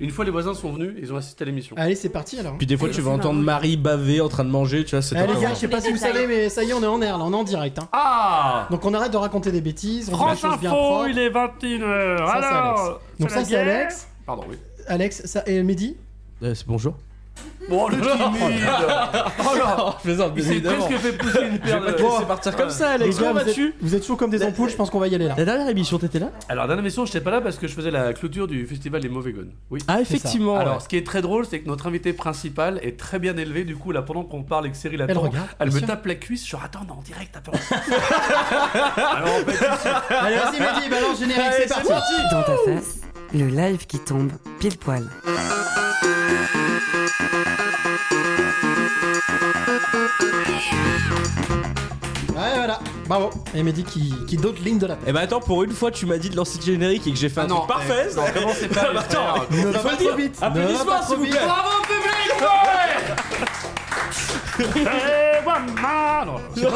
Une fois les voisins sont venus, ils ont assisté à l'émission. Allez, c'est parti alors. Puis des fois, tu vas entendre Marie baver en train de manger, tu vois, c'est les gars, je sais pas Les si vous savez, mais ça y est, on est en air là, on est en direct. Hein. Ah Donc on arrête de raconter des bêtises, on France choses bien Info, propres. il est 21h. Ça, c'est Alors, Alex. Donc ça, c'est. Alex. Pardon, oui. Alex, ça et Mehdi? Euh, c'est bonjour. Bon, le timide Oh là Je plaisante, Il s'est presque fait pousser une paire de... laisser partir comme ça, Les Alex. Comment vous êtes, vas-tu vous êtes chaud comme des ampoules, je pense qu'on va y aller là. La dernière émission, t'étais là Alors, dernière émission, j'étais pas là parce que je faisais la clôture du festival des mauvais gones. Oui. Ah, effectivement. Alors, ouais. ce qui est très drôle, c'est que notre invité principal est très bien élevé. Du coup, là, pendant qu'on parle et que Cyril Elle attend, regarde, elle bien me sûr. tape la cuisse. Je suis attends, non, en direct, attends. Alors, en fait, Allez, vas-y Mehdi, balance générique, c'est parti. Dans ta face, le live qui tombe pile poil. Ouais, voilà, bravo. Et Mehdi qui, qui d'autres lignes de la tête. Eh ben attends, pour une fois, tu m'as dit de lancer le générique et que j'ai fait un Ah non, truc parfait. eh, non, commencez pas, les Attends, frères. Ne va pas trop vite. Applaudissements, s'il vous plaît. Bravo, public ouais Je sais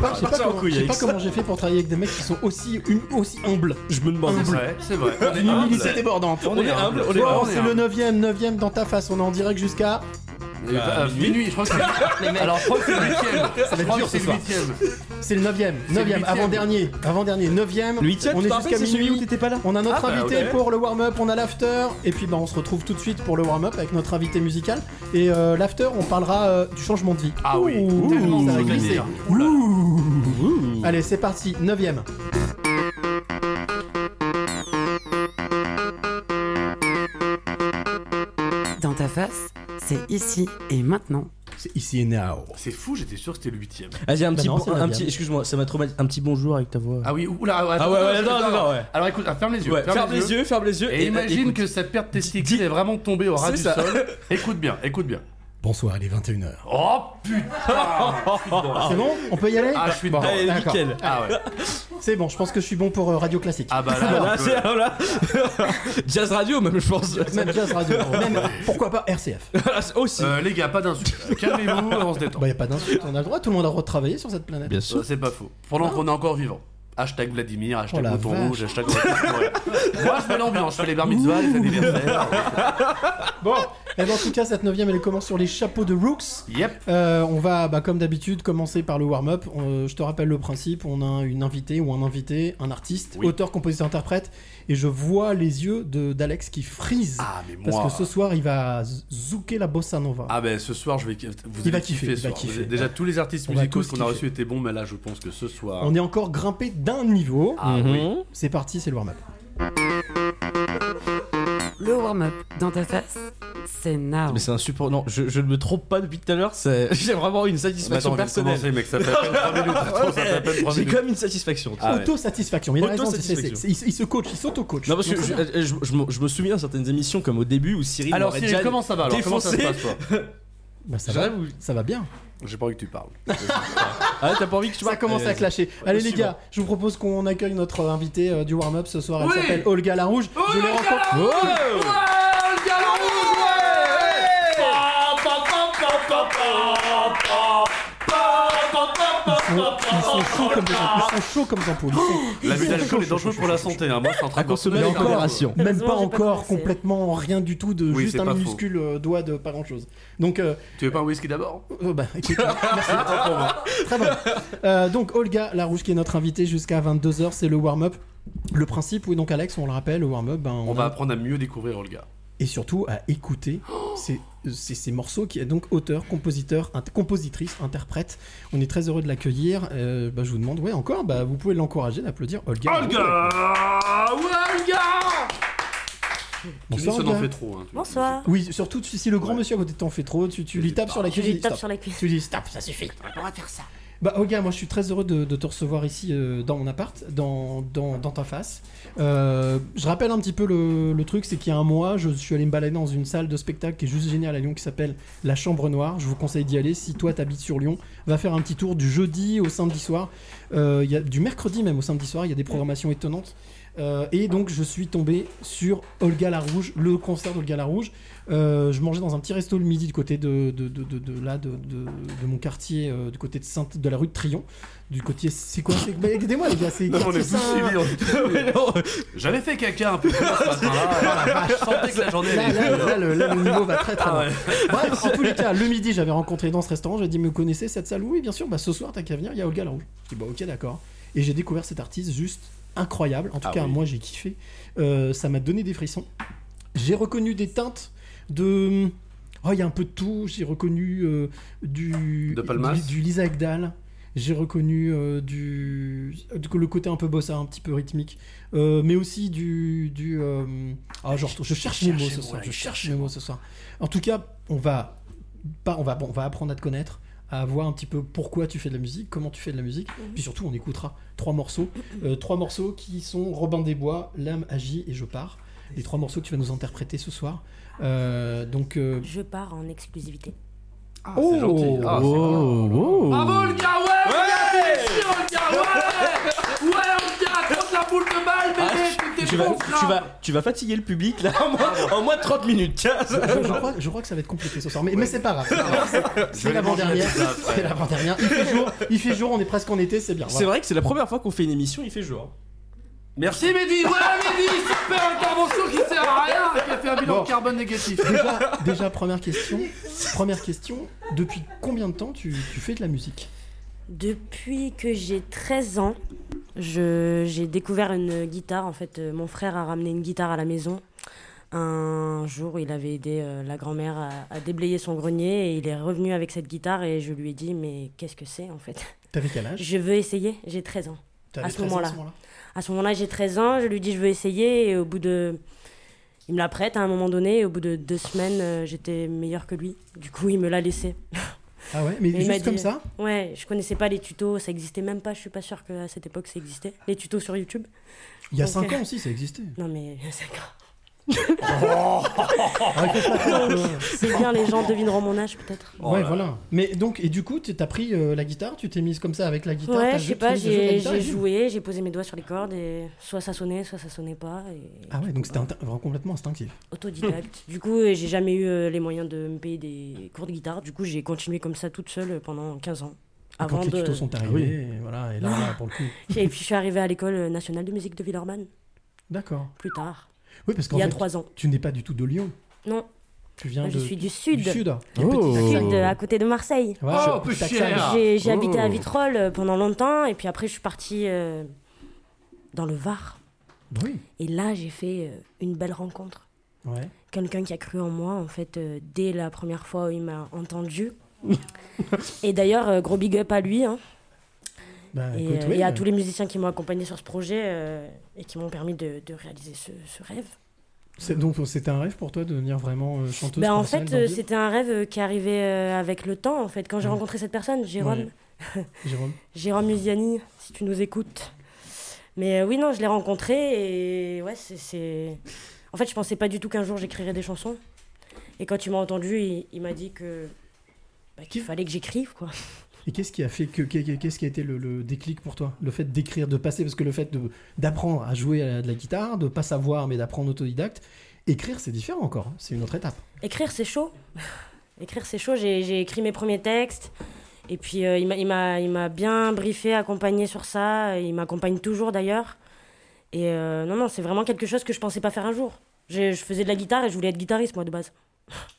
pas. Ça. Comment, sais pas ça. comment j'ai fait pour travailler avec des mecs qui sont aussi, une, aussi humbles. Je me demande. C'est vrai, c'est vrai. On est Une humble. humilité débordante. On est humble, on est humble. c'est le 9ème, 9ème dans ta face, on est en direct jusqu'à. Euh, minuit, je crois que c'est. Alors, je crois que c'est le huitième. Que c'est le huitième. C'est le 9ème, C'est le 9ème, huitième. avant-dernier, avant-dernier, 9ème. Le huitième, on tu est jusqu'à minuit. t'étais pas là On a notre Ah, bah, invité pour le warm-up, on a l'after, et puis bah, on se retrouve tout de suite pour le warm-up avec notre invité musical. Et euh, l'after, on parlera euh, du changement de vie. Ah oui, Ouh, tellement ça va glisser. Ouh. Allez, c'est parti, 9ème. Dans ta face, c'est ici et maintenant. C'est ici et now. C'est fou, j'étais sûr que c'était le huitième. Vas-y, un Bah petit, non, bon- c'est le un neuvième. petit, excuse-moi, ça m'a traumatisé. Un petit bonjour avec ta voix. Ah oui, oula, Ah ouais, ouais, non, non, non, ouais. Alors écoute, ah, ferme les yeux. Ouais, ferme les yeux, ferme les yeux. Et imagine écoute. que sa perte testicule est vraiment tombée au ras C'est du ça. sol. Écoute bien, écoute bien. Bonsoir, il est 21h. Oh putain C'est bon On peut y aller Ah, je suis Bon, dedans. D'accord. nickel. Ah ouais. C'est bon, je pense que je suis bon pour euh, Radio Classique. Ah bah là, c'est. Jazz radio même, je pense. Même Jazz Radio. Même, pourquoi pas RCF aussi. Euh, les gars, pas d'insultes. Calmez-vous, on se détend. Bah, y a pas d'insulte, on a le droit, tout le monde a le droit de travailler sur cette planète. Bien Euh, sûr. C'est pas faux. Pendant qu'on est encore vivant. Hashtag Vladimir, hashtag Oh la bouton vache. rouge, hashtag. Ouais. Moi, je mets l'ambiance, je fais les bar mitzvahs, les anniversaires. Bon, et ben, en tout cas, cette 9 elle commence sur les chapeaux de Rooks. Yep. Euh, on va, bah, comme d'habitude, commencer par le warm-up. On- je te rappelle le principe on a une invitée ou un invité, un artiste, Oui. auteur, compositeur, interprète, et je vois les yeux d'Alex qui frisent. Ah, mais parce moi. que ce soir, il va zouker la bossa nova. Ah ben ce soir je vais vous Il va kiffer, kiffer il va kiffer. Déjà tous les artistes On musicaux qu'on a reçus étaient bons mais là je pense que ce soir On est encore grimpé d'un niveau. Ah oui. C'est parti, c'est le warm-up. Le warm-up dans ta face, c'est now. Mais c'est un support. Non, je, je ne me trompe pas depuis tout à l'heure. c'est- J'ai vraiment une satisfaction personnelle. mec, ça fait à peine 3 minutes. Attends, ça fait à peine 3 J'ai minutes. comme une satisfaction. tu Ah vois. ouais. Auto-satisfaction. Il a raison, c'est- c'est- Auto-satisfaction. c'est- il, il se coach, il s'auto-coach. Non, parce que Donc, je, c'est bien. je- je me, je me souviens de certaines émissions comme au début où Cyril. Alors m'aurait Cyril, déjà comment ça va alors Comment ça se défoncé. passe toi Bah, ça, va, ça va bien. J'ai pas envie que tu parles. Ah, t'as pas envie que tu Ça commence à clasher. Allez les gars, je vous propose qu'on accueille notre invité euh, du warm-up ce soir. Elle Oui. s'appelle Olga Larouge. je l'ai Ils sont chauds comme des ampoules. Ils sont chauds comme des ampoules. L'abus d'alcool est dangereux pour la santé. hein. Moi, je suis en train de consommer me en modération. Même pas encore complètement rien du tout de Oui, juste c'est un minuscule euh, doigt de pas grand chose. Donc, euh, Tu veux pas un whisky d'abord? Euh, bah écoute, merci. Très bon. Euh, donc Olga Larouche qui est notre invitée jusqu'à 22h, c'est le warm-up. Le principe, oui, donc Alex, on le rappelle, le warm-up, ben, On on va a- apprendre à mieux découvrir Olga. et surtout à écouter ces, ces- ces morceaux qui est donc auteur, compositeur, int- compositrice, interprète. On est très heureux de l'accueillir. Euh, bah, je vous demande, ouais, encore, bah, vous pouvez l'encourager, d'applaudir Olga. Olga Ouais, Olga Tu dis Bonsoir, ça Olga. n'en fait trop. hein, tu- Bonsoir. Oui, surtout si le grand Ouais. monsieur à côté de toi en fait trop, tu, tu lui tapes sur la cuisse. tu lui dis tape stop. sur la cuisse. Tu dis stop, ça suffit. On va faire ça. Bah Olga, moi je suis très heureux de, te recevoir ici euh, dans mon appart, dans, ta face. Euh, je rappelle un petit peu le, le truc, c'est qu'il y a un mois, je suis allé me balader dans une salle de spectacle qui est juste géniale à Lyon, qui s'appelle La Chambre Noire. Je vous conseille d'y aller. Si toi t'habites sur Lyon, va faire un petit tour du jeudi au samedi soir. Euh, y a du mercredi même au samedi soir. Il y a des programmations étonnantes. Euh, et donc je suis tombé sur Olga la Rouge, le concert d'Olga la Rouge. Euh, je mangeais dans un petit resto le midi du côté de, de, de, de- de là de, mon quartier, euh, du côté de de la rue de Trion. Du côté, c'est quoi c'est- bah, Aidez-moi les gars, c'est On est tous Saint- suivis. J'avais fait caca un peu plus ce matin-là. Je sentais que la journée Là, là, le, là, le niveau va très très Ah ouais. Bref, en tous les cas, le midi, j'avais rencontré dans ce restaurant. J'ai dit, mais vous connaissez cette salle? Oui, bien sûr. Bah, ce soir, t'as qu'à venir. Il y a Olga la Rouge. J'ai dit, bah, ok, d'accord. Et j'ai découvert cet artiste juste incroyable. En tout Ah cas, oui. moi, j'ai kiffé. Euh, ça m'a donné des frissons. J'ai reconnu des teintes de. Oh, il y a un peu de tout. J'ai reconnu euh, du. De Palmas. Du, du Lisa Ekdal. J'ai reconnu euh, du, du- le côté un peu bossa, un petit peu rythmique, Euh, mais aussi du, du euh, ah genre je cherche mes mots ce soir, je cherche mes mots ce soir. En tout cas, on va pas, on va, bon, on va apprendre à te connaître, à voir un petit peu pourquoi tu fais de la musique, comment tu fais de la musique, puis surtout on écoutera trois morceaux, Euh, trois morceaux qui sont Robin des Bois, L'âme agit et je pars. Les trois morceaux que tu vas nous interpréter ce soir. Euh, donc euh, Je pars en exclusivité. Ah, Oh. c'est gentil. Ah, c'est Oh, oh. Bravo le gars, ouais, ouais, le gars, ouais, ouais, on tient contre la boule de balle, bébé, tu t'es Tu vas, tu, vas, tu vas fatiguer le public là en moins, en moins de 30 minutes. Tiens. je, je crois, je crois que ça va être compliqué ce soir, mais, mais c'est pas grave. c'est c'est- Je C'est l'avant-dernière. C'est l'avant-dernière. Il fait jour, il fait jour, on est presque en été, c'est bien. C'est voilà. vrai que c'est la première fois qu'on fait une émission, il fait jour. Merci Mehdi, voilà Mehdi, super intervention qui sert à rien, qui a fait un bilan Bon. carbone négatif. Déjà, déjà, première question. Première question. Depuis combien de temps tu, tu fais de la musique? Depuis que j'ai 13 ans, je- j'ai découvert une guitare. En fait, euh, mon frère a ramené une guitare à la maison. Un jour, il avait aidé euh, la grand-mère à, à déblayer son grenier et il est revenu avec cette guitare et je lui ai dit mais qu'est-ce que c'est en fait? T'avais quel âge? Je veux essayer, j'ai 13 ans. T'avais à ce 13 ans moment-là? À ce moment-là, j'ai 13 ans, je lui dis je veux essayer et au bout de... Il me la prête à un moment donné et au bout de deux semaines, euh, j'étais meilleure que lui. Du coup, il me l'a laissé. Ah ouais, mais il m'a juste comme ça? Ouais, je connaissais pas les tutos, ça existait même pas, je suis pas sûre qu'à cette époque ça existait. Les tutos sur YouTube. Il y a Ok. 5 ans aussi, ça existait. Non mais c'est grave. C'est bien, les gens devineront mon âge peut-être. Oh ouais, là. voilà. Mais donc, et du coup, tu t'as pris euh, la guitare, tu t'es mise comme ça avec la guitare Ouais, t'as je sais pas, la j'ai guitare j'ai et tout joué, j'ai posé mes doigts sur les cordes et soit ça sonnait, soit ça sonnait pas. Et Ah ouais, donc c'était inter- vraiment complètement instinctif. autodidacte. du coup, euh, j'ai jamais eu euh, les moyens de me payer des cours de guitare. Du coup, j'ai continué comme ça toute seule pendant 15 ans. Et Avant quand les de... tutos sont arrivés, oui. et voilà, et là, là, pour le coup. Et puis je suis arrivée à l'école nationale de musique de Villeurbanne D'accord. plus tard, Oui, parce qu'en il y a fait, trois ans. tu n'es pas du tout de Lyon. Non, Tu viens moi, je suis du sud. Du sud. Oh. Sud, à côté de Marseille. Voilà, Oh. J'ai j'ai Oh. habité à Vitrolles euh, pendant longtemps et puis après je suis partie euh, dans le Var. Oui. Et là j'ai fait euh, une belle rencontre. Ouais. Quelqu'un qui a cru en moi en fait euh, dès la première fois où il m'a entendu. et d'ailleurs euh, gros big up à lui hein, Bah, et, écoute, oui, et à euh, tous les musiciens qui m'ont accompagné sur ce projet euh, et qui m'ont permis de, de réaliser ce, ce rêve. c'est- Donc c'était un rêve pour toi de devenir vraiment euh, chanteuse Ben, en fait euh, c'était un rêve qui arrivait avec le temps en fait quand j'ai Ouais. rencontré cette personne Jérôme. Ouais. Jérôme. Jérôme Musiani, si tu nous écoutes. Mais oui, non, je l'ai rencontré et ouais, c'est- c'est. En fait, je pensais pas du tout qu'un jour j'écrirais des chansons. Et quand tu m'as entendu, il, il m'a dit que. bah, qu'il fallait que j'écrive, quoi. Et qu'est-ce qui a fait que qu'est- qu'est-ce qui a été le, le déclic pour toi? Le fait d'écrire, de passer, parce que le fait d'apprendre à jouer à la- de la guitare, de pas savoir mais d'apprendre autodidacte, écrire c'est différent encore, c'est une autre étape. Écrire, c'est chaud. Écrire, c'est chaud. J'ai écrit mes premiers textes. Et puis, euh, il m'a- il m'a il m'a bien briefé, accompagné sur ça. Il m'accompagne toujours, d'ailleurs. Et euh, non, non, c'est vraiment quelque chose que je pensais pas faire un jour. Je, je faisais de la guitare et je voulais être guitariste, moi, de base.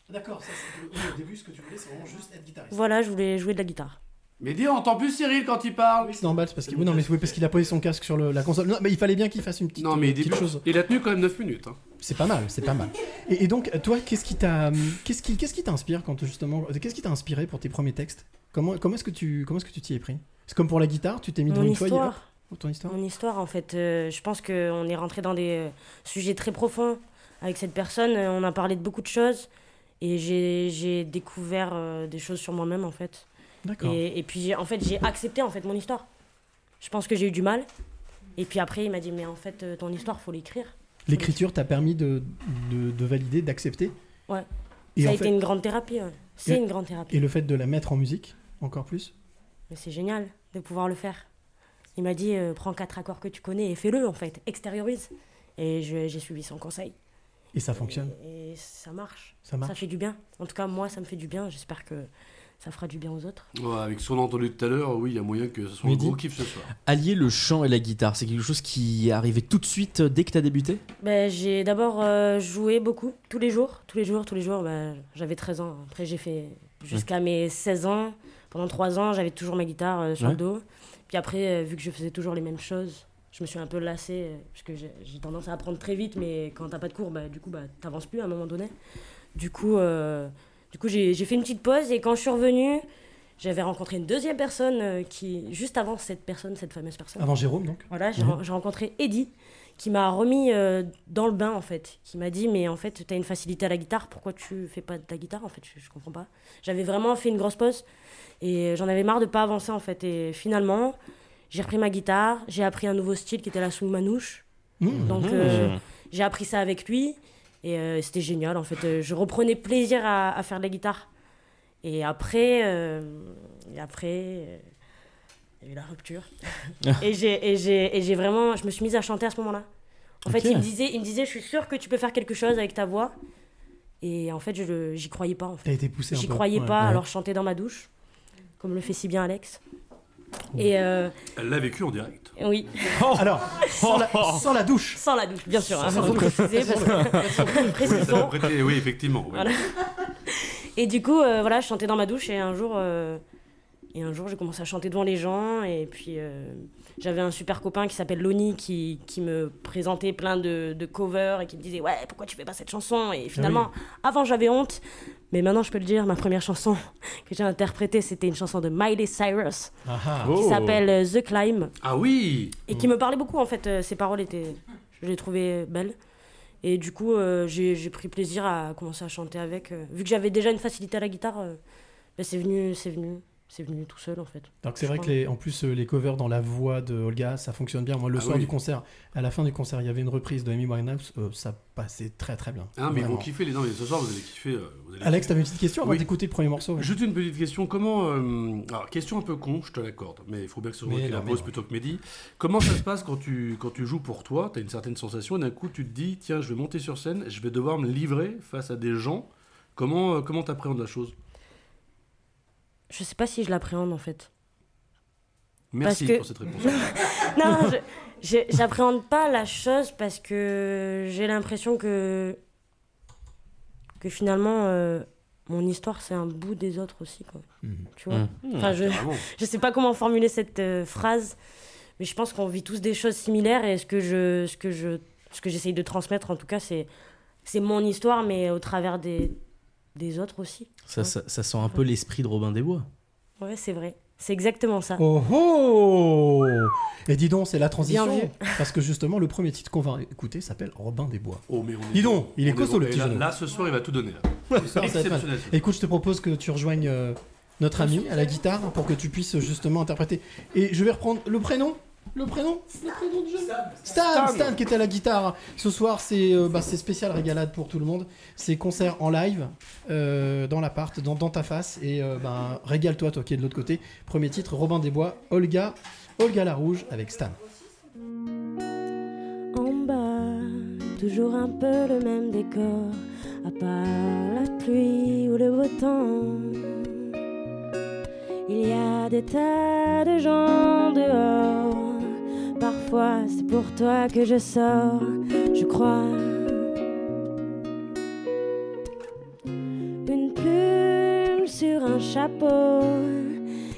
D'accord, ça c'est au début ce que tu voulais c'est vraiment juste être guitariste. Voilà, je voulais jouer de la guitare. Mehdi, on entend plus Cyril quand il parle. Oui, c'est normal, c'est parce qu'il oui, non, mais oui, parce qu'il a posé son casque sur le- la console. Non, mais il fallait bien qu'il fasse une petite, Non, mais euh, il, petite chose. il a tenu quand même 9 minutes. hein. C'est pas mal, c'est pas mal. Et, et donc, toi, qu'est-ce qui t'a, qu'est-ce qui, qu'est-ce qui t'inspire quand justement, qu'est-ce qui t'a inspiré pour tes premiers textes? Comment, comment est-ce que tu, comment est-ce que tu t'y es pris? C'est comme pour la guitare, tu t'es mis devant Mon une feuille. et hop, histoire. ton histoire? Mon histoire, en fait, euh, je pense qu'on est rentré dans des euh, sujets très profonds avec cette personne. Euh, on a parlé de beaucoup de choses et j'ai j'ai découvert euh, des choses sur moi-même, en fait. Et, et puis, j'ai- en fait, j'ai accepté en fait mon histoire. Je pense que j'ai eu du mal. Et puis après, il m'a dit, mais en fait, euh, ton histoire, faut l'écrire. L'écriture t'a permis de, de, de valider, d'accepter. Ouais. Et, Ça a été une grande thérapie. C'est Et- une grande thérapie. et le fait de la mettre en musique, encore plus. Mais c'est génial de pouvoir le faire. Il m'a dit euh, prends quatre accords que tu connais et fais-le en fait, extériorise. Et j'ai suivi son conseil. Et ça fonctionne. Et, et ça marche. Ça marche. Ça fait du bien. En tout cas, moi, ça me fait du bien. J'espère que ça fera du bien aux autres. Ouais, avec ce qu'on a entendu tout à l'heure, oui, il y a moyen que ce soit un gros kiff ce soir. Allier le chant et la guitare, c'est quelque chose qui est arrivé tout de suite euh, dès que t'as débuté? Ben, j'ai d'abord euh, joué beaucoup, tous les jours, tous les jours, tous les jours. Ben, j'avais 13 ans. Après, j'ai fait jusqu'à mes 16 ans. Pendant 3 ans, j'avais toujours ma guitare euh, sur Ouais. le dos. Puis après, euh, vu que je faisais toujours les mêmes choses, je me suis un peu lassée. parce que j'ai j'ai tendance à apprendre très vite, mais quand t'as pas de cours, bah, du coup, bah, t'avances plus à un moment donné. Du coup, euh, du coup j'ai fait une petite pause. Et quand je suis revenue, j'avais rencontré une deuxième personne euh, qui, juste avant cette personne, cette fameuse personne. Avant Jérôme, donc. Voilà, j'ai Mhm. rencontré Eddie qui m'a remis euh, dans le bain en fait, qui m'a dit mais en fait t'as une facilité à la guitare, pourquoi tu fais pas de la guitare en fait, je, je comprends pas. J'avais vraiment fait une grosse pause et j'en avais marre de pas avancer en fait et finalement j'ai repris ma guitare, j'ai appris un nouveau style qui était la sous-manouche, Mmh. donc euh, j'ai appris ça avec lui et euh, c'était génial en fait, Euh, je reprenais plaisir à, à faire de la guitare et après euh, et après euh, il y a eu la rupture. et j'ai et j'ai et j'ai vraiment je me suis mise à chanter à ce moment-là. En fait, il me disait il me disait je suis sûre que tu peux faire quelque chose avec ta voix. Et en fait, je le- j'y croyais pas en fait. T'as été poussé un J'y peu. croyais Ouais. pas, Ouais. alors je chantais dans ma douche comme le fait si bien Alex. Et euh, Elle l'a vécu en direct. Oui, Alors, sans la, sans la douche. sans la douche, bien sûr. hein, Sans faut le préciser parce que Oui, précisons. effectivement. oui. Voilà. Et du coup, euh, voilà, je chantais dans ma douche et un jour, euh, et un jour, j'ai commencé à chanter devant les gens. Et puis, euh, j'avais un super copain qui s'appelle Loni qui, qui me présentait plein de, de covers et qui me disait Ouais, pourquoi tu fais pas cette chanson? Et finalement, avant, j'avais honte. Mais maintenant, je peux le dire, ma première chanson que j'ai interprétée, c'était une chanson de Miley Cyrus Ah, ah. Oh. qui s'appelle euh, The Climb Ah oui et qui me parlait beaucoup en fait. Euh, Ses paroles étaient, je les trouvais belles. Et du coup, euh, j'ai pris plaisir à commencer à chanter avec. vu que j'avais déjà une facilité à la guitare, euh, ben, c'est venu, c'est venu, c'est venu tout seul en fait. Donc c'est vrai crois. que les, en plus euh, les covers dans la voix de Olga, ça fonctionne bien. Moi le Ah soir oui. du concert, à la fin du concert, il y avait une reprise de Amy Winehouse, euh, ça passait très très bien. Ah, mais ils vont kiffer les gens, mais ce soir vous allez kiffer. euh, vous allez Alex, t'avais une petite question avant Oui. d'écouter le premier morceau Juste une petite question. Comment. euh, alors, question un peu con, je te l'accorde, mais il faut bien que ce soit qui la pose plutôt que Mehdi. Comment ça se passe quand tu, quand tu joues pour toi? Tu as une certaine sensation et d'un coup tu te dis tiens, je vais monter sur scène, je vais devoir me livrer face à des gens. Comment euh, comment t'appréhendes la chose? Je sais pas si je l'appréhende en fait. Merci que- pour cette réponse. non, j'appréhende pas la chose parce que j'ai l'impression que que finalement euh, mon histoire c'est un bout des autres aussi quoi. Mhm. Tu vois. Mhm. Enfin, je, je sais pas comment formuler cette euh, phrase, mais je pense qu'on vit tous des choses similaires et ce que je, ce que je, ce que j'essaye de transmettre en tout cas, c'est, c'est mon histoire, mais au travers des, des autres aussi. Ça, ça, ça sent un peu l'esprit de Robin des Bois. Ouais, c'est vrai. C'est exactement ça. Oh oh Et dis donc, c'est la transition. Bien vu. Parce que justement, le premier titre qu'on va écouter s'appelle Robin des Bois. Oh, mais on est Dis donc, il est on costaud, le et petit là, ce soir, il va tout donner. Là. Ça. Exceptionnel. Écoute, je te propose que tu rejoignes euh, notre ami à la guitare pour que tu puisses justement interpréter. Et je vais reprendre le prénom. Le prénom Le prénom du jeune Stan, Stan, qui était à la guitare. Ce soir, c'est euh, bah, c'est spécial régalade pour tout le monde. C'est concert en live, euh, dans l'appart, dans, dans ta face. Et euh, bah, régale-toi, toi qui es de l'autre côté. Premier titre, Robin des Bois, Olga, Olga la Rouge avec Stan. En bas, toujours un peu le même décor, à part la pluie ou le beau temps. Il y a des tas de gens dehors. Parfois, c'est pour toi que je sors, je crois. Une plume sur un chapeau,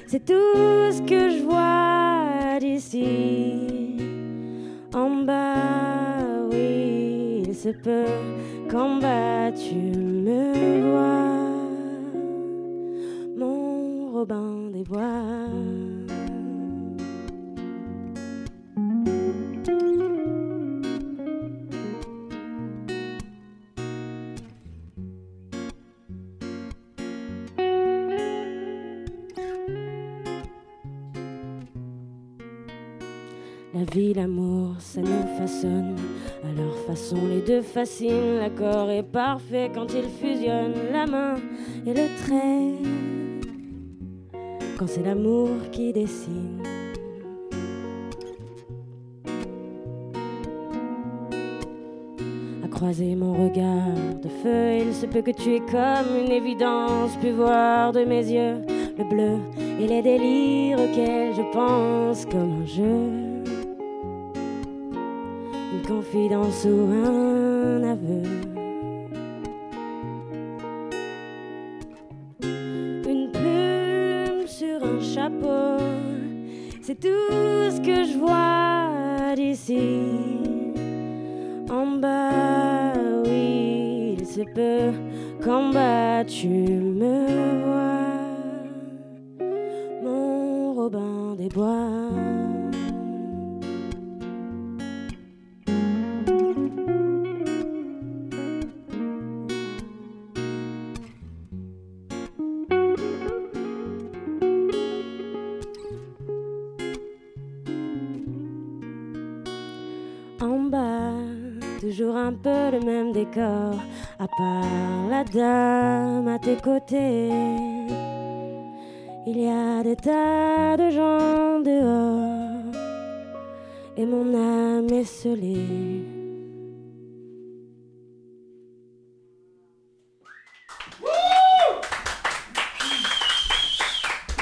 c'est tout ce que je vois d'ici. En bas, oui, il se peut qu'en bas tu me vois, mon Robin des Bois. La vie, l'amour, ça nous façonne. À leur façon, les deux fascinent. L'accord est parfait quand ils fusionnent la main et le trait. Quand c'est l'amour qui dessine. croiser mon regard de feu, il se peut que tu es comme une évidence, pu voir de mes yeux le bleu et les délires auxquels je pense comme un jeu. Confidence ou un aveu. Une plume sur un chapeau, c'est tout ce que je vois d'ici. En bas, oui, il se peut qu'en bas tu me vois. Mon Robin des Bois. Toujours un peu le même décor, à part la dame à tes côtés. Il y a des tas de gens dehors, et mon âme est scellée.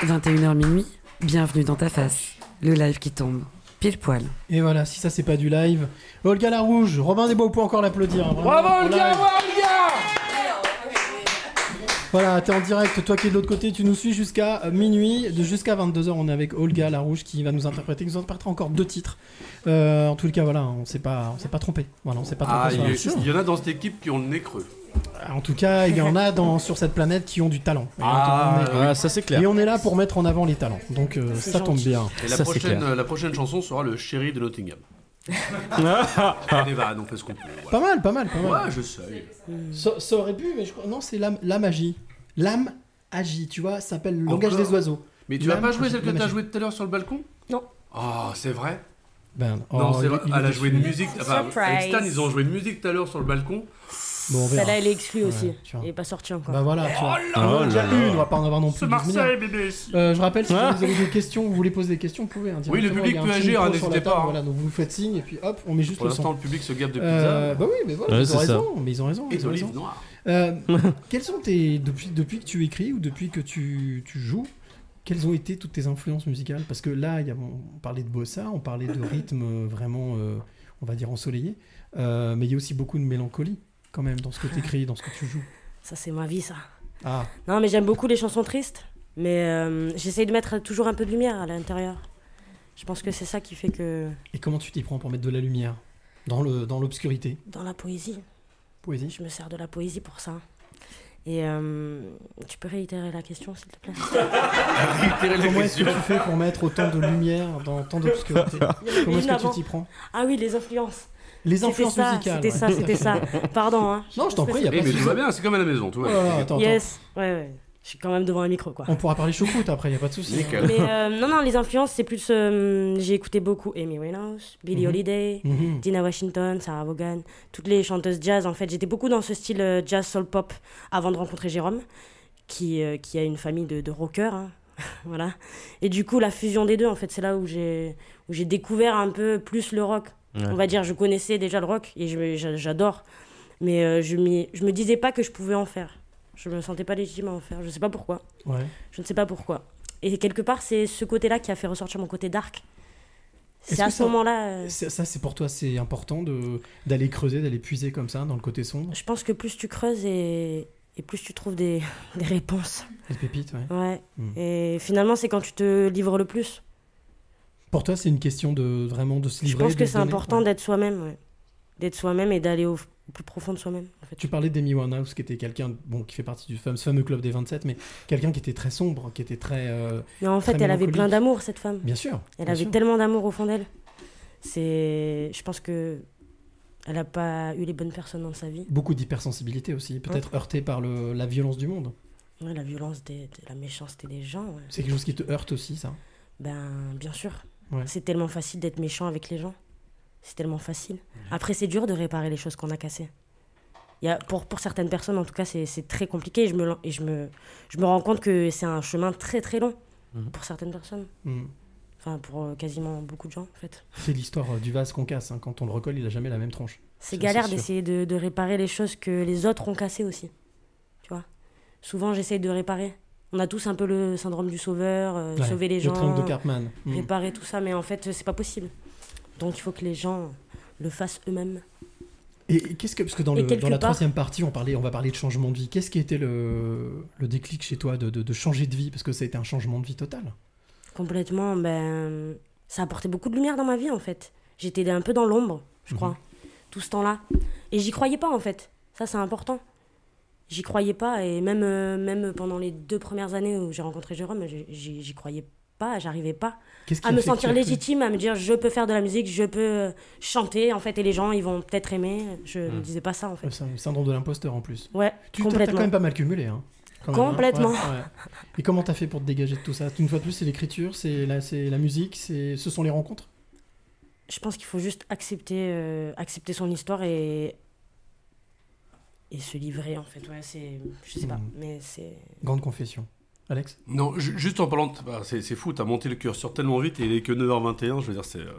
21h minuit, bienvenue dans ta face. Le live qui tombe, pile poil. Et voilà, si ça c'est pas du live. Olga la Rouge, Robin Desbois, vous pouvez encore l'applaudir. hein, vraiment, Bravo, en Olga, live. bravo, Olga Voilà, t'es en direct, toi qui es de l'autre côté, tu nous suis jusqu'à euh, minuit, de jusqu'à 22h, on est avec Olga la Rouge qui va nous interpréter, qui nous interprétera encore deux titres. Euh, en tout cas, voilà, on s'est pas, on s'est pas trompé. Voilà, on s'est pas trompé. Ah, sur il y, il y en a dans cette équipe qui ont le nez creux. En tout cas, il y en a dans, sur cette planète qui ont du talent. Et, Ah, on est, Ah, ça c'est clair. et on est là pour mettre en avant les talents. Donc euh, C'est ça tombe bien. Et la Ça, c'est prochaine, clair. euh, la prochaine chanson sera le chéri de Nottingham. Des vannes, on fait ce qu'on peut. voilà. Pas mal, pas mal, pas mal. Ouais, je sais. Ça, ça aurait pu, mais je crois. Non, c'est l'âme, la magie. L'âme agit, tu vois, ça s'appelle le langage Encore des oiseaux. Mais tu vas L'âme pas jouer agit, celle que la t'as magie. jouée tout à l'heure sur le balcon? Non. Oh, c'est vrai? Ben, Non, oh, c'est il- vrai. il Elle a était joué une musique. Enfin, Surprise. avec Stan, ils ont joué une musique tout à l'heure sur le balcon. Bon. Celle-là, elle est exclue aussi. Ouais, tu vois. Elle est pas sortie encore. Bah voilà, tu vois. Oh On en a là déjà là. une, on va pas en avoir non plus C'est 12 milliards. Marseille, bébé. Euh, je rappelle, si Ah. vous avez des questions, vous voulez poser des questions, vous pouvez. hein, Oui, le public peut agir, hein, n'hésitez pas, hein. Voilà, donc vous faites signe et puis hop, on met juste Pour le l'instant, son. le public se gave de pizza Euh, bah oui, mais voilà, Ouais, ils ont ça. raison, mais ils ont raison. et ils ont raison. d'olive noire. Euh, quels sont tes depuis depuis que tu écris ou depuis que tu, tu joues quelles ont été toutes tes influences musicales? Parce que là, il y a, on parlait de bossa, on parlait de rythme euh, vraiment, euh, on va dire ensoleillé, euh, mais il y a aussi beaucoup de mélancolie quand même dans ce que tu écris, dans ce que tu joues. Ça, c'est ma vie, ça. Ah, Non, mais j'aime beaucoup les chansons tristes. Mais euh, j'essaye de mettre toujours un peu de lumière à l'intérieur. Je pense que c'est ça qui fait que et comment tu t'y prends pour mettre de la lumière dans le dans l'obscurité? Dans la poésie, Poésie. je me sers de la poésie pour ça. Et euh, tu peux réitérer la question, s'il te plaît? Réitérer la Comment est-ce que tu fais pour mettre autant de lumière dans tant d'obscurité? Comment est-ce que tu t'y prends? Ah oui, les influences. Les influences ça, musicales. C'était ouais. ça, c'était ça. Pardon, hein. Non, je t'en prie, y a Eh, pas mais tout va bien, c'est comme à la maison, tout Oh va là bien. là, attends, attends. Yes, ouais, ouais. Je suis quand même devant un micro, quoi. On pourra parler choucroute après, y a pas de souci. Mais euh, non, non, les influences, c'est plus. euh, J'ai écouté beaucoup Amy Winehouse, Billie Mhm. Holiday, Mhm. Dina Washington, Sarah Vaughan, toutes les chanteuses jazz. En fait, j'étais beaucoup dans ce style euh, jazz soul pop avant de rencontrer Jérôme, qui, euh, qui a une famille de, de rockers. hein. voilà. Et du coup, la fusion des deux, en fait, c'est là où j'ai découvert un peu plus le rock. Ouais. On va dire, je connaissais déjà le rock et j'adore, mais euh, je je me disais pas que je pouvais en faire. Je me sentais pas légitime à en faire. Je sais pas pourquoi. Ouais. Je ne sais pas pourquoi. Et quelque part, c'est ce côté-là qui a fait ressortir mon côté dark. C'est à ce moment-là. euh, Ça, c'est pour toi, c'est important d'aller creuser, d'aller puiser comme ça dans le côté sombre? je pense que plus tu creuses et, et plus tu trouves des, des réponses. Les pépites, ouais. Ouais. Mm. Et finalement, c'est quand tu te livres le plus. Pour toi, c'est une question de vraiment de se Je livrer. pense de que c'est important ouais. d'être soi-même. ouais. D'être soi-même et d'aller au, au plus profond de soi-même. En fait. Tu parlais d'Amy Winehouse, qui était quelqu'un, bon, qui fait partie du fameux, fameux club des 27, mais quelqu'un qui était très sombre, qui était très. euh, Mais en fait, elle avait plein d'amour, cette femme. Bien sûr. Elle bien avait sûr. tellement d'amour au fond d'elle. C'est, je pense que elle n'a pas eu les bonnes personnes dans sa vie. Beaucoup d'hypersensibilité aussi, peut-être heurté par le, la violence du monde. Ouais, la violence, des, de la méchanceté des gens. ouais. C'est quelque chose qui te heurte aussi, ça? Ben, bien sûr. Ouais. C'est tellement facile d'être méchant avec les gens. C'est tellement facile. Après, c'est dur de réparer les choses qu'on a cassées. Y a, pour, pour certaines personnes, en tout cas, c'est très compliqué. Et je me, et je me, je me rends compte que c'est un chemin très très long Mhm. pour certaines personnes. Hmm. Enfin, pour euh, quasiment beaucoup de gens, en fait. C'est l'histoire euh, du vase qu'on casse. hein. Quand on le recolle, il a jamais la même tronche. C'est galère d'essayer de, de réparer les choses que les autres ont cassées aussi. Tu vois? Souvent, j'essaye de réparer. On a tous un peu le syndrome du sauveur, euh, Ouais, sauver les le gens, de Cartman. Mm. réparer tout ça, mais en fait, c'est pas possible. Donc, il faut que les gens le fassent eux-mêmes. Et qu'est-ce que parce que dans, le- la part- troisième partie, on parlait, on va parler de changement de vie. Qu'est-ce qui a été le, le déclic chez toi de, de- de changer de vie? Parce que ça a été un changement de vie total. Complètement, ben, ça a apporté beaucoup de lumière dans ma vie, en fait. J'étais un peu dans l'ombre, je crois, tout ce temps-là. Et j'y croyais pas, en fait. Ça, c'est important. J'y croyais pas, et même, euh, même pendant les deux premières années où j'ai rencontré Jérôme, j'y- croyais pas, j'arrivais pas à me sentir as légitime, à me dire je peux faire de la musique, je peux euh, chanter, en fait, et les gens, ils vont peut-être aimer. Je Hmm. me disais pas ça, en fait. C'est un syndrome de l'imposteur en plus. Ouais, Tu complètement. quand même pas mal cumulé. Hein, quand même, hein. Complètement. Ouais, ouais. Et comment t'as fait pour te dégager de tout ça? Une fois de plus, c'est l'écriture, c'est la, la musique, c'est ce sont les rencontres? Je pense qu'il faut juste accepter, euh, accepter son histoire et et se livrer en fait. Ouais, c'est, je sais pas, Mhm. mais c'est. Grande confession. Alex Non, ju- juste en parlant, de- bah, c'est c'est fou, t'as monté le curseur tellement vite et il est que 9h21, je veux dire, c'est. euh,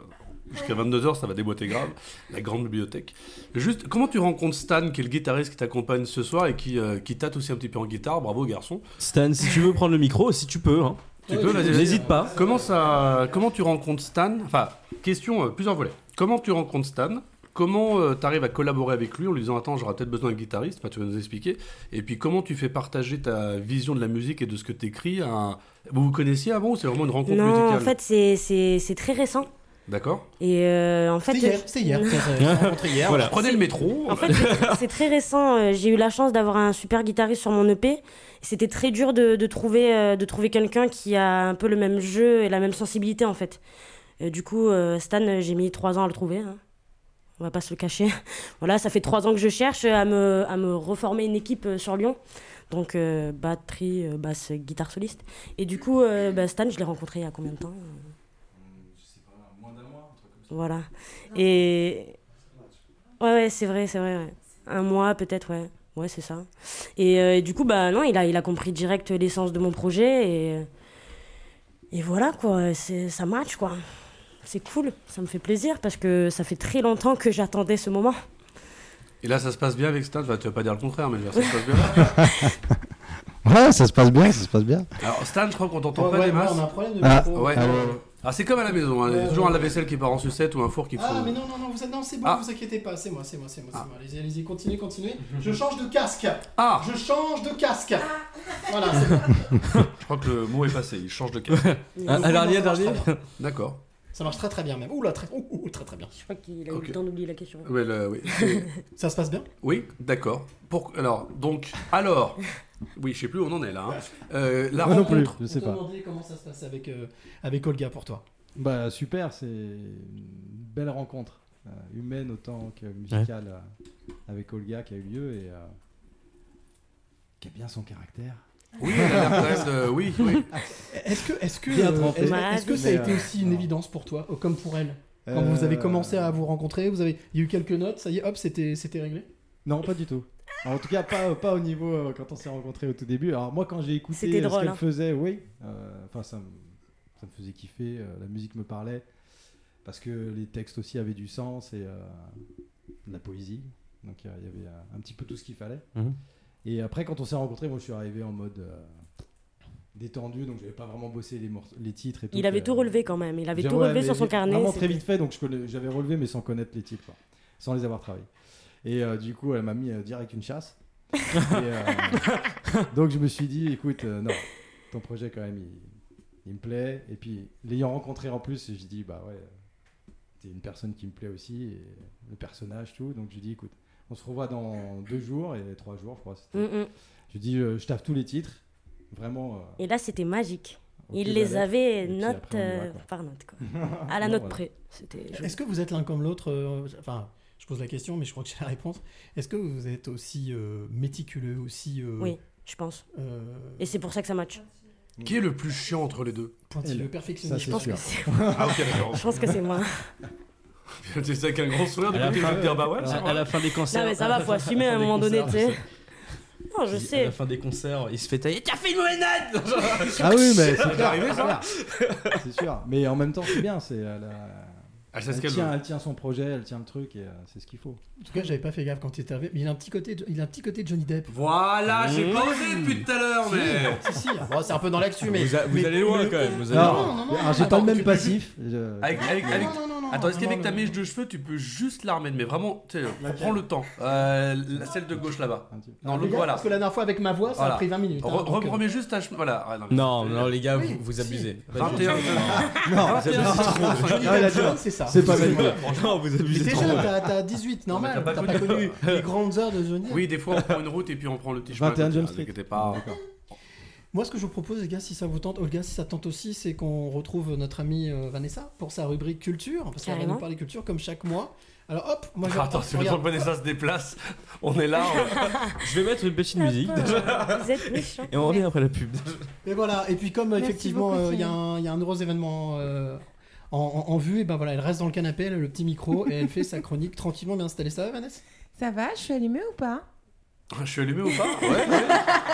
Jusqu'à 22h, ça va déboîter grave, la grande bibliothèque. Juste, comment tu rencontres Stan, qui est le guitariste qui t'accompagne ce soir et qui, euh, qui tâte aussi un petit peu en guitare Bravo, garçon. Stan, si tu veux prendre le micro, si tu peux. Hein. Tu peux, vas-y, vas-y. N'hésite pas. Comment, ça, comment tu rencontres Stan? Enfin, question, euh, plusieurs volets. Comment tu rencontres Stan? Comment tu arrives à collaborer avec lui en lui disant Attends, j'aurai peut-être besoin d'un guitariste Enfin, tu vas nous expliquer. Et puis, comment tu fais partager ta vision de la musique et de ce que tu écris à... Vous vous connaissiez avant ou c'est vraiment une rencontre Non, musicale? en fait, c'est, c'est, c'est très récent. D'accord Et euh, en fait, C'était hier, c'était hier. Voilà. Prenez le métro. En fait, c'est- c'est très récent. Euh, J'ai eu la chance d'avoir un super guitariste sur mon EP. C'était très dur de, de trouver, euh, de trouver quelqu'un qui a un peu le même jeu et la même sensibilité, en fait. Euh, du coup, euh, Stan, euh, j'ai mis trois ans à le trouver. hein. On va pas se le cacher. voilà, ça fait trois ans que je cherche à me, à me reformer une équipe euh, sur Lyon. Donc, euh, batterie, euh, basse, guitare soliste. Et du coup, bah, Stan, je l'ai rencontré il y a combien de temps Voilà. Et. Ouais, ouais, c'est vrai, c'est vrai. Un mois, peut-être, ouais. Ouais, c'est ça. Et, du coup, bah non, il a, il a compris direct l'essence de mon projet. Et, et voilà, quoi. Ça match, quoi. C'est cool. Ça me fait plaisir parce que ça fait très longtemps que j'attendais ce moment. Et là, ça se passe bien avec Stan Enfin, Tu vas pas dire le contraire, mais je veux dire, ça se passe bien. Ouais, ça se passe bien, ça se passe bien. Alors, Stan, je crois qu'on t'entend Ouais, pas ouais, des ouais, masses. on a un problème de Ah, micro. Ouais. Allô Ah, c'est comme à la maison, hein. il y a toujours ouais. un lave-vaisselle qui part en sucette ou un four qui faut. Ah, mais non, non, non, vous êtes, non, c'est bon, Ah. vous inquiétez pas, c'est moi, c'est moi, c'est moi, c'est Ah. moi. Allez-y, allez-y, continuez, continuez. Je change de casque. Ah Je change de casque. Voilà, c'est bon. Je crois que le mot est passé, il change de casque. Ah, alors, dernier. D'accord. Ça marche très très bien même. Ouh là, très, ouh, ouh, très très bien. Je crois qu'il a eu Ok. le temps d'oublier la question. Ouais, oui, Ça se passe bien? Oui d'accord. Pour... Alors, donc, alors. Oui, je sais plus où on en est là. hein. Euh, la Moi non plus, rencontre. je sais pas. comment ça se passe avec, euh, avec Olga pour toi. Bah super, c'est une belle rencontre, euh, humaine autant que musicale, euh, avec Olga qui a eu lieu et euh, qui a bien son caractère. Oui, elle a l'air quand même de. Oui, oui. Est-ce que, est-ce que, Bien euh, trempé. est-ce, est-ce que ça a été euh, aussi une non. évidence pour toi, euh, comme pour elle Quand vous avez commencé à vous rencontrer, vous avez, il y a eu quelques notes, ça y est, hop, c'était, c'était réglé Non, pas du tout. Alors, en tout cas, pas, pas au niveau euh, quand on s'est rencontrés au tout début. Alors moi, quand j'ai écouté C'était euh, ce drôle, qu'elle hein. faisait, oui, euh, enfin ça, me- ça me faisait kiffer, euh, la musique me parlait, parce que les textes aussi avaient du sens et euh, de la poésie. Donc il y a- il y avait euh, un petit peu tout ce qu'il fallait. Mhm. Et après, quand on s'est rencontrés, moi je suis arrivé en mode euh, détendu, donc j'avais pas vraiment bossé les, titres et tout. Il avait Euh, tout relevé quand même. Il avait tout relevé sur son carnet. Vraiment très vite fait, donc je j'avais relevé, mais sans connaître les titres, quoi. sans les avoir travaillés. Et euh, du coup, elle m'a mis direct une chasse. Et, donc je me suis dit, écoute, non, ton projet quand même, il, il me plaît. Et puis, l'ayant rencontré en plus, j'ai dit, bah ouais, t'es une personne qui me plaît aussi, et le personnage, tout. Donc je lui dis, écoute, on se revoit dans deux jours et trois jours, je crois. Mm, mm. Je lui dis, euh, je taffe tous les titres, vraiment. euh, Et là, c'était magique. Il les avait note euh, par note. Quoi. À la Non, note voilà. près. Est-ce que vous êtes l'un comme l'autre euh, Enfin, je pose la question, mais je crois que j'ai la réponse. Est-ce que vous êtes aussi euh, méticuleux, aussi euh, Oui, je pense. euh, Et c'est pour ça que ça match. Qui est le plus chiant entre les deux? Pointilleux, perfectionniste ça, Je pense sûr. que c'est Ah, je pense que c'est moi. C'est ça avec un grand sourire, du À la coup, tu fin- vas te dire, bah ouais, c'est À, à la fin des concerts. Non, mais ça va, faut assumer à un moment donné, tu sais. Non, je sais. À la fin des concerts, il se fait tailler. T'as fait une mauvaise note Ah oui, mais c'est arrivé, ça. C'est sûr. Mais en même temps, c'est bien. C'est elle, a- Elle tient, veut. elle tient son projet, elle tient le truc et euh, c'est ce qu'il faut. En tout cas, j'avais pas fait gaffe quand il est arrivé. Mais il a un petit côté, il a un petit côté de Johnny Depp. Voilà, j'ai Mmh. pas osé depuis tout à l'heure, mais. Si, si. Bon, c'est un peu dans l'actu, mais. Vous, a- vous mais- allez loin mais- quand même. Vous allez Non, loin. non, non, j'ai non, pas non, le même passif. je- Avec, avec, avec- Non, non, non, non, Attends, est-ce qu'avec ta mèche de cheveux, tu peux juste la remettre Mais vraiment, tu sais, prends le temps. Euh, la- celle de gauche là-bas. Non, Les l'autre, gars, voilà. Parce que la dernière fois avec ma voix, ça Voilà. a pris 20 minutes. hein, Re- donc, euh, Remets juste ta chemise. Voilà. Ah, Non, non, les gars, vous, abusez. 21. Non, 21, Johnny Ah, il a Depp, dit non. c'est ça. C'est pas validé. Non, vous abusez T'es trop. jeune, t'as t'as 18, Non, mais normal. t'as pas pas connu. les grandes heures de Johnny. Oui, des fois, on prend une route et puis on prend le petit chemin. 21 à côté, Jump Street. pas. Moi, ce que je vous propose, les gars, si ça vous tente, Olga, si ça te tente aussi, c'est qu'on retrouve notre amie euh, Vanessa pour sa rubrique culture, parce qu'elle va nous parler culture comme chaque mois. Alors hop, moi je Attends, si le temps que Vanessa se déplace, on est là. on- Je vais mettre une petite musique. Vous êtes méchants. Et on revient après la pub. Et voilà, et puis comme Merci effectivement euh, il y, a un il y a un heureux événement euh, en, en- en vue, et ben voilà, elle reste dans le canapé, elle a le petit micro et elle fait sa chronique tranquillement bien installée. Ça va, Vanessa? Ça va Je suis allumée ou pas? Je suis allumé ou pas? Ouais, ouais.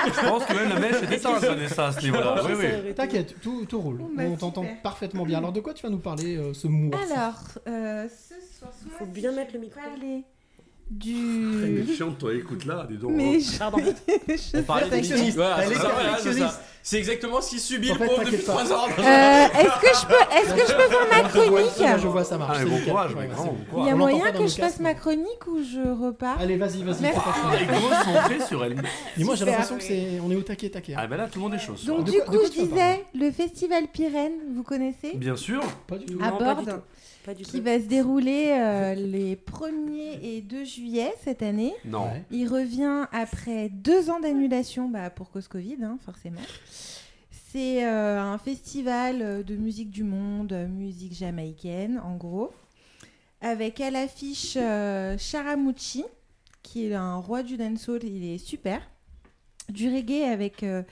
Je pense que même la mèche est éteinte, Vanessa, à ce niveau-là. Oui, oui. T'inquiète, tout, tout roule. Bah, on t'entend parfaitement bien. Alors de quoi tu vas nous parler euh, ce mois Alors, euh, ce soir, ce Faut bien mettre le micro. parler du. est chiante, toi, écoute là, dis donc. Mais je... Pardon. je On parlait. Perfectionniste. Elle est perfectionniste. C'est exactement ce qu'il subit En le fait, pauvre depuis t'inquiète pas. 3 ans. Euh, Est-ce que je peux, est-ce que je peux faire ma chronique je vois ça marche. Ah, bon courage, Ouais, mais grand, Il y a moyen que je fasse ma chronique ou je repars Allez, vas-y, vas-y. Elle est chronique. concentrée sur elle. Et moi j'ai l'impression que c'est on est au taquet taquet. hein. Ah, ben là, tout le monde est chaud. Donc du coup, je disais le festival Pyrène, vous connaissez? Bien sûr. Pas du tout. À Borde. Tout. Pas du qui tout. va se dérouler euh, les 1er et 2 juillet cette année. Non. Ouais. Il revient après deux ans d'annulation bah, pour cause Covid, hein, forcément. C'est euh, un festival euh, de musique du monde, musique jamaïcaine en gros, avec à l'affiche euh, Charamucci, qui est un roi du dancehall, il est super. Du reggae avec euh,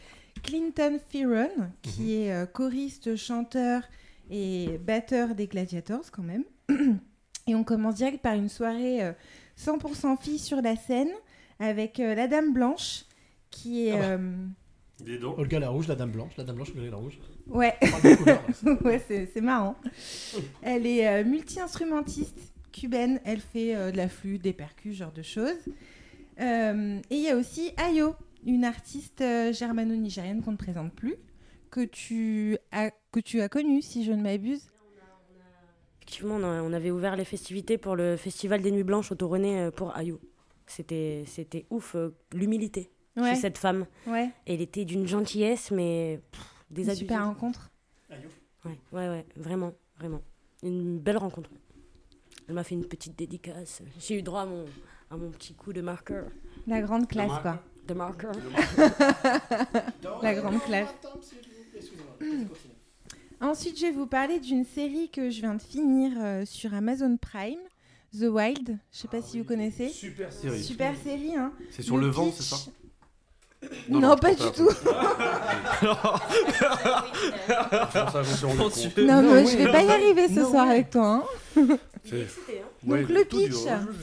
Clinton Fearon, qui est euh, choriste, chanteur et batteur des Gladiators quand même. et on commence direct par une soirée euh, 100% filles sur la scène avec euh, la Dame Blanche qui est... Ah bah. euh, Dis donc. Olga la rouge, la dame blanche, la dame blanche, Olga la rouge. Ouais, ouais c'est marrant. Elle est euh, multi-instrumentiste cubaine, elle fait euh, de la flûte, des percus, ce genre de choses. Euh, et il y a aussi Ayo, une artiste euh, germano-nigérienne qu'on ne présente plus, que tu as, que tu as connue si je ne m'abuse. Effectivement, on, a- on avait ouvert les festivités pour le festival des Nuits Blanches au Toronnet euh, pour Ayou. C'était, c'était ouf, euh, l'humilité Ouais, chez cette femme. ouais, Elle était d'une gentillesse, mais désabusée. super rencontre. Ouais, ouais, ouais, vraiment, vraiment. Une belle rencontre. Elle m'a fait une petite dédicace. J'ai eu droit à mon, à mon petit coup de marqueur. La grande classe, quoi. De marqueur. La grande classe. Ensuite, je vais vous parler d'une série que je viens de finir euh, sur Amazon Prime, The Wild. Je sais pas si vous connaissez. Super série. Super série, hein. C'est sur le vent, c'est ça Non, pas du tout. Le Non, mais je vais pas y arriver ce No soir avec toi. hein. C'est- Donc Ouais, le tout du pitch,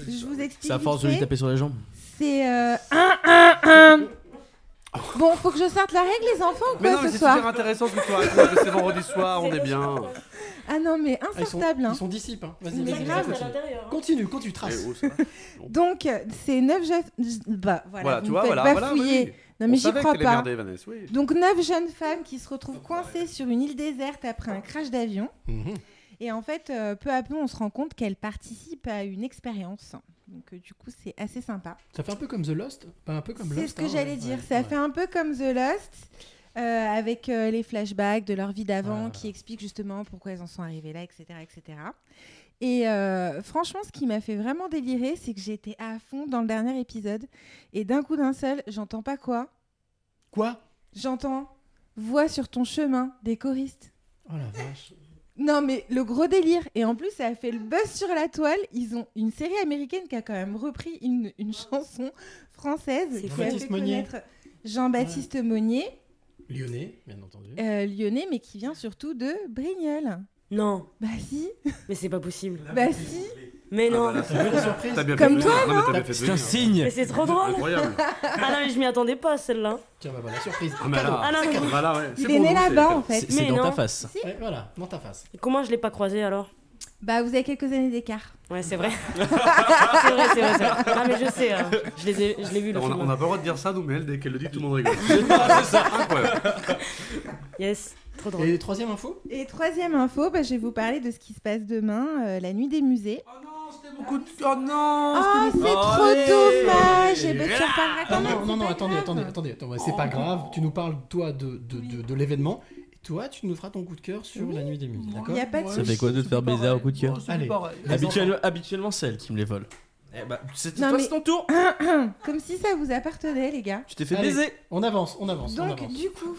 je- vous explique. C'est à vite force de lui taper sur les jambes. C'est euh, un, un, un. Bon, faut que je sorte la règle, les enfants, ou Mais quoi, non, mais ce c'est soir super intéressant ce que tu racontes, mais c'est vendredi soir, on est bien. Ah non, mais Ah, ils sont, insortable. hein. ils sont disciples. Hein. Vas-y, Mais vas-y, grave. vas-y, continue. Continue, continue, trace. Eh, oh, ça va. Donc, euh, c'est neuf jeunes. Bah, voilà, Voilà, vous tu me vois, faites voilà, voilà. oui. Non, mais On j'y savait que crois t'allais pas. merder, Vanessa, oui. Donc, neuf jeunes femmes qui se retrouvent coincées sur une île déserte après un crash d'avion. Mhm. Et en fait, euh, peu à peu, on se rend compte qu'elles participent à une expérience. Donc, euh, du coup, c'est assez sympa. Ça fait un peu comme The Lost Pas un peu comme Lost C'est ce que hein, j'allais ouais, dire. ouais, Ça ouais. fait un peu comme The Lost, euh, avec euh, les flashbacks de leur vie d'avant qui expliquent justement pourquoi elles en sont arrivées là, etc. etc. Et franchement, ce qui m'a fait vraiment délirer, c'est que j'étais à fond dans le dernier épisode. Et d'un coup d'un seul, j'entends pas quoi Quoi? J'entends Voix sur ton chemin des choristes. Oh la vache. Non, mais le gros délire. Et en plus, ça a fait le buzz sur la toile. Ils ont une série américaine qui a quand même repris une, une chanson française C'est qui a Jean-Baptiste fait connaître Jean-Baptiste Monnier, Lyonnais, bien entendu. euh, lyonnais, mais qui vient surtout de Brignoles. Non, Bah si, mais c'est pas possible. bah si. Mais non. Ah, bah, là, surprise T'as bien Comme fait venir. Non, mais C'est un signe Mais c'est trop drôle. Incroyable. Ah non, mais je m'y attendais pas celle-là. Tiens, bah voilà, surprise. Ah, mais là, Ah non, mais bah là, ouais, c'est Il est né là-bas en fait. C'est Mais dans non. ta face. Ouais, voilà, dans ta face. comment je l'ai pas croisé alors? Bah, vous avez quelques années d'écart. Ouais, c'est vrai. c'est vrai, c'est vrai, c'est vrai. Ah, mais je sais, hein. je les ai- je l'ai vu le On film. on n'a pas le droit de dire ça, nous, mais elle, dès qu'elle le dit, tout le monde rigole. c'est ça, incroyable. Yes, trop drôle. Et troisième info? Et troisième info, bah, je vais vous parler de ce qui se passe demain, euh, la nuit des musées. Oh non, c'était beaucoup de. Oh non Oh, c'est Oh, trop allez. dommage Et ben, tu en reparleras Ah quand même. non, non, non, attendez, grave. attendez, attendez, attendez, c'est pas grave. Tu nous parles, toi, de, de, de, de l'événement. Et toi, tu nous feras ton coup de cœur sur la nuit des musées, Il d'accord n'y a pas de Ça fait quoi de te faire baiser au coup de cœur Allez, les Habituellement, habituellement, c'est elle qui me les vole. Eh bah, c'est Non, toi, mais- ton tour Comme si ça vous appartenait, les gars. Tu t'es fait Allez. baiser On avance, on avance, on Donc, avance. du coup,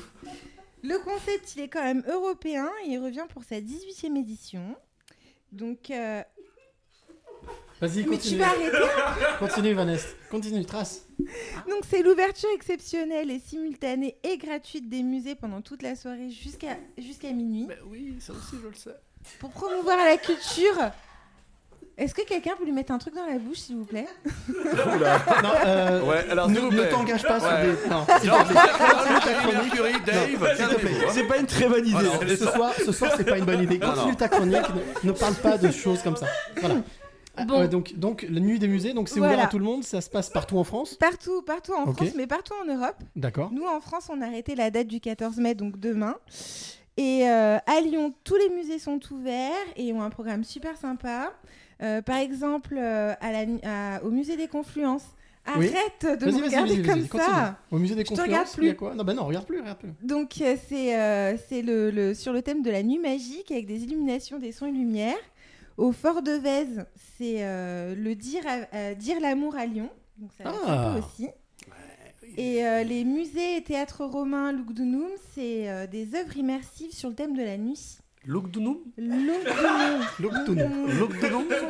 le concept, il est quand même européen. Il revient pour sa 18e édition. Donc, euh, Vas-y, mais tu continue. vas arrêter. Continue, Vanessa. Continue, trace. Donc, c'est l'ouverture exceptionnelle et simultanée et gratuite des musées pendant toute la soirée jusqu'à jusqu'à minuit. Mais oui, ça aussi, je le sais. Pour promouvoir la culture. Est-ce que quelqu'un peut lui mettre un truc dans la bouche, s'il vous plaît? Non, euh, Ouais, alors, ne, s'il vous ne plaît. t'engage pas sur des. Non, s'il te plaît. Continue ta chronique. Mercury, Dave, s'il te calmez-vous, plaît. hein. C'est pas une très bonne idée. Ce soir, ce soir, c'est pas une bonne idée. Non, Continue non. ta chronique. Ne, ne parle pas de choses comme ça. Voilà. Bon. ouais, donc, donc, la nuit des musées, donc c'est Voilà. ouvert à tout le monde. Ça se passe partout en France. Partout, partout en. France, mais partout en Europe. D'accord. Nous, en France, on a arrêté la date du 14 mai, donc demain. Et euh, à Lyon, tous les musées sont ouverts et ont un programme super sympa. Euh, par exemple, euh, à la, à- au musée des Confluences. Oui. Arrête de me regarder comme ça. Au musée des confluences, il y a quoi? Non, bah non, regarde plus, regarde plus. Donc, euh, c'est euh, c'est le, le- sur le thème de la nuit magique avec des illuminations, des sons et lumières. Au Fort de Vèze, c'est euh, le dire, à- euh, dire l'amour à Lyon. Donc, ça Ah. aussi. Et euh, les musées et théâtres romains Lugdunum, c'est euh, des œuvres immersives sur le thème de la nuit. Lugdunum? De nous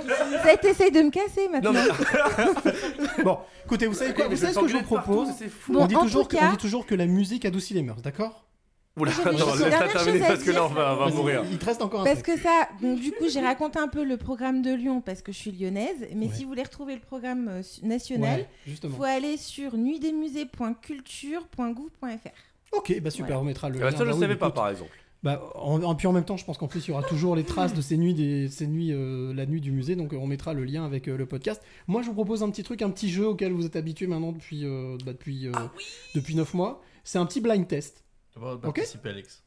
Ça t'essaye de me casser maintenant. Non, mais. Bon, écoutez, vous savez quoi Vous savez ce que je vous propose C'est fou. Bon, on, dit en toujours tout que, cas- on dit toujours que la musique adoucit les mœurs, d'accord? Oula, attends, laisse-la terminer parce que là, on va, on va Vas-y, mourir. Il te reste encore un Parce truc. que ça, donc du coup, j'ai raconté un peu le programme de Lyon parce que je suis lyonnaise. Mais Ouais. si vous voulez retrouver le programme euh, national, Ouais, justement. faut aller sur nuitdesmusées.culture.gouv.fr. Ok, bah super, Ouais. on mettra le. Ah, lien. Ça, je ne savais pas, par exemple. Bah, en, en- puis en même temps, je pense qu'en plus, il y aura toujours les traces de ces nuits, des, ces nuits euh, la nuit du musée, donc on mettra le lien avec euh, le podcast. Moi, je vous propose un petit truc, un petit jeu auquel vous êtes habitués maintenant depuis, euh, bah, depuis, euh, depuis 9 mois. C'est un petit blind test. Participer, Alex.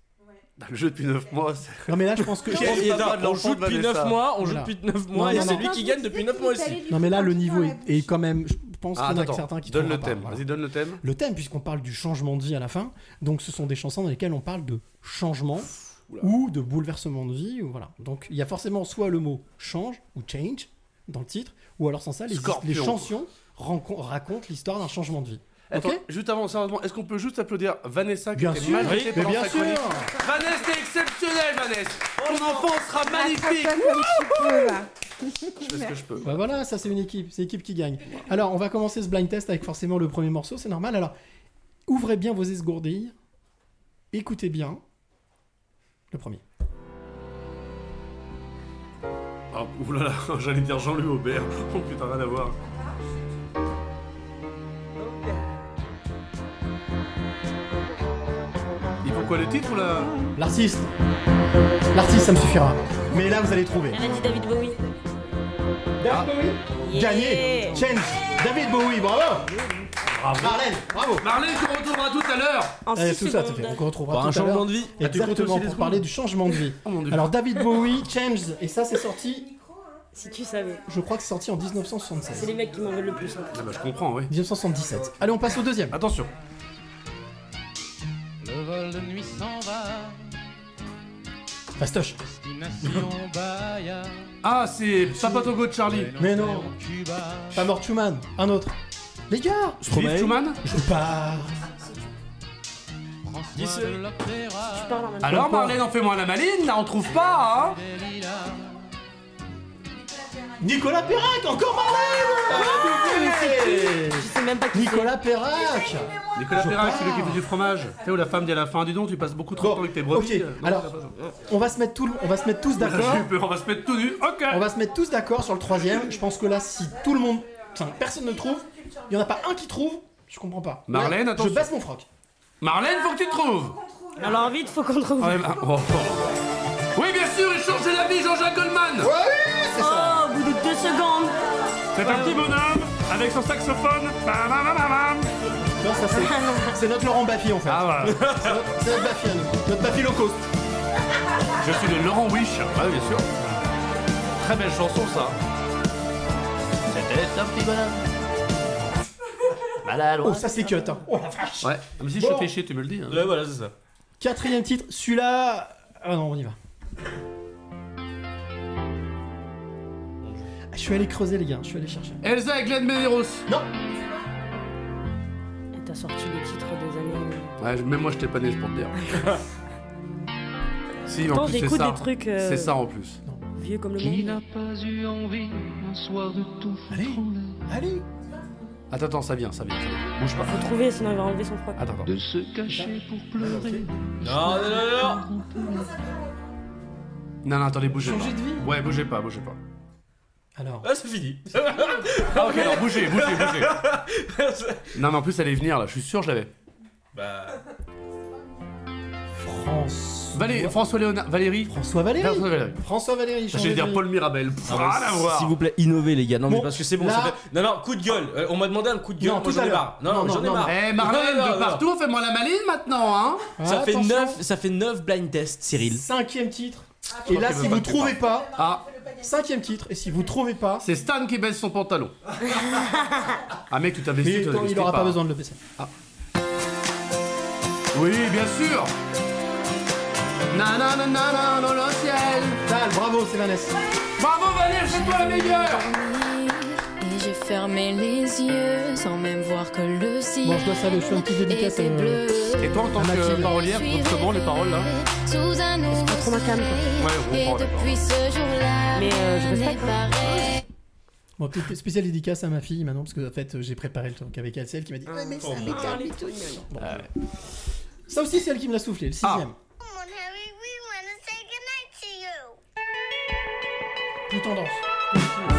Bah, Le jeu depuis 9 mois, c'est. Non, mais là, je pense que. je pense- pas de on l'enfant joue de depuis Vanessa. 9 mois, on joue Voilà. depuis 9 Non, mois et non, c'est non. lui qui gagne depuis 9 mois aussi. Non, mais là, le niveau est, est quand même. Je pense Ah, qu'il y en a attends, certains qui donne le pas, thème. voilà. Vas-y, donne le thème. Le thème, puisqu'on parle du changement de vie à la fin, donc ce sont des chansons dans lesquelles on parle de changement Oula. ou de bouleversement de vie, ou voilà. Donc il y a forcément soit le mot change ou change dans le titre, ou alors sans ça, les, Scorpion. les chansons rancon- racontent l'histoire d'un changement de vie. Attends, Ok juste avant, sérieusement, est-ce qu'on peut juste applaudir Vanessa qui Bien était sûr, magnifique mais bien sûr. Vanessa, t'es exceptionnelle, Vanessa Ton enfant sera magnifique. Je fais ce que je peux. Bah voilà, ça c'est une équipe, c'est l'équipe qui gagne. Alors on va commencer ce blind test avec forcément le premier morceau, c'est normal. Alors ouvrez bien vos esgourdilles, écoutez bien le premier. Ah, oulala, j'allais dire Jean-Louis Aubert. Oh putain, rien à voir. Pourquoi le titre ou la. L'artiste, l'artiste ça me suffira. Mais là vous allez trouver. Elle a dit David Bowie. David Bowie Gagné. Change David Bowie, bravo Bravo Marlène, bravo Marlène, qu'on retrouvera tout à l'heure En Eh, 6 tout ça, ça secondes. fait. On retrouvera un tout à changement l'heure. de vie. Ah, tu Exactement, pour parler du changement de vie. Oh. Alors David Bowie, Change, et ça c'est sorti, Si tu savais. je crois que c'est sorti en C'est 1976. les mecs qui m'en veulent le plus. hein. Ah bah, je comprends, oui. 1977. Allez, on passe au deuxième. Attention. Le vol de nuit s'en va, Fastoche. destination Bahia. Ah, c'est Papa Togo de Charlie. Mais non. Pas mort Schumann, un autre. Les gars, Schumann je pars. De l'opéra. Je temps. Alors Marlène, en fais-moi la maline, là on trouve pas, hein. Nicolas Perrac, encore Marlène Je sais même pas qui Nicolas Perrac Nicolas Perrac, celui qui pars. fait du fromage. Tu sais où la femme dit à la fin, dis donc, tu passes beaucoup trop de Bon, temps avec tes brebis. ok, non, alors. On va se mettre, tout, on va se mettre tous d'accord. J'ai eu peur, on va se mettre tout nu. Ok. On va se mettre tous d'accord sur le troisième. Je pense que là, si tout le monde. Enfin, personne ne trouve, il y en a pas un qui trouve, je comprends pas. Marlène, attention. Je baisse mon froc. Marlène, faut que tu trouves. Alors vite, faut qu'on trouve. Ah ouais, bah, oh, oh. Oui, bien sûr, il changeait la vie, Jean-Jacques Goldman. c'est. C'est un petit bonhomme avec son saxophone. Bam, bam, bam, bam, bam. Tu vois, ça, c'est- c'est notre Laurent Baffy en fait. Ah voilà. C'est notre, c'est notre Baffy à nous. Notre Baffy low cost. Je suis le Laurent Wish. Ouais, bien sûr. Très belle chanson, ça. C'était un petit bonhomme. Malade, Oh, ça c'est cut. Hein. Oh la vache. Ouais, mais si je te fais chier, tu me le dis. hein. Ouais, voilà, c'est ça. Quatrième titre, celui-là. Ah non, on y va. Je suis allé creuser, les gars. Je suis allé chercher. Elsa et Glenn Medeiros. Non. Et T'as sorti les titres des années. Ouais, je- même moi, je t'ai pas né, c'est pour te dire. si, en Pourtant, plus, c'est j'écoute ça. des trucs. euh, C'est ça en plus. Vieux comme le Qui monde. n'a pas eu envie un soir de tout Allez. foutre en l'air Allez. Attends, attends, ça vient, ça vient, ça vient. Bouge pas. Faut trouver, sinon il va enlever son froc. Attends, attends. De se cacher pour pleurer Non, non, non, non. Non, non, attendez, bougez Changer pas. de vie. Ouais, bougez pas, bougez pas. Alors. Ah, c'est fini. Ah, ok, alors bougez, bougez, bougez. Non, mais en plus, elle allait venir là, je suis sûr, je l'avais. bah. France. Valé- François Léonard, Valérie. François Valéry. François Valérie. François changer J'allais dire. Paul Mirabel. Ah. S'il vous plaît, innovez les gars. Non, Bon, mais parce que c'est bon, là- ça fait. Non, non, coup de gueule. Euh, on m'a demandé un coup de gueule. Non, j'en à ai marre. Non, Non, non, non, j'en ai non, marre. Eh, Marlène, de partout, fais-moi la maline maintenant, hein. Ça fait Attention. 9, ça fait 9 blind tests, Cyril. Cinquième titre. Je Et là, si vous trouvez pas, Ah, cinquième titre. Et si vous trouvez pas, c'est Stan qui baisse son pantalon. ah, mec, tu t'as mais baissé, tu attends, il aura pas besoin de le baisser. Oui, bien sûr. Nanana, dans le ciel. Tal, bravo, c'est Vanessa. Bravo, Valérie, c'est toi la meilleure. Fermé les yeux sans même voir que le ciel Bon, je dois saluer, je petite dédicace. était euh, bleu. Et toi, en tant Ah, que parolière, tu trouves comment les paroles là Sous un nouveau pas trop ma cam, quoi. Ouais, on depuis ce jour-là, Mais, euh, je respecte, hein. Bon, petite spéciale dédicace à ma fille maintenant, parce que en fait, j'ai préparé le truc avec elle, c'est elle qui m'a dit. Ouais, mais ça et tout. Bon. Ça aussi, c'est elle qui me l'a soufflé, le sixième. Plus tendance.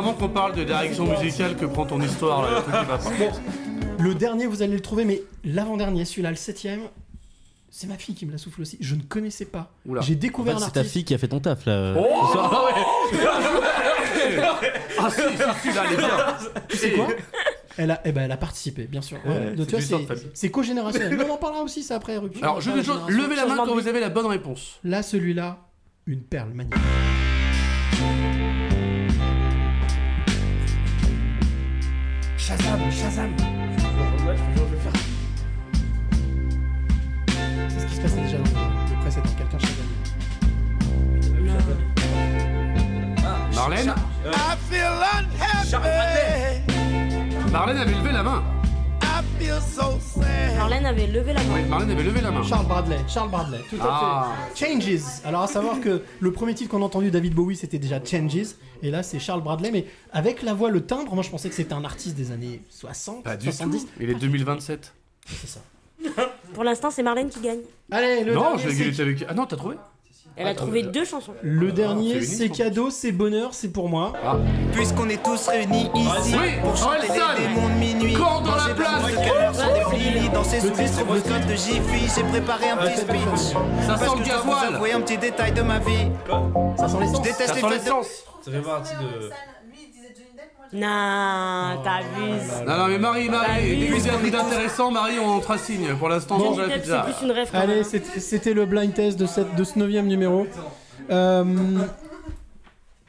Vraiment qu'on parle de direction musicale que prend ton histoire là, le truc qui va pas. Bon, le dernier, vous allez le trouver, mais l'avant-dernier, celui-là, le septième, c'est ma fille qui me l'a soufflé aussi. Je ne connaissais pas. Oula. J'ai En découvert fait, un c'est ta fille qui a fait ton taf là. Oh. Ah si, si, si, là, elle est bien. Tu sais quoi? Elle a, eh ben, elle a participé, bien sûr. Ouais, Donc, c'est tu vois, co-générationnel. Mais on en parlera aussi, ça après. rupture, Alors, je veux génération. levez la main quand vous avez la bonne réponse. Là, celui-là, une perle magnifique. Shazam, Shazam. C'est ce qui se passait déjà dans le le précédent, quelqu'un Shazam. Marlène Marlène avait levé la main. Marlène avait levé la main. Oui, Marlène avait levé la main. Charles Bradley, Charles Bradley, tout à Ah. fait. Changes. Alors à savoir que le premier titre qu'on a entendu David Bowie c'était déjà Changes, et là c'est Charles Bradley, mais avec la voix, le timbre, moi je pensais que c'était un artiste des années 60, Pas du 70. tout. Il est 2027. C'est ça. Pour l'instant, c'est Marlène qui gagne. Allez, le Non, dernier, je était avec. Ah non, t'as trouvé? Elle a trouvé deux chansons. Le dernier, c'est cadeau, c'est bonheur, c'est pour moi. Puisqu'on est tous réunis ici Oui, pour chanter les démons de minuit. Quand dans la place. plein de canards sur des flilis, danser Le sous les titre, le stroboscopes de Jiffy. J'ai préparé un petit speech. Ça sent le je gasoil. un petit détail de ma vie. Ça sent Je l'essence. déteste Ça les. Ça fait partie de. Non, t'abuses. Non, non, mais Marie, Marie, dès que vous avez d'intéressant, Marie, on trois signes. Pour l'instant, Johnny Depp, c'est pizza. plus une rêve Allez, c'était c'était le blind test de, cette, de ce neuvième numéro. Euh,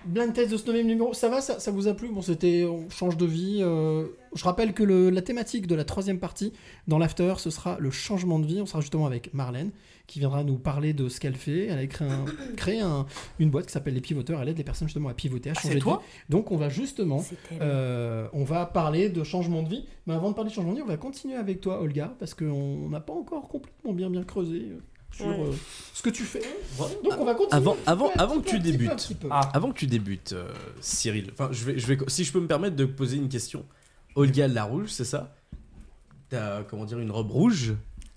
Blind test de ce neuvième numéro, ça va, ça, ça vous a plu? Bon, c'était, on change de vie. euh, je rappelle que le- la thématique de la troisième partie dans l'after, ce sera le changement de vie. On sera justement avec Marlène, qui viendra nous parler de ce qu'elle fait. Elle a un- créé un- une boîte qui s'appelle les pivoteurs. Elle aide les personnes justement à pivoter, à Ah, changer c'est de toi vie. Donc, on va justement, euh, on va parler de changement de vie. Mais avant de parler de changement de vie, on va continuer avec toi, Olga, parce qu'on n'a pas encore complètement bien bien creusé euh, sur Ouais. euh, ce que tu fais. Donc, on va continuer. Avant, avant, un avant que peu, tu peu, débutes, avant que tu débutes, euh, Cyril, enfin, je vais, je vais, si je peux me permettre de poser une question. Olga Larouge, c'est ça? T'as, comment dire, une robe rouge?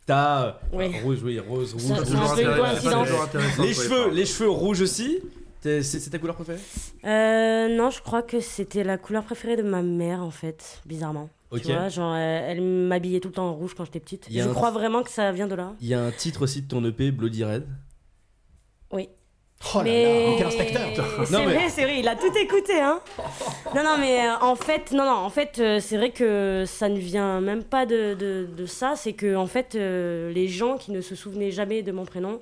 T'as Oui. euh, rouge, oui, rose, rouge. Ça- rouge. c'est un peu une coïncidence. Les cheveux, les cheveux rouges aussi? C'est c'est ta couleur préférée? Euh, non, je crois que c'était la couleur préférée de ma mère, en fait, bizarrement. Ok. Tu vois, genre, euh, elle m'habillait tout le temps en rouge quand j'étais petite. Je un- crois vraiment que ça vient de là. Il y a un titre aussi de ton EP, Bloody Red? Oui. Oh là mais... là, quel inspecteur C'est mais- vrai, c'est vrai, il a tout écouté, hein. non, non, mais euh, en fait, non, non, en fait, euh, c'est vrai que ça ne vient même pas de, de, de ça. C'est que, en fait, euh, les gens qui ne se souvenaient jamais de mon prénom,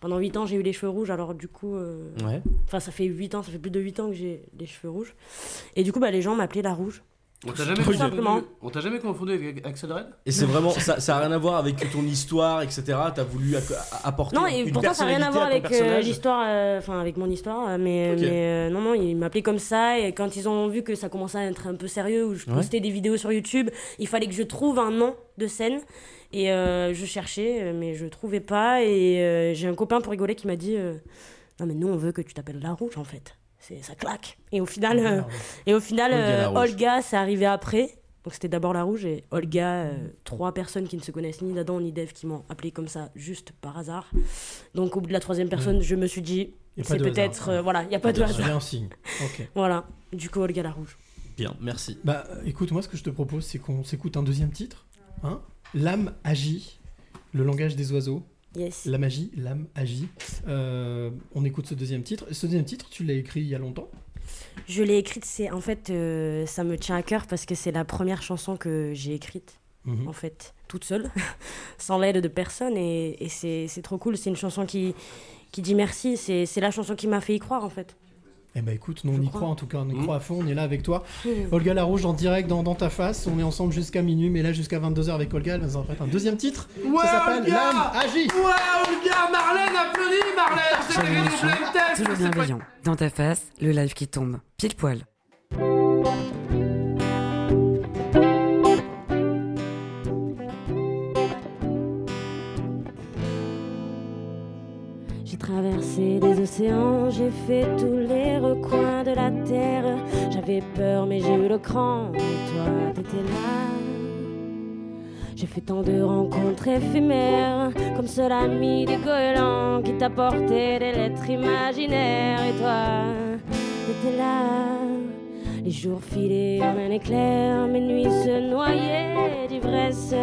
pendant 8 ans, j'ai eu les cheveux rouges, alors du coup, Ouais. enfin, ça fait 8 ans, ça fait plus de 8 ans que j'ai les cheveux rouges. Et du coup, bah, les gens m'appelaient la rouge. On t'a jamais, confondu- jamais avec Axel Red Et c'est vraiment, ça, ça a rien à voir avec ton histoire, etc. T'as voulu apporter Non, et une pourtant ça n'a rien à voir avec euh, l'histoire, euh, enfin avec mon histoire, euh, mais, euh, non, non, ils m'appelaient comme ça, et quand ils ont vu que ça commençait à être un peu sérieux, où je Ouais. postais des vidéos sur YouTube, il fallait que je trouve un nom de scène, et euh, je cherchais, mais je trouvais pas, et euh, j'ai un copain pour rigoler qui m'a dit euh, Non, mais nous on veut que tu t'appelles La Rouge en fait, ça claque. Et au final, euh, et au final Olga euh. Olga, c'est arrivé après. Donc c'était d'abord la rouge et Olga, euh, trois personnes qui ne se connaissent ni d'Adam ni d'Eve qui m'ont appelé comme ça juste par hasard. Donc au bout de la troisième personne, je me suis dit, pas c'est de peut-être, euh, voilà, il y a pas de C'est hasard. un signe. Ok. Voilà, du coup Olga la rouge. Bien, merci. Bah euh, écoute, moi ce que je te propose, c'est qu'on s'écoute un deuxième titre. Hein l'âme agit, le langage des oiseaux. Yes. La magie, l'âme agit. Euh, on écoute ce deuxième titre. Ce deuxième titre, tu l'as écrit il y a longtemps? Je l'ai écrite, c'est en fait, euh, ça me tient à cœur parce que c'est la première chanson que j'ai écrite, Mhm. en fait, toute seule, sans l'aide de personne et, et c'est c'est trop cool. C'est une chanson qui, qui dit merci, c'est la chanson qui m'a fait y croire en fait. Eh ben écoute, nous, on Je y crois. croit en tout cas, on y Mhm. croit à fond, on est là avec toi. Olga Larouge en direct dans, dans ta face, on est ensemble jusqu'à minuit, mais là jusqu'à 22h avec Olga, elle va nous en faire un deuxième titre. Ouais, ça s'appelle Olga L'âme agit. Ouais, Olga, Marlène, applaudis, Marlène Michou. plein de tests, Toujours bienveillant. Dans ta face, le live qui tombe. Pile poil. Traversé des océans, j'ai fait tous les recoins de la terre. J'avais peur, mais j'ai eu le cran. Et toi, t'étais là. J'ai fait tant de rencontres éphémères, comme seul ami du goéland qui t'apportait des lettres imaginaires. Et toi, t'étais là. Les jours filaient en un éclair, mes nuits se noyaient d'ivresse.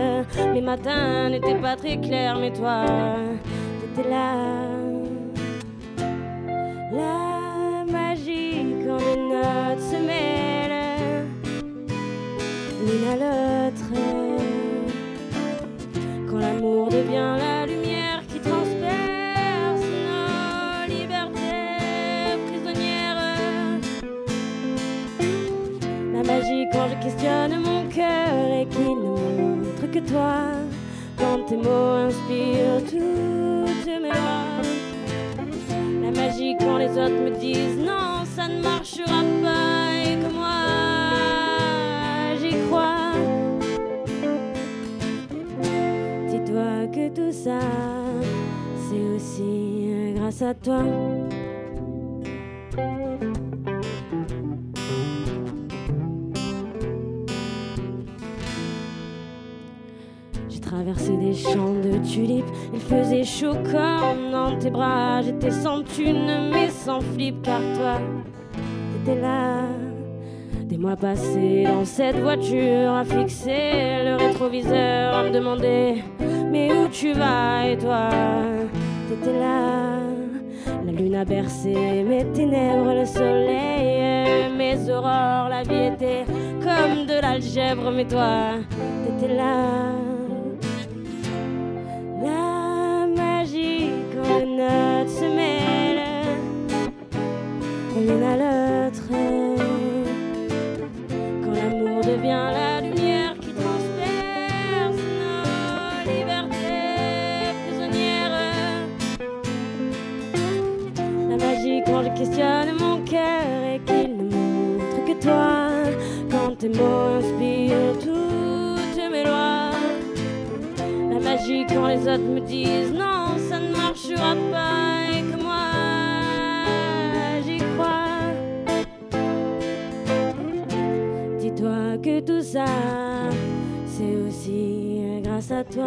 Mes matins n'étaient pas très clairs, mais toi, t'étais là. La magie quand les notes se mêlent l'une à l'autre. Quand l'amour devient la lumière qui transperce nos libertés prisonnières. La magie quand je questionne mon cœur et qu'il ne montre que toi. Quand tes mots inspirent toutes mes voix. La magie quand les autres me disent non, ça ne marchera pas et que moi j'y crois. Dis-toi que tout ça, c'est aussi grâce à toi. Traversé des champs de tulipes, il faisait chaud comme dans tes bras. J'étais sans thune mais sans flip car toi, t'étais là. Des mois passés dans cette voiture à fixer le rétroviseur, à me demander mais où tu vas et toi, t'étais là. La lune a bercé mes ténèbres, le soleil, mes aurores, la vie était comme de l'algèbre, mais toi, t'étais là. L'une à l'autre. Quand l'amour devient la lumière qui transperce nos libertés prisonnières. La magie quand je questionne mon cœur et qu'il ne montre que toi. Quand tes mots inspirent toutes mes lois. La magie quand les autres me disent non, ça ne marchera pas Dis-toi que tout ça, c'est aussi grâce à toi.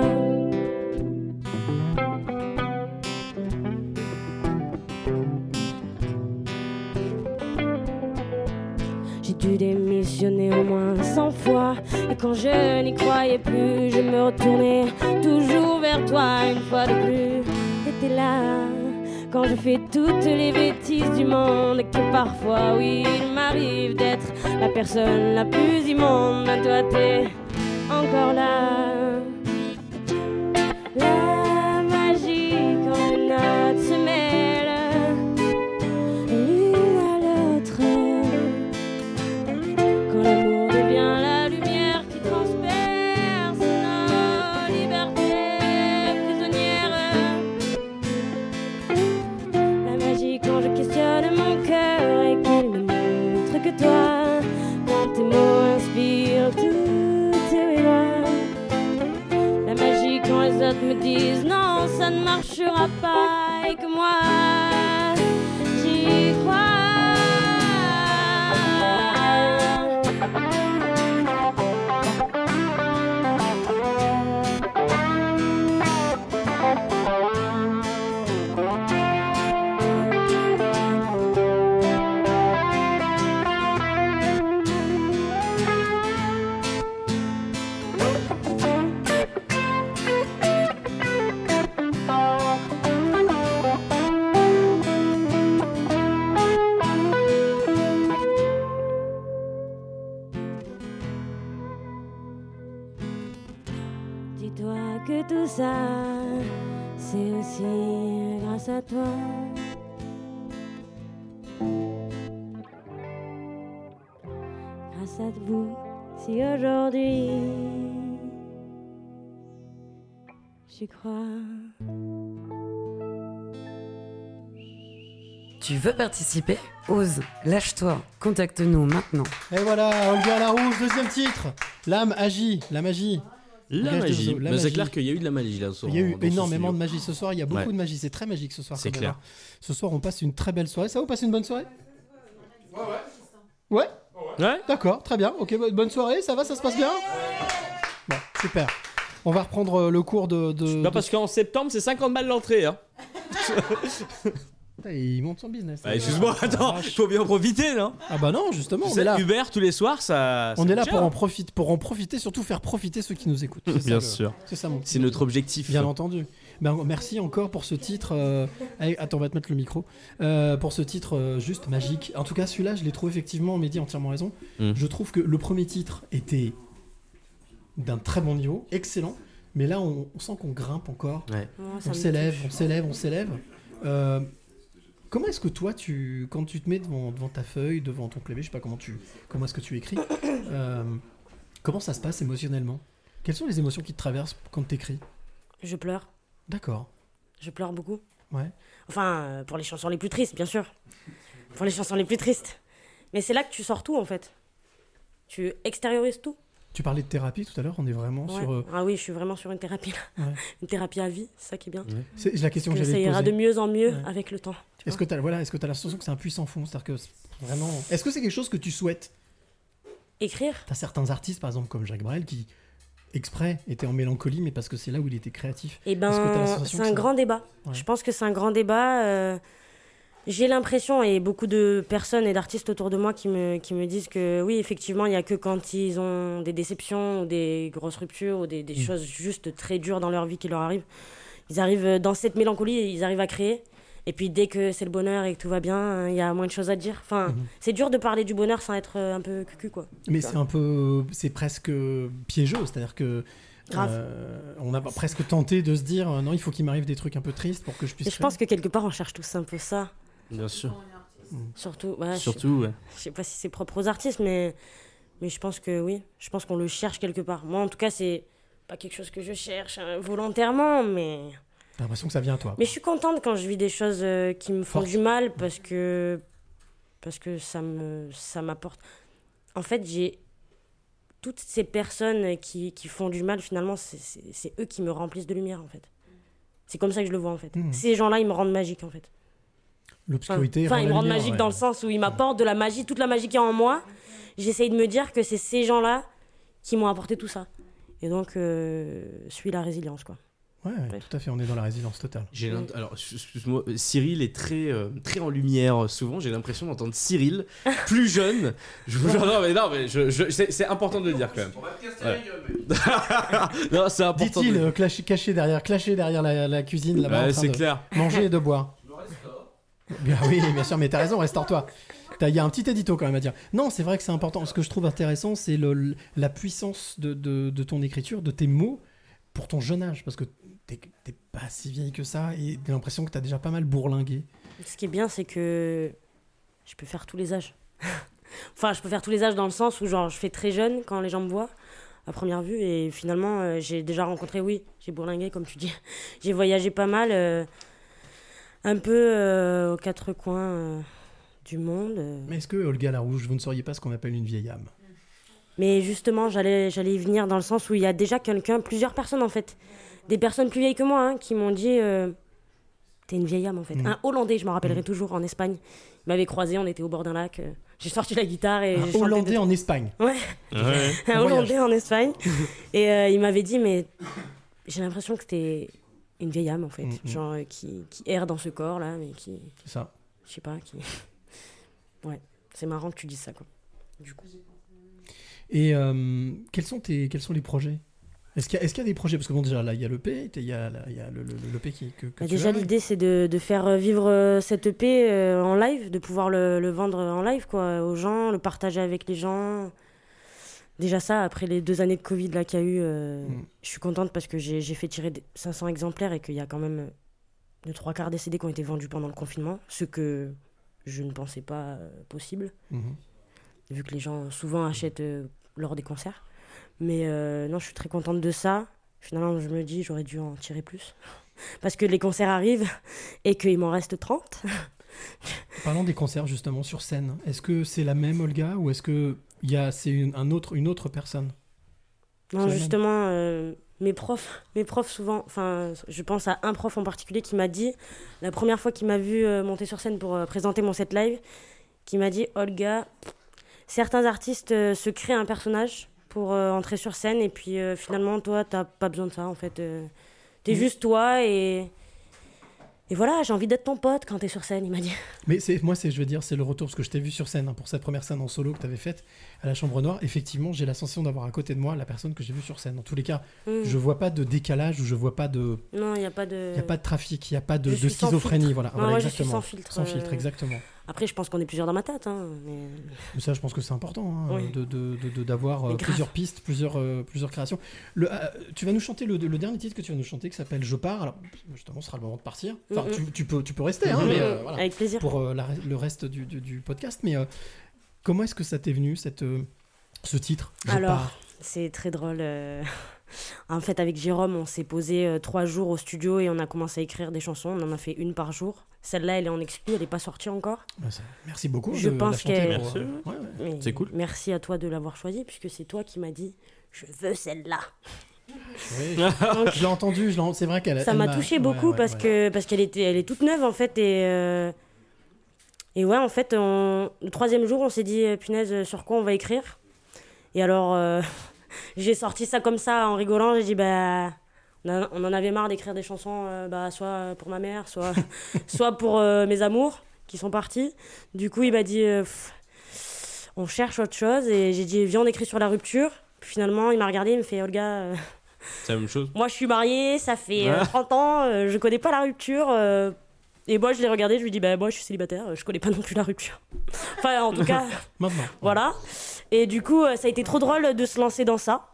J'ai dû démissionner au moins 100 fois. Et quand je n'y croyais plus, je me retournais toujours vers toi une fois de plus. T'étais là quand je fais toutes les bêtises du monde. Et que parfois, oui, il m'arrive d'être la personne la immonde. Ben toi, t'es encore là. Toi. Grâce à vous, si aujourd'hui j'y crois. Tu veux participer? Ose, lâche-toi, contacte-nous maintenant. Et voilà, Olga Larouche, deuxième titre. L'âme agit, la magie. La magie. Bah, c'est clair qu'il y a eu de la magie là. Il y a eu ce énormément de magie ce soir. Il y a beaucoup Ouais. de magie. C'est très magique ce soir. C'est clair. d'hab. Ce soir, on passe une très belle soirée. Ça vous passe une bonne soirée? Ouais Ouais D'accord, très bien. Ok, bo- bonne soirée. Ça va, ça se passe bien? Bon, super. On va reprendre euh, le cours de. de- Non, de- parce qu'en septembre, c'est 50 balles l'entrée. Hein. Putain, il monte son business. Ah, Excuse-moi, attends, faut bien en profiter, non? Ah bah non, justement, on C'est est là. Uber tous les soirs, ça. On ça est là coûte pour cher. en, profiter, pour en profiter, surtout faire profiter ceux qui nous écoutent. C'est ça, Bien le- sûr. C'est ça mon petit C'est notre objectif. Bien entendu. Ben, merci encore pour ce titre. euh, allez, attends, on va te mettre le micro. Euh, pour ce titre euh, juste magique. En tout cas, celui-là, je l'ai trouvé effectivement, Mehdi a entièrement raison. Mm. Je trouve que le premier titre était d'un très bon niveau, excellent. Mais là, on, on sent qu'on grimpe encore. Ouais. Oh, ça on me s'élève, touche. on s'élève, on s'élève. Euh, comment est-ce que toi, tu, quand tu te mets devant, devant ta feuille, devant ton clavier, je sais pas comment tu, comment est-ce que tu écris, euh, comment ça se passe émotionnellement? Quelles sont les émotions qui te traversent quand tu écris? Je pleure. D'accord. Je pleure beaucoup. Ouais. Enfin, euh, pour les chansons les plus tristes, bien sûr. Pour les chansons les plus tristes. Mais c'est là que tu sors tout, en fait. Tu extériorises tout. Tu parlais de thérapie tout à l'heure, on est vraiment Ouais. sur. euh, Ah oui, je suis vraiment sur une thérapie là. Ouais. Une thérapie à vie, c'est ça qui est bien. C'est la question que j'allais ça ira de mieux en mieux avec le temps. Est-ce que tu as voilà, est-ce que as la sensation que c'est un puissant fond, c'est-à-dire que vraiment Est-ce que c'est quelque chose que tu souhaites? Écrire? Tu as certains artistes par exemple comme Jacques Brel qui exprès étaient en mélancolie mais parce que c'est là où il était créatif. Eh que t'as la ben, c'est que un grand débat. Je pense que c'est un grand débat. euh, J'ai l'impression, et beaucoup de personnes et d'artistes autour de moi qui me, qui me disent que oui, effectivement, il n'y a que quand ils ont des déceptions ou des grosses ruptures ou des, des Mm. choses juste très dures dans leur vie qui leur arrivent. Ils arrivent dans cette mélancolie ils arrivent à créer. Et puis dès que c'est le bonheur et que tout va bien, euh, il y a moins de choses à dire. Enfin, Mhm. c'est dur de parler du bonheur sans être euh, un peu cucu, quoi. Mais c'est un peu c'est presque piégeux, c'est-à-dire que euh, on a presque tenté de se dire euh, non, il faut qu'il m'arrive des trucs un peu tristes pour que je puisse Et je pense que quelque part, on cherche tous un peu ça. Bien sûr. Surtout, ouais, je- Surtout, ouais. Je sais pas si c'est propre aux artistes, mais, mais je pense que oui. Je pense qu'on le cherche quelque part. Moi, en tout cas, c'est pas quelque chose que je cherche hein, volontairement, mais. T'as l'impression que ça vient à toi. Mais je suis contente quand je vis des choses euh, qui me font du mal parce que parce que ça me ça m'apporte. En fait, j'ai toutes ces personnes qui, qui font du mal finalement, c'est- eux qui me remplissent de lumière en fait. C'est comme ça que je le vois en fait. Mhm. Ces gens-là, ils me rendent magique en fait. L'obscurité. Enfin, ils me rendent magique ouais. dans le sens où ils m'apportent de la magie, toute la magie qu'il y a en moi. J'essaye de me dire que c'est ces gens-là qui m'ont apporté tout ça. Et donc, euh, suis la résilience, quoi. Ouais, ouais, tout à fait, on est dans la résilience totale. J'ai alors excuse-moi, Cyril est très euh, très en lumière euh, souvent. J'ai l'impression d'entendre Cyril plus jeune. Je vous jure, non mais non mais je, je- c'est, important de le dire quand même. Ouais. non c'est important. Dit-il, de- euh, caché, derrière, caché derrière la, la cuisine là-bas. Ouais, c'est clair. Manger et de boire. Oui, bien sûr, mais t'as raison, restaure-toi. Il y a un petit édito quand même à dire. Non, c'est vrai que c'est important. Ce que je trouve intéressant, c'est le- la puissance de, ton écriture, de tes mots, pour ton jeune âge. Parce que t'es pas si vieille que ça et t'as l'impression que t'as déjà pas mal bourlingué. Ce qui est bien, c'est que je peux faire tous les âges. enfin, je peux faire tous les âges dans le sens où, genre, je fais très jeune quand les gens me voient à première vue. Et finalement, euh, j'ai déjà rencontré, oui, j'ai bourlingué, comme tu dis. j'ai voyagé pas mal, euh, un peu euh, aux quatre coins euh, du monde. euh. Mais est-ce que, Olga Larouche, vous ne sauriez pas ce qu'on appelle une vieille âme? Mais justement, j'allais, j'allais y venir dans le sens où il y a déjà quelqu'un, plusieurs personnes en fait, des personnes plus vieilles que moi, hein, qui m'ont dit euh, T'es une vieille âme en fait. Mm. Un Hollandais, je me rappellerai toujours, en Espagne. Il m'avait croisé, on était au bord d'un lac. euh, j'ai sorti la guitare et. Un Hollandais en Espagne. Ouais. Ouais. un Hollandais en Espagne. et euh, il m'avait dit Mais j'ai l'impression que t'es une vieille âme en fait. Mm, mm. Genre euh, qui, qui erre dans ce corps là, mais qui. C'est ça. Je sais pas, qui. Ouais, c'est marrant que tu dises ça quoi. Du coup. Et euh, quels, sont tes, quels sont les projets? Est-ce qu'il y, qu'il y a des projets? Parce que bon, déjà, là, il y a l'EP, il y a, il y a le, le, le EP qui, que, que Bah, tu déjà, l'idée, c'est de, de faire euh, vivre cette EP en live, de pouvoir le, le vendre en live quoi, aux gens, le partager avec les gens. Déjà ça, après les deux années de Covid là qu'il y a eu, euh, Mm. je suis contente parce que j'ai fait tirer des 500 exemplaires et qu'il y a quand même euh, le trois quarts des CD qui ont été vendus pendant le confinement, ce que je ne pensais pas euh, possible, Mhm. vu que les gens souvent achètent euh, lors des concerts. Mais euh, non, je suis très contente de ça. Finalement, je me dis, j'aurais dû en tirer plus. Parce que les concerts arrivent et qu'il m'en reste 30. Parlons des concerts justement sur scène. Est-ce que c'est la même Olga ou est-ce que il y a c'est une, un autre, une autre personne Non, justement, euh, mes profs, mes profs souvent, enfin, je pense à un prof en particulier qui m'a dit, la première fois qu'il m'a vu euh, monter sur scène pour euh, présenter mon set live, qui m'a dit, Olga, certains artistes se créent un personnage pour entrer sur scène et puis finalement, toi, t'as pas besoin de ça en fait. t'es juste toi et. Et voilà, j'ai envie d'être ton pote quand t'es sur scène, il m'a dit. Mais c'est moi, c'est je veux dire, c'est le retour parce que je t'ai vu sur scène hein, pour cette première scène en solo que tu avais faite à la Chambre Noire. Effectivement, j'ai la sensation d'avoir à côté de moi la personne que j'ai vue sur scène. En tous les cas, Mm. je vois pas de décalage ou je vois pas de, Non, il n'y a pas de. il y a pas de trafic, il y a pas de, schizophrénie, voilà. Voilà ouais, je suis exactement. sans filtre, Sans filtre, euh, exactement. Après, je pense qu'on est plusieurs dans ma tête. Hein, mais... Mais ça, je pense que c'est important hein, Oui. de- de- de- de- d'avoir euh, plusieurs pistes, plusieurs, euh, plusieurs créations. Le, euh, tu vas nous chanter le, le dernier titre que tu vas nous chanter qui s'appelle Je pars. Alors, justement, ce sera le moment de partir. Enfin, tu, tu peux, tu peux rester, hein, mais, euh, voilà, Avec plaisir. pour la- le reste du, du- du podcast. Mais comment est-ce que ça t'est venu, cette, ce titre Je Alors, pars? c'est très drôle. En fait, avec Jérôme, on s'est posé euh, trois jours au studio et on a commencé à écrire des chansons. On en a fait une par jour. Celle-là, elle est en exclu, elle n'est pas sortie encore. Bah, Merci beaucoup. Je pense qu'elle. ouais, ouais. C'est cool. Merci à toi de l'avoir choisie, puisque c'est toi qui m'as dit Je veux celle-là. Oui, je l'ai entendu, je c'est vrai qu'elle Ça m'a touché beaucoup ouais, parce ouais. que parce qu'elle était elle est toute neuve en fait et euh, et ouais en fait on- le troisième jour on s'est dit euh, punaise sur quoi on va écrire? Et alors euh, j'ai sorti ça comme ça en rigolant j'ai dit bah on, en avait marre d'écrire des chansons euh, bah soit pour ma mère soit soit pour euh, mes amours qui sont partis du coup il m'a dit euh, Pff, on cherche autre chose et j'ai dit viens on écrit sur la rupture Puis finalement il m'a regardé il me fait Olga C'est la même chose. moi, je suis mariée, ça fait euh, Ouais. 30 ans, je connais pas la rupture. Et moi, je l'ai regardé, je lui dis, bah, moi, je suis célibataire, je connais pas non plus la rupture. enfin, en tout cas, Maintenant. voilà. Et du coup, euh, ça a été trop drôle de se lancer dans ça.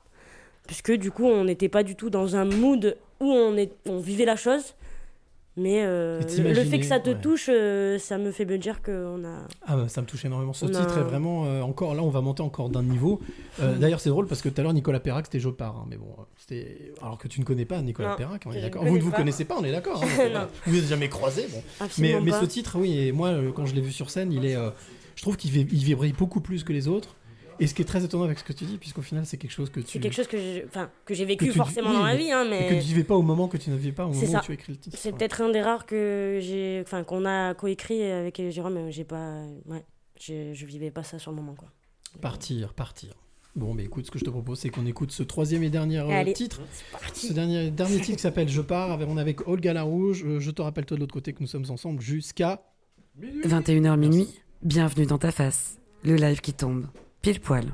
Puisque du coup, on n'était pas du tout dans un mood où on, est, on vivait la chose. Mais euh, Et le, fait que ça te ouais. touche, euh, ça me fait me dire qu'on a. Ah bah, ça me touche énormément. Ce On a titre est un- vraiment euh, encore là, on va monter encore d'un niveau. D'ailleurs, c'est drôle parce que tout à l'heure Nicolas Perrac c'était Jopard, hein, mais bon, c'était alors que tu ne connais pas Nicolas Non, Perrac, on est d'accord. Vous ne vous connaissez pas, on est d'accord. hein, vrai. vous n'êtes jamais croisés. Bon. Mais, mais ce titre, oui, et moi quand je l'ai vu sur scène, il est, je trouve qu'il vi- il vibre beaucoup plus que les autres. Et ce qui est très étonnant avec ce que tu dis, puisqu'au final c'est quelque chose que tu C'est quelque chose que j'ai enfin, que j'ai que vécu tu- forcément oui, dans la vie, hein, et mais. que tu vivais pas au moment que tu ne vivais pas au moment ça. où tu écris le titre. C'est peut-être un des rares que j'ai, enfin qu'on a coécrit avec Jérôme. mais J'ai pas, ouais, j'ai- je vivais pas ça sur le moment quoi. Partir, partir. Bon, mais écoute, ce que je te propose, c'est qu'on écoute ce troisième et dernier euh, Allez, titre. Ce dernier, dernier titre qui s'appelle Je pars. On est avec Olga Larouge. Euh, Je te rappelle, toi de l'autre côté, que nous sommes ensemble jusqu'à. 21h minuit, bienvenue dans ta face. Le live qui tombe. Pile poil.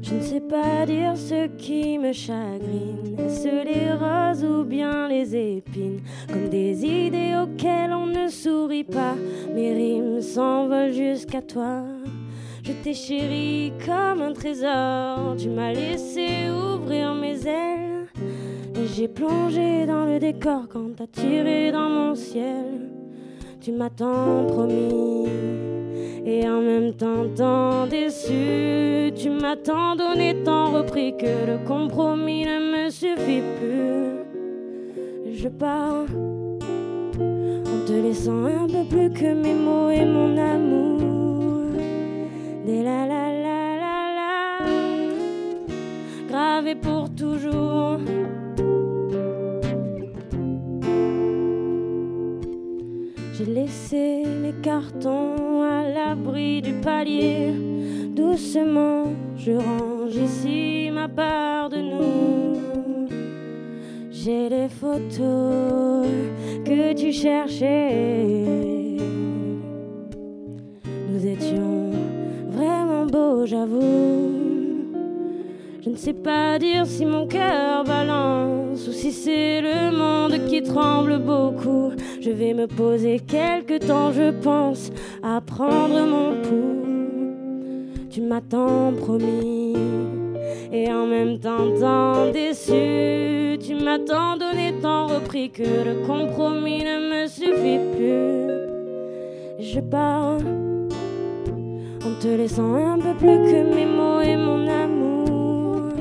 Je ne sais pas dire ce qui me chagrine, est-ce les roses ou bien les épines, comme des idées auxquelles on ne sourit pas. Mes rimes s'envolent jusqu'à toi. Je t'ai chéri comme un trésor, tu m'as laissé ouvrir mes ailes. Et j'ai plongé dans le décor quand t'as tiré dans mon ciel. Tu m'as tant promis et en même temps tant déçu. Tu m'as tant donné, tant repris que le compromis ne me suffit plus. Je pars en te laissant un peu plus que mes mots et mon amour. Des la la la la la, gravé pour toujours. J'ai laissé les cartons à l'abri du palier. Doucement, je range ici ma part de nous. J'ai les photos que tu cherchais. Je ne sais pas dire si mon cœur balance ou si c'est le monde qui tremble beaucoup. Je vais me poser quelque temps, je pense, à prendre mon pouls. Tu m'as tant promis et en même temps tant déçu. Tu m'as tant donné, tant repris que le compromis ne me suffit plus. Je pars te laissant un peu plus que mes mots et mon amour.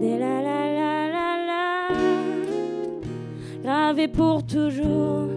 Des la la la la la, gravé pour toujours.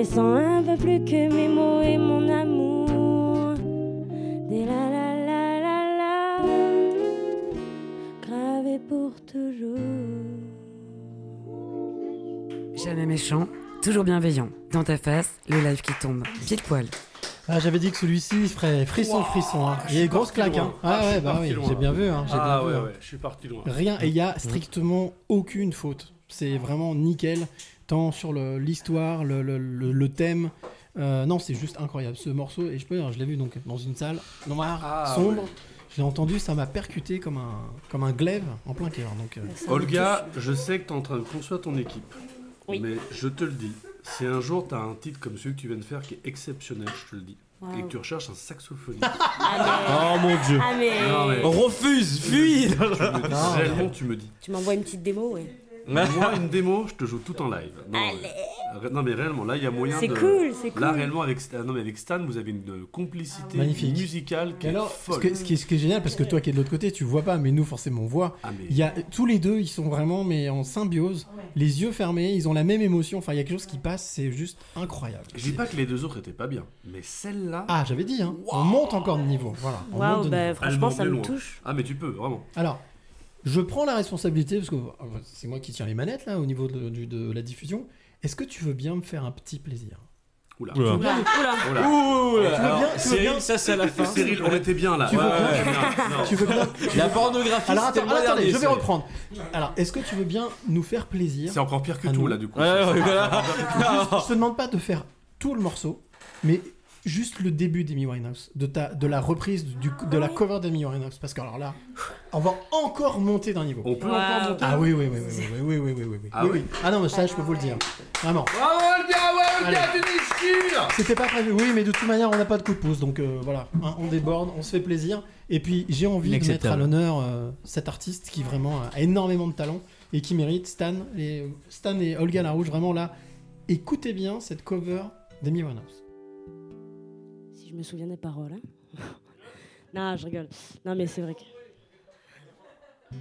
Laissant un peu plus que mes mots et mon amour. Des la la la la la, gravé pour toujours. Jamais méchant, toujours bienveillant. Dans ta face, le live qui tombe. Pile poil. Ah, j'avais dit que celui-ci il ferait frisson, Wow, frisson. Hein. je Il y a une grosse claque. Hein. Ah, Ah, ouais, bah oui, loin. j'ai bien vu. Hein. j'ai Ah bien vu, ouais, hein. ouais, je suis parti loin. Rien, et il y a strictement aucune faute. C'est vraiment nickel, tant sur l'histoire, le, le- le- le thème. Euh, non, c'est juste incroyable ce morceau. Et je peux dire, je l'ai vu donc dans une salle noire, Ah, sombre. ouais. Je l'ai entendu, ça m'a percuté comme un, comme un glaive en plein cœur. Donc, euh, Olga, je sais que tu es en train de construire ton équipe. Oui. Mais je te le dis, si un jour tu as un titre comme celui que tu viens de faire qui est exceptionnel, je te le dis, Wow. et que tu recherches un saxophoniste. Oh mon dieu. Ah, mais. Non, mais- On refuse, fuis tu me dis, Non, réellement, tu me dis. Tu m'envoies une petite démo, ouais. Moi, une démo, je te joue tout en live. Non, mais- non mais réellement, là, il y a moyen C'est de. cool, c'est cool. Là, réellement, avec, Stan- non, mais avec Stan, vous avez une complicité Magnifique. musicale qui est ce, folle. que- ce qui est, ce qui est génial, parce que toi qui es de l'autre côté, tu vois pas, mais nous forcément on voit. Ah, mais- Il y a tous les deux, ils sont vraiment mais en symbiose, les yeux fermés, ils ont la même émotion. Enfin, il y a quelque chose qui passe, c'est juste incroyable. Je dis pas que les deux autres étaient pas bien, mais celle-là. Ah, j'avais dit, hein. On monte encore de niveau. Voilà. on Waouh, monte de bah, niveau. franchement, ça me loin. touche. Ah, mais tu peux, vraiment. Alors, je prends la responsabilité parce que c'est moi qui tiens les manettes là au niveau de, la diffusion. Est-ce que tu veux bien me faire un petit plaisir? Oula. Oula. Oula. Alors, bien- veux Cyril, bien- ça c'est à la fin. Cyril, on était bien là. Tu veux Ouais, bien- ouais, bien. Non. Tu veux bien? La pornographie, Alors attends, attendez, dernier, je vais reprendre. Alors, est-ce que tu veux bien nous faire plaisir? C'est encore pire que tout nous. là, du coup. Ouais, ouais, voilà. Juste, Je te demande pas de faire tout le morceau, mais juste le début d'Amy Winehouse, de, ta, de la reprise du, de la cover d'Amy Winehouse, parce que alors là, on va encore monter d'un niveau. On peut Wow. encore monter. Ah oui, oui, oui, oui, oui, oui, oui, oui, oui, oui, oui. Ah Oui, oui oui. Ah non, mais ça, je peux vous le dire. Vraiment. Bravo, Olga, ouais, Olga, Allez. tu discutes C'était pas prévu. Oui, mais de toute manière, on n'a pas de coup de pouce, donc euh, voilà. Hein, on déborde, on se fait plaisir. Et puis, j'ai envie de mettre à l'honneur euh, cet artiste qui vraiment a énormément de talent et qui mérite Stan et Stan et Olga Larouche. Vraiment là, écoutez bien cette cover d'Amy Winehouse. Je me souviens des paroles. Hein. non, je rigole. Non, mais c'est vrai que.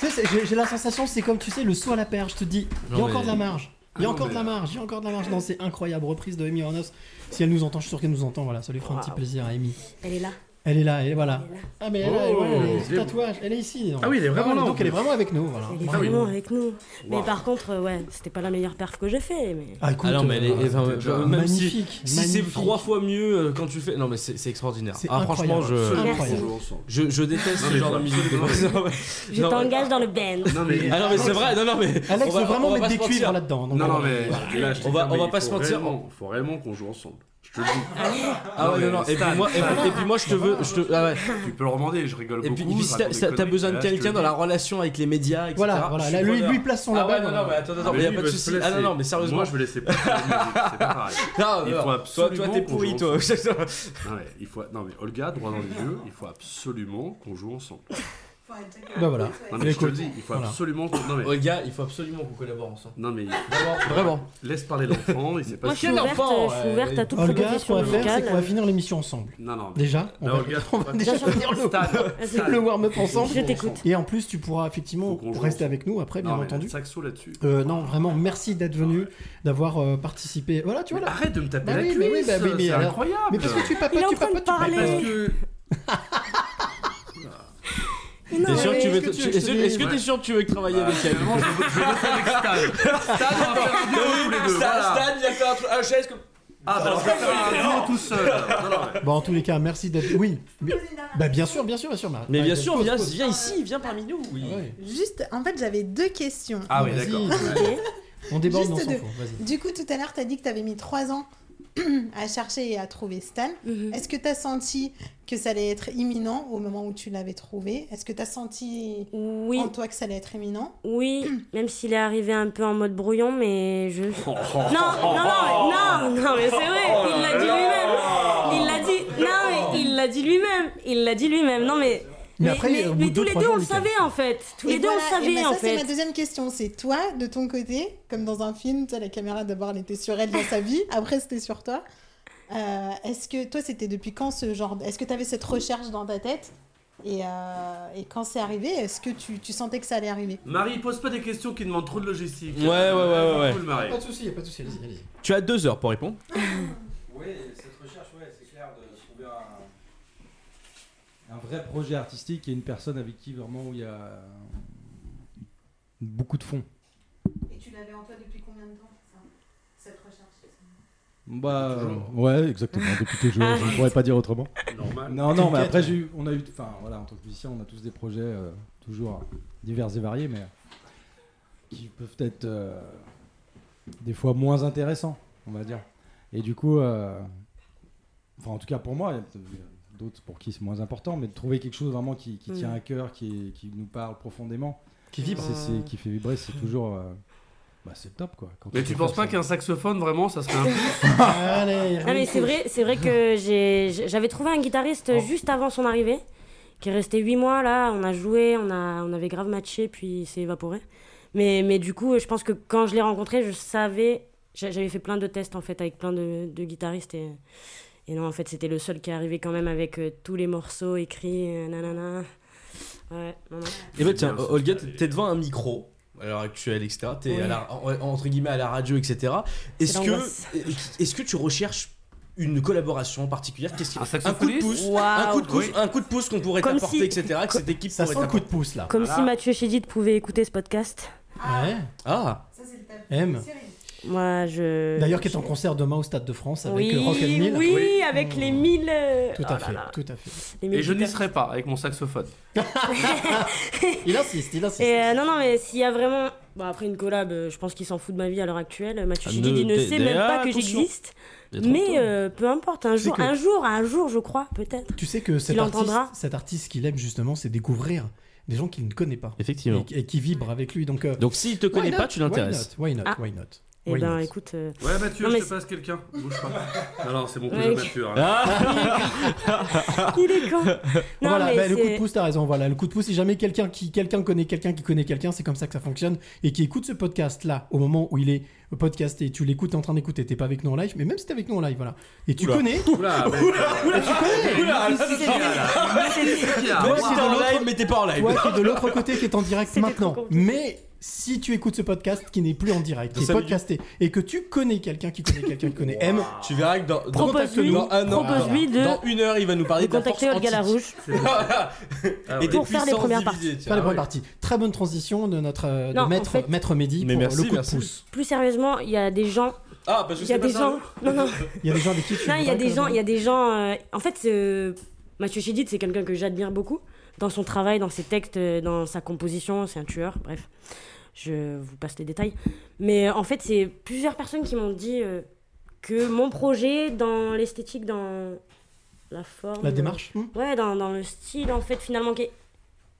Tu sais, j'ai- la sensation, c'est comme tu sais, le saut à la perche. Je te dis, il y a encore mais- de la marge. Il y a non, encore de la marge, il y a encore de la marge dans ces incroyables reprises de Amy Winehouse. Si elle nous entend, je suis sûr qu'elle nous entend, voilà, ça lui fera un petit plaisir à Amy. Elle est là. Elle est là, elle est voilà. Ah mais elle, Oh, est- ouais, elle est- ce bien. tatouage, elle est ici. non. Ah oui, elle est vraiment là, en Donc elle est vraiment avec nous, voilà. Elle est Ah oui. vraiment avec nous. Mais Wow. par contre, euh, ouais, c'était pas la meilleure perf que j'ai fait. Mais... Ah écoute, Ah non, mais elle est, euh, même magnifique, si, si c'est magnifique. trois fois mieux euh, quand tu fais. Non, mais c'est extraordinaire. Ah, franchement, je, je, je déteste Non, ce genre de musique. Je t'engage dans le band. Non mais Ah non, mais c'est vrai, non, non, mais. Alex on va- veut vraiment on va mettre des cuivres là-dedans. Non, non, mais là, On va- on pas il se mentir. Réellement, faut vraiment qu'on joue ensemble. Je te le dis. Ah ouais, mais non, non. Et puis moi, et puis, et puis moi je te veux. Je te, ah ouais. Tu peux le demander, je rigole Et beaucoup. puis, et puis je si t'as- raconte des si t'as conneries, besoin de mais là, je te quelqu'un le dans la dis. relation avec les médias, etc. Voilà, voilà, là, lui, preneur. lui place son Ah ouais, non, non, mais attends, attends, Ah, mais y a lui, pas de il veut se souci. Ah non, placer. non, mais sérieusement. Moi, je vais laisser passer la musique, c'est pas pareil. Non, Il non, faut toi, absolument t'es qu'on pourri, joue toi. Non, mais il faut... non, mais Olga, droit dans les yeux, il faut absolument qu'on joue ensemble. Bah voilà. Non, mais je te le dis, il faut voilà. absolument qu'on. Non, mais. Olga, il faut absolument qu'on collabore ensemble. Non, mais. Vraiment, vraiment. Laisse parler l'enfant, il sait pas Moi, je suis Quel ouverte, enfant, je suis ouais. ouverte à toute Olga, ce proposition qu'on va faire, c'est qu'on va finir l'émission ensemble. Non, non. mais- Déjà, on Là, va, Olga, on va déjà finir le, Stan, Stan. le warm-up ensemble. Je t'écoute. Et en plus, tu pourras effectivement Faut qu'on joue rester ensemble. avec nous après, bien Non, mais entendu. le saxo là-dessus. Euh, non, vraiment, merci d'être venu, d'avoir euh, participé. Voilà, tu vois là. Arrête de me taper Bah la oui, cuisse, mais oui, bah oui, mais c'est alors- incroyable. Mais parce que tu papotes, Il est en tu train de papotes, tu parler. papotes. Parce que. T'es sûr que tu veux. est-ce que veux t'es sûr que tu veux travailler avec elle Finalement, je vais bosser avec Stan. Stan, on va faire un duo tous les deux. Stan, voilà. Stan, il a fait un truc. Ah, je sais que. Ah, bah, on va faire un duo tout seul. Bon, en tous les cas, merci d'être. Oui. Bah, bien sûr, bien sûr, bien sûr. Marie. Mais bien sûr, viens, ici, viens parmi nous. Oui. Ah ouais. Juste, en fait, j'avais deux questions. Ah oui, Vas-y, d'accord. On déborde, Juste on s'en deux. fout. Vas-y. Du coup, tout à l'heure, tu as dit que tu avais mis trois ans à chercher et à trouver Stan. Mhm. Est-ce que tu as senti que ça allait être imminent au moment où tu l'avais trouvé? Est-ce que tu as senti Oui, en toi que ça allait être imminent? Oui, même s'il est arrivé un peu en mode brouillon, mais je. Non, non, non, non, non, mais c'est vrai, il l'a dit lui-même. Il l'a dit, non, mais il l'a dit lui-même. Il l'a dit lui-même. Non, mais. Mais Mais, après, mais- tous les deux, on le savait en fait. Tous les deux, voilà, on le savait ben en ça, c'est ma deuxième question. C'est toi, de ton côté, comme dans un film, la caméra d'abord elle était sur elle dans sa vie, après c'était sur toi. Euh, Est-ce que toi, c'était depuis quand ce genre. Est-ce que tu avais cette recherche dans ta tête? Et, euh, et quand c'est arrivé, est-ce que tu, tu sentais que ça allait arriver? Marie, pose pas des questions qui demandent trop de logistique. Ouais, ouais, ouais, ouais, ouais. Cool, Marie. Pas de soucis, pas de soucis, allez-y. Tu as deux heures pour répondre. Oui, cette recherche, ouais, c'est clair de trouver un, vrai projet artistique et une personne avec qui vraiment où il y a beaucoup de fond. Et tu l'avais en toi depuis combien de temps, cette recherche? Bah, euh, ouais, exactement, depuis toujours, je ne pourrais pas dire autrement. Normal. Non, non, mais après, eu, on a eu, enfin voilà, en tant que musicien, on a tous des projets euh, toujours divers et variés, mais qui peuvent être euh, des fois moins intéressants, on va dire. Et du coup, euh, enfin en tout cas pour moi, d'autres pour qui c'est moins important, mais de trouver quelque chose vraiment qui, qui Mm. tient à cœur, qui, qui nous parle profondément, Qui vibre. qui fait vibrer, c'est toujours, euh, bah, c'est top quoi. Quand Mais tu penses pas ça. qu'un saxophone, vraiment, ça serait un plus Allez, Non mais c'est vrai, c'est vrai que j'avais trouvé un guitariste Oh. juste avant son arrivée, qui est resté 8 mois là, on a joué, on, a, on avait grave matché, puis il s'est évaporé. Mais, mais du coup, je pense que quand je l'ai rencontré, je savais, j'a- j'avais fait plein de tests en fait avec plein de, de guitaristes et, et non, en fait, c'était le seul qui est arrivé quand même avec euh, tous les morceaux écrits, euh, nanana. Ouais, non, non. Et bah tiens, Olga, t'es devant un micro à l'heure actuelle, etc. T'es Oui. entre guillemets à la radio, etc. Est-ce que, est-ce que tu recherches une collaboration particulière? Qu'est-ce qui- Un un coup de pouce, un coup de pouce, Oui. un coup de pouce qu'on pourrait Comme t'apporter, si- etc. Que cette équipe Ça pourrait le coup de pouce là. Comme Voilà. si Mathieu Chédid pouvait écouter ce podcast. Ouais. Ah, Ça, c'est le. M. Moi, je. D'ailleurs, qui est en concert demain au Stade de France avec oui, euh, Rock and Mill. oui, Oui. avec les mille. euh, Tout oh à là fait, là, tout à fait. Et je n'y serais pas avec mon saxophone. Il insiste, il insiste. Et euh, non, non, mais s'il y a vraiment. Bon, après une collab, je pense qu'il s'en fout de ma vie à l'heure actuelle. Mathieu Ah, Chédid, ne- ne sait même pas que j'existe. Mais euh, peu importe, un jour, que- un jour, un jour, je crois, peut-être. Tu sais que cet artiste, cet artiste qu'il aime justement, c'est découvrir des gens qu'il ne connaît pas effectivement. et, et qui vibrent avec lui. Donc, euh, Donc s'il te connaît why pas, not? tu l'intéresses. Why not? Ah. Why not? Eh Why ben, écoute. euh, Ouais, Mathieu, Non, je te passe quelqu'un. Bouge pas. Non, non, c'est mon Ouais. cousin Mathieu. hein. Ah il est con. Non, voilà, mais bah, le coup de pouce, t'as raison. Voilà, le coup de pouce, si jamais quelqu'un qui quelqu'un connaît quelqu'un qui connaît quelqu'un, c'est comme ça que ça fonctionne et qui écoute ce podcast là au moment où il est podcasté, tu l'écoutes, t'es en train d'écouter, t'es pas avec nous en live, mais même si t'es avec nous en live, voilà, et tu Oula. connais, Oula, Oula, là, Qu'est-ce qu'il y a, là Qu'est-ce qu'il y a Même Moi, si c'est t'es en de l'autre- live, mais t'es pas en live. toi qui es de l'autre côté qui est en direct maintenant, mais si tu écoutes ce podcast qui n'est plus en direct, qui est podcasté, et que tu connais quelqu'un qui connaît quelqu'un qui connaît M, Tu verras que dans, dans, Propose-lui- dans un an, propose-lui de- dans une heure, il va nous parler de de contacter Olga. Larouche. Et des Pour faire les premières divisées, parties. tiens. faire les Ah premières parties. Très bonne transition de notre euh, de Non, en maître, fait- maître Mehdi Mais pour merci, le coup merci. de pouce. Plus sérieusement, il y a des gens. Ah, parce que Il y a des gens. Non, non. Il y a des gens avec qui tu Non, il y a des gens. Il y a des gens. euh, En fait, euh, Mathieu Chédid, c'est quelqu'un que j'admire beaucoup dans son travail, dans ses textes, euh, dans sa composition. C'est un tueur. Bref, je vous passe les détails. Mais euh, en fait, c'est plusieurs personnes qui m'ont dit euh, que mon projet, dans l'esthétique, dans la forme, La démarche hmm, ouais, dans, dans le style, en fait, finalement, qui est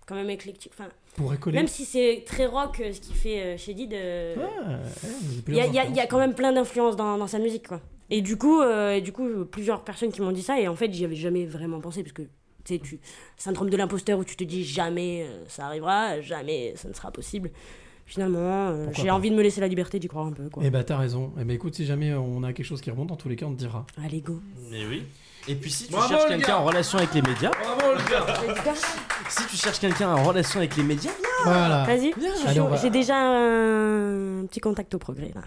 quand même éclectique. Enfin, pourrait coller. même si c'est très rock euh, ce qu'il fait euh, chez Did, euh, Ah, ouais, il y, a- il y a- il y a quand même plein d'influences dans, dans sa musique, quoi. Et du coup, euh, et du coup, plusieurs personnes qui m'ont dit ça, et en fait, j'y avais jamais vraiment pensé, parce que, tu sais, tu... syndrome de l'imposteur où tu te dis jamais euh, ça arrivera, jamais ça ne sera possible. Finalement, euh, j'ai envie de me laisser la liberté d'y croire un peu, quoi. Eh bah t'as raison. Eh bah écoute, si jamais on a quelque chose qui remonte, dans tous les cas on te dira. Allez, go. Mais oui. Et puis si tu Bravo, cherches quelqu'un en relation avec les médias, Bravo, le gars si tu cherches quelqu'un en relation avec les médias, Voilà. Vas-y, j'ai déjà un petit contact au progrès, là.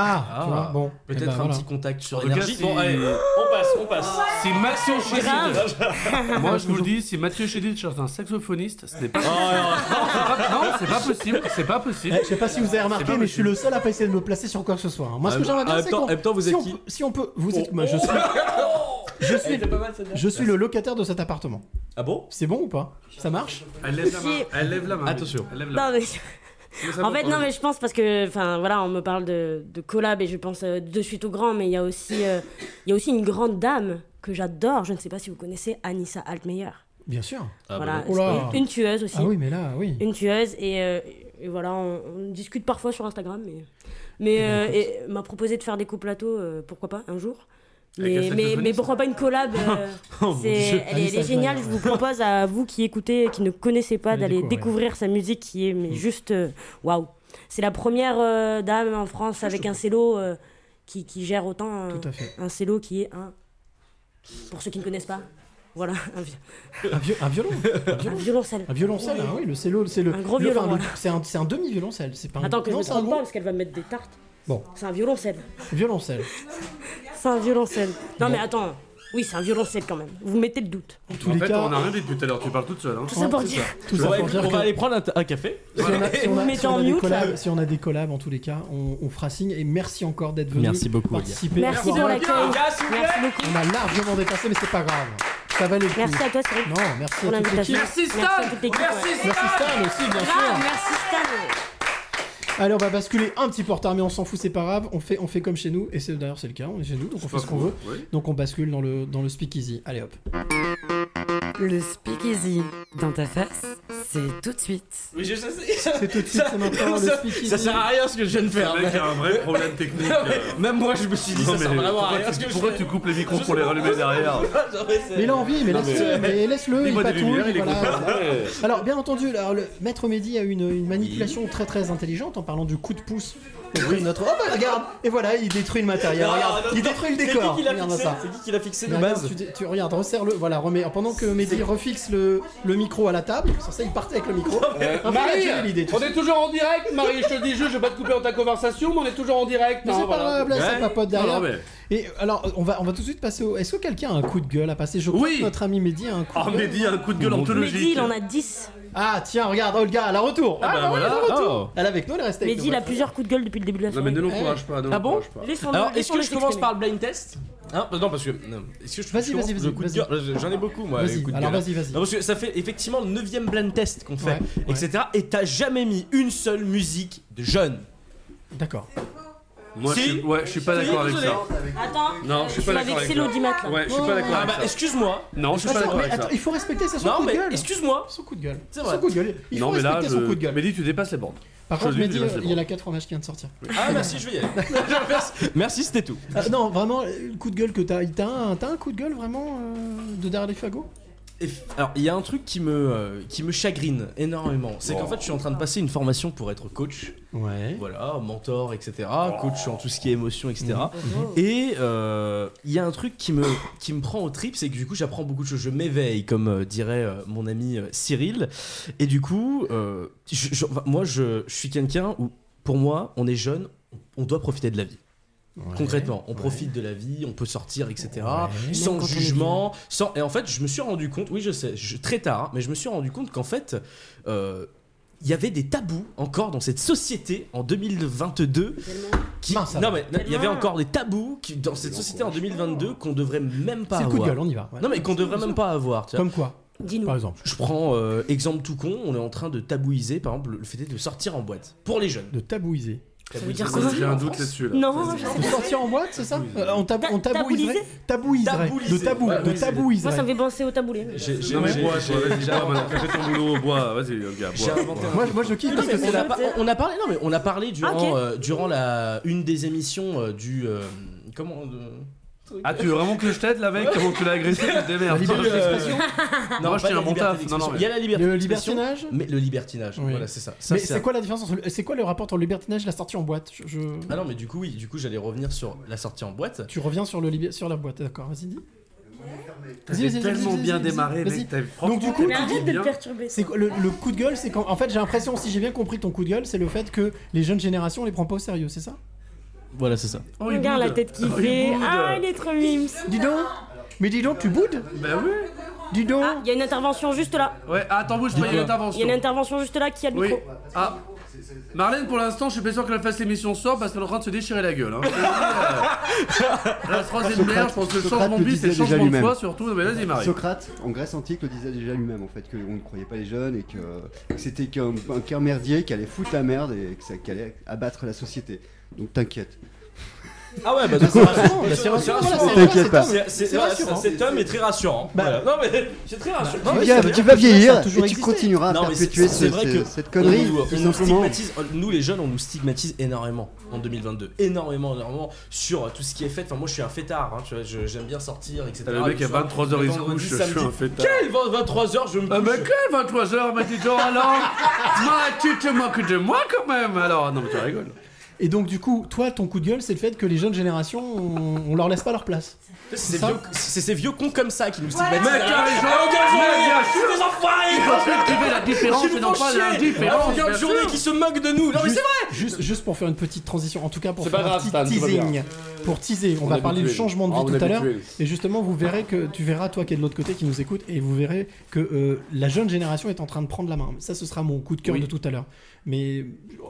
Ah, tu vois, bon. eh peut-être bah, un voilà. petit contact sur l'énergie. Bon, allez, on passe, on passe. Si Mathieu Chédid. Moi, je vous le dis, si Mathieu Chédid cherche un saxophoniste, ce n'est pas. Oh, Non, c'est pas possible. C'est pas possible. Eh, je sais pas si vous avez remarqué, mais je suis possible. le seul à pas essayer de me placer sur quoi que ce soit. hein. Moi, ce que En j'aimerais bien, c'est en même temps, vous si êtes on qui peut- Si on peut, vous êtes. Oh. moi, je suis. Je suis, mal, je suis le locataire de cet appartement. Ah bon? C'est bon ou pas? Ça marche? Elle lève la Si- main. Elle lève la main. Attention. Elle lève la main. Non, mais... En fait, non, mais je pense parce que, enfin, voilà, on me parle de, de collab et je pense euh, de suite au grand, mais il y a aussi, euh, il y a aussi une grande dame que j'adore. Je ne sais pas si vous connaissez Anissa Altmeyer. Bien sûr. Ah, voilà, bah, Oh là. une, une tueuse aussi. Ah oui, mais là, oui. Une tueuse et, euh, et voilà, on, on discute parfois sur Instagram, mais mais Eh ben, euh, et m'a proposé de faire des coplateaux, euh, pourquoi pas un jour. Un Mais, mais, saxophoniste mais pourquoi pas une collab euh, Oh, elle, est, elle est géniale. Je vous propose à vous qui écoutez, qui ne connaissez pas, d'aller découvrir. sa musique qui est mais juste euh, waouh. C'est la première euh, dame en France avec un cello euh, qui, qui gère autant Tout à fait. un cello qui est un. Pour ceux qui ne connaissent pas, voilà, un, vi- Un, viol- un violon. Un un violon. violoncelle. Un violoncelle, ah oui, le cello, c'est le. Un gros le- violon, voilà. C'est un, un demi-violoncelle, c'est pas un. Attends que je non, me c'est un trompe pas parce qu'elle va me mettre des tartes. Bon. C'est un violoncelle. violoncelle. C'est un violoncelle. Non Bon. mais attends. Oui, c'est un violoncelle quand même. Vous mettez le doute. En tous En les fait, cas, on a rien dit depuis tout à l'heure. Tu parles toute seule. Hein. Tout ça pour c'est dire. tout On ça va, pour dire on va aller prendre un, un café. si on a, si on Vous a- mettez si on en a des collabs, là. si on a des collabs, en tous les cas, on, on fera signe et merci encore d'être venu Merci beaucoup, les participer. Merci pour l'accueil. Merci beaucoup. On a largement dépassé, mais c'est pas grave. Ça valait le coup. Merci à toi, Cyril. Non, merci à toute l'équipe. Merci, Stan. Merci. Merci. Merci Stan aussi, bien sûr. merci Stan. Allez, on va basculer un petit peu en retard, mais on s'en fout, c'est pas grave. On fait, on fait comme chez nous, et c'est d'ailleurs c'est le cas. On est chez nous, donc on fait ce qu'on veut. Donc on bascule dans le dans le speakeasy. Allez hop. Le speakeasy dans ta face, c'est tout de suite. Oui, je sais. C'est tout de suite, c'est maintenant le ça, speakeasy. ça sert à rien ce que je viens de faire. Le mec mais- a un vrai problème technique. Non, mais euh. Même moi, je me suis dit, Non, ça mais sert vraiment à pourquoi rien. tu- ce que je Pourquoi fais. tu coupes les micros pour les rallumer derrière Mais il a envie, mais laisse-le, mais- mais laisse-le, il des lumières, écoute voilà. Alors, bien entendu, alors, le maître Mehdi a une, une manipulation très très intelligente en parlant du coup de pouce. Notre. Oh bah regarde Et voilà, il détruit le matériel. Non, regarde, non, il non, détruit le c'est qui décor. qui l'a Regarde fixé ça. C'est qui qui l'a fixé de Mais regarde, base tu, regardes, resserre-le. Voilà, remets. Pendant que Mehdi refixe le, le micro à la table, sur ça il partait avec le micro. Marie, on est toujours en direct, Marie, je te le dis juste, je vais pas te couper dans ta conversation, mais on est toujours en direct. Mais hein, c'est pas grave, là, ça papote derrière. Mais- Et alors, on va, on va tout de suite passer au. Est-ce que quelqu'un a un coup de gueule à passer? Je crois Oui. que notre ami Mehdi a un coup Ah, de gueule. Mehdi a un coup de gueule anthologique. Mehdi, il en a 10. Ah, tiens, regarde, Olga, elle a retour. Ah, bah ouais, voilà. elle est de retour. Oh. Elle est avec nous, elle est restée avec Mehdi, nous. il a plusieurs coups de gueule depuis le début de la Non, soirée. mais ne l'encourage pas, ne Ah bon? l'encourage pas. Laissons-le- Alors, est-ce que je commence s'exprimer. par le blind test? Hein Non, parce que. non. Est-ce que je, Vas-y, commence vas-y, le vas-y, coup de vas-y. gueule? J'en ai beaucoup, moi. les Vas-y, coups de alors gueule. vas-y, vas-y. Non, parce que ça fait effectivement le 9 blind test qu'on fait, Ouais, ouais. etc. Et t'as jamais mis une seule musique de jeune. D'accord. Moi, je Si. suis- ouais, je suis pas d'accord avec ça. Attends, Non, je suis pas d'accord avec ça. l'audimat là. Ouais, je suis pas d'accord Ah avec bah, ça. excuse-moi. Non, je suis pas Attends, d'accord mais avec ça. attends, il faut respecter, c'est son Non, coup de mais gueule. excuse-moi. Son coup de gueule. C'est Son vrai. coup de gueule. Il faut Non, mais là, respecter son coup de je... gueule. Mehdi, tu dépasses les bornes. Par je contre, dis, Mehdi, je il y a la bornes. 4 fromages qui vient de sortir. Ah, merci, je vais y aller. merci, merci c'était tout. Ah, non, vraiment, le coup de gueule que t'as. T'as un, t'as un coup de gueule vraiment euh, de derrière les fagots alors il y a un truc qui me, euh, qui me chagrine énormément. C'est qu'en fait, je suis en train de passer une formation pour être coach. Ouais. Voilà, mentor, etc. Coach en tout ce qui est émotion, etc. Et euh, il y a un truc qui me, qui me prend au trip, c'est que du coup, j'apprends beaucoup de choses. Je m'éveille, comme euh, dirait euh, mon ami euh, Cyril. Et du coup, euh, je- je- enfin, moi, je, je suis quelqu'un où, pour moi, on est jeune, on doit profiter de la vie. Concrètement, on profite de la vie, on peut sortir, etc. Ouais. Sans jugement, sans. Et en fait, je me suis rendu compte, oui, je sais, je- très tard, hein, mais je me suis rendu compte qu'en fait, euh, il y avait des tabous encore dans cette société en 2022. Qui... Mince, non mais il y avait encore des tabous qui, dans cette société en 2022 qu'on devrait même pas C'est avoir. coup de gueule, on y va, ouais. Non mais qu'on devrait même pas avoir. tu vois. Comme quoi Par exemple. Je prends euh, exemple tout con, on est en train de tabouiser par exemple le fait de sortir en boîte pour les jeunes. De tabouiser. Ça veut dire quoi J'ai un doute là-dessus. Là. Non, je sais sortir en boîte, c'est ça Euh, On, tab- on tabouiserait tabouiser Tabouiserait. De tabou, de tabouiserait. Moi, ça me fait penser au taboulé. Non mais bois, j'ai-. Fais ton boulot, bois. Vas-y, gars, bois. Moi, moi je kiffe parce que on, c'est a la. on a parlé, non mais on a parlé durant, Ah, euh, durant la une des émissions euh, du comment Ah, tu veux vraiment que je t'aide, la mec Comment tu l'as agressé Tu te démerdes. La liberté d'expression. Non, Moi, je pas tiens la un bon liberté taf. Non, d'expression. non, mais- Il y a la liberté Le d'expression, libertinage? mais le libertinage, Oui. voilà, c'est ça. Ça, Mais c'est c'est quoi la différence entre le- C'est quoi le rapport entre le libertinage et la sortie en boîte? Je- je- Ah non, mais du coup, oui, du coup, j'allais revenir sur la sortie en boîte. Tu reviens sur, le liber- sur la boîte, d'accord, vas-y, dis. T'avais tellement vas-y, bien vas-y, démarré, vas-y. mec. t'avais- Donc, du coup, t'avais de le perturber. C'est quoi- le, le coup de gueule, c'est quand. En fait, j'ai l'impression, si j'ai bien compris ton coup de gueule, c'est le fait que les jeunes générations, on les prend pas au sérieux, c'est ça? Voilà, c'est ça. Oh, il Regarde la tête qu'il Oh, il fait. boude. Ah, il est trop mimes. Dis donc Mais dis donc, tu boudes Bah oui. Dis donc Ah, il y a une intervention juste là. Ouais, ah, attends, bouge pas, il y a une Il y a intervention. une intervention juste là qui a le Oui. micro. Ah. Marlène, pour l'instant, je suis pas sûr qu'elle fasse l'émission ce soir parce qu'elle est en train de se déchirer la gueule. Hein. La troisième bière, je pense que le Socrate changement de le vie, c'est le disait déjà changement de lui-même. foi surtout. Mais vas-y, Marie. Socrate, en Grèce antique, le disait déjà lui-même en fait, qu'on ne croyait pas les jeunes et que, que c'était qu'un un cœur merdier qui allait foutre la merde et que ça, qui allait abattre la société. Donc t'inquiète. Ah ouais, bah c'est rassurant, c'est rassurant, T'inquiète pas. C'est- c'est- C'est voilà, rassurant. Cet homme est très rassurant. Bah. Non mais c'est très rassurant. Non, Tu, vas vieillir et tu continueras à Non, mais c'est perpétuer cette connerie. nous, tout on nous simplement. stigmatise, nous les jeunes, on nous stigmatise énormément en 2022, énormément, énormément sur tout ce qui est fait. Enfin, moi, je suis un fêtard, hein, j'aime bien sortir, etc. Ah, le mec, à 23h, il se couche, je suis un fêtard. Quel 23h, je me Ah, couche mais quel 23h, mais dis donc alors? Tu te moques de moi quand même Alors, non, mais tu rigoles. Et donc, du coup, toi, ton coup de gueule, c'est le fait que les jeunes générations, on, on leur laisse pas leur place. C'est ces vieux, c'est ces vieux cons comme ça qui nous stigmatisent. Mais car les gens- Ah, bien sûr. des enfoirés Il faut cultiver la différence nous et non font pas chier. l'indifférence, Ah, regarde, bien journée sûr. qui se moque de nous. Non, mais juste, c'est vrai juste, juste pour faire une petite transition, en tout cas pour C'est faire pas un grave, petit Stan, tout va teasing, bien. pour teaser, on, On va parler du changement de Ah, vie tout à l'heure, et justement vous verrez que tu verras toi qui es de l'autre côté qui nous écoute, et vous verrez que euh, la jeune génération est en train de prendre la main. Ça, ce sera mon coup de cœur de tout à l'heure. Mais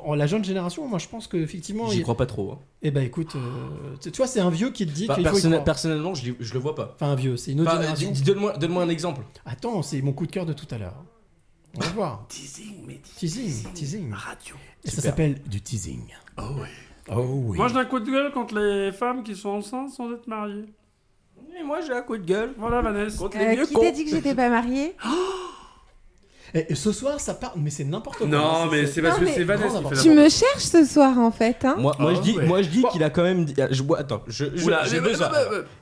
oh, la jeune génération, moi, je pense que effectivement, J'y il- crois pas trop. hein. Eh ben écoute, euh, tu vois, c'est un vieux qui te dit Bah, qu'il faut y personnel- croire. personnellement, je, je le vois pas. Enfin, un vieux, c'est une autre Enfin, génération. Donne-moi donne-moi un exemple. Attends, c'est mon coup de cœur de tout à l'heure. On va voir. Teasing, mais Teasing, teasing. radio. Et ça s'appelle du teasing. Oh oui. Oh oui. Moi, j'ai un coup de gueule contre les femmes qui sont enceintes sans être mariées. Et moi, j'ai un coup de gueule. Voilà, Vanessa. Contre Euh, qui t'a dit que j'étais pas mariée? Et, et ce soir, ça part. Mais c'est n'importe quoi. Non, Ça, mais c'est parce Non, que mais- c'est Vanessa qui fait Tu me cherches ce soir en fait, hein Moi, moi Ah je dis, ouais. moi je dis qu'il a quand même dit. ah, Je, attends, je, je- Oula, j'ai deux heures.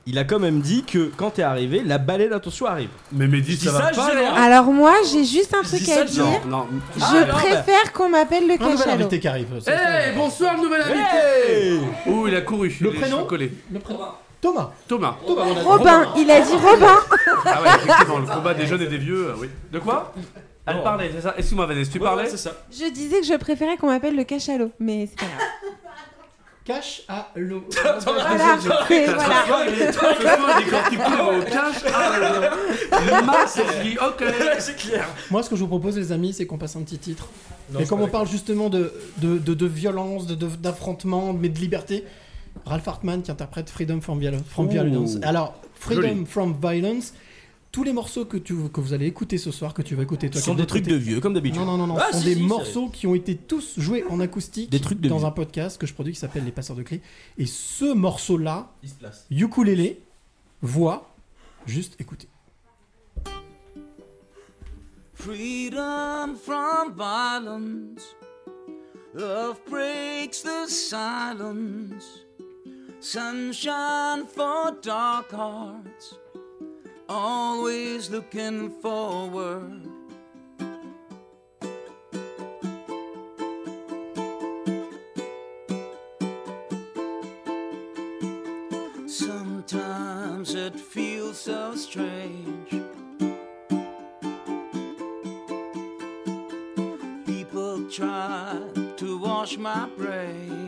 Il a quand même dit que quand t'es arrivé, la balai d'intention arrive. Mais Mehdi, dis ça va pas, dis non. Alors moi, j'ai juste un truc dis ça, à je dis dire. Non, non. Je Ah, non, préfère qu'on m'appelle le Un nouvel cachalot. invité qui arrive. ça- bonsoir, nouvel invité Hey Ouh, il a couru. Le il est prénom collé. Le prénom Thomas. Thomas. Robin, il a dit Robin. Ah ouais, effectivement, le combat des jeunes et des vieux, euh, oui. De quoi? Elle Non. parlait, c'est ça Excuse-moi, Vanessa, tu Ouais, parlais ouais, c'est ça. Je disais que je préférais qu'on m'appelle le cachalot, mais c'est pas grave. Cache à l'eau. Voilà, c'est- voilà. Au cash. Ah, le- le max, il dit ok. c'est clair. Moi, ce que je vous propose, les amis, c'est qu'on passe un petit titre. Non, et je comme on parle justement de, de, de, de violence, de- de- d'affrontement, mais de liberté, Ralph Hartman qui interprète Freedom from, Viol- from Ouh. Violence. Alors, Freedom Joli. from Violence, tous les morceaux que, tu, que vous allez écouter ce soir, que tu vas écouter, toi sont de des trucs de vieux, comme d'habitude. Non, non, non, non, Ah, ce sont si, des si, morceaux qui ont été tous joués en acoustique Des trucs de dans vieux. un podcast que je produis qui s'appelle Les Passeurs de Clés. Et ce morceau-là, ukulélé, voix, juste écoutez. Freedom from violence. Love breaks the silence. Sunshine for dark hearts. Always looking forward. Sometimes it feels so strange. People try to wash my brain.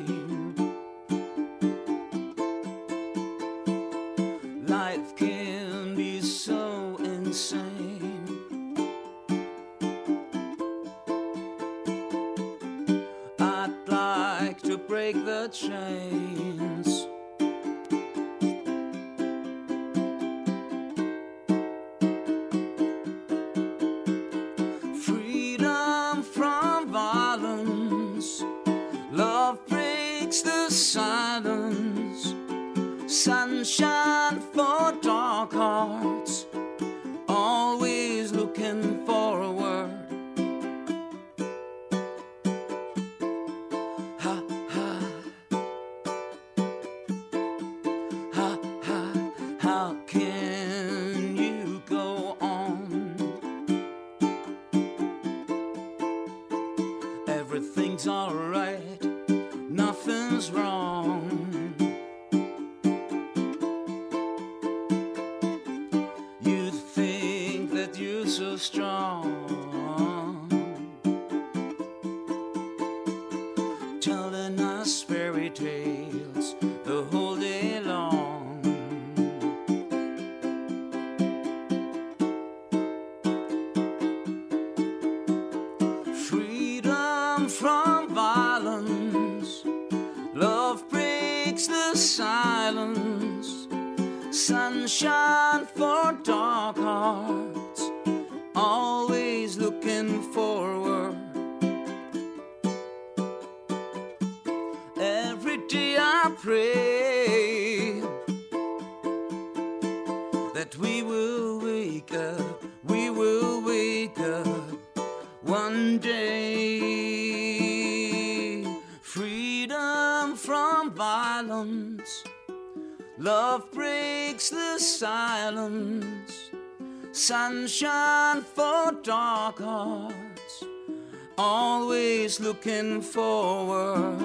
Looking forward.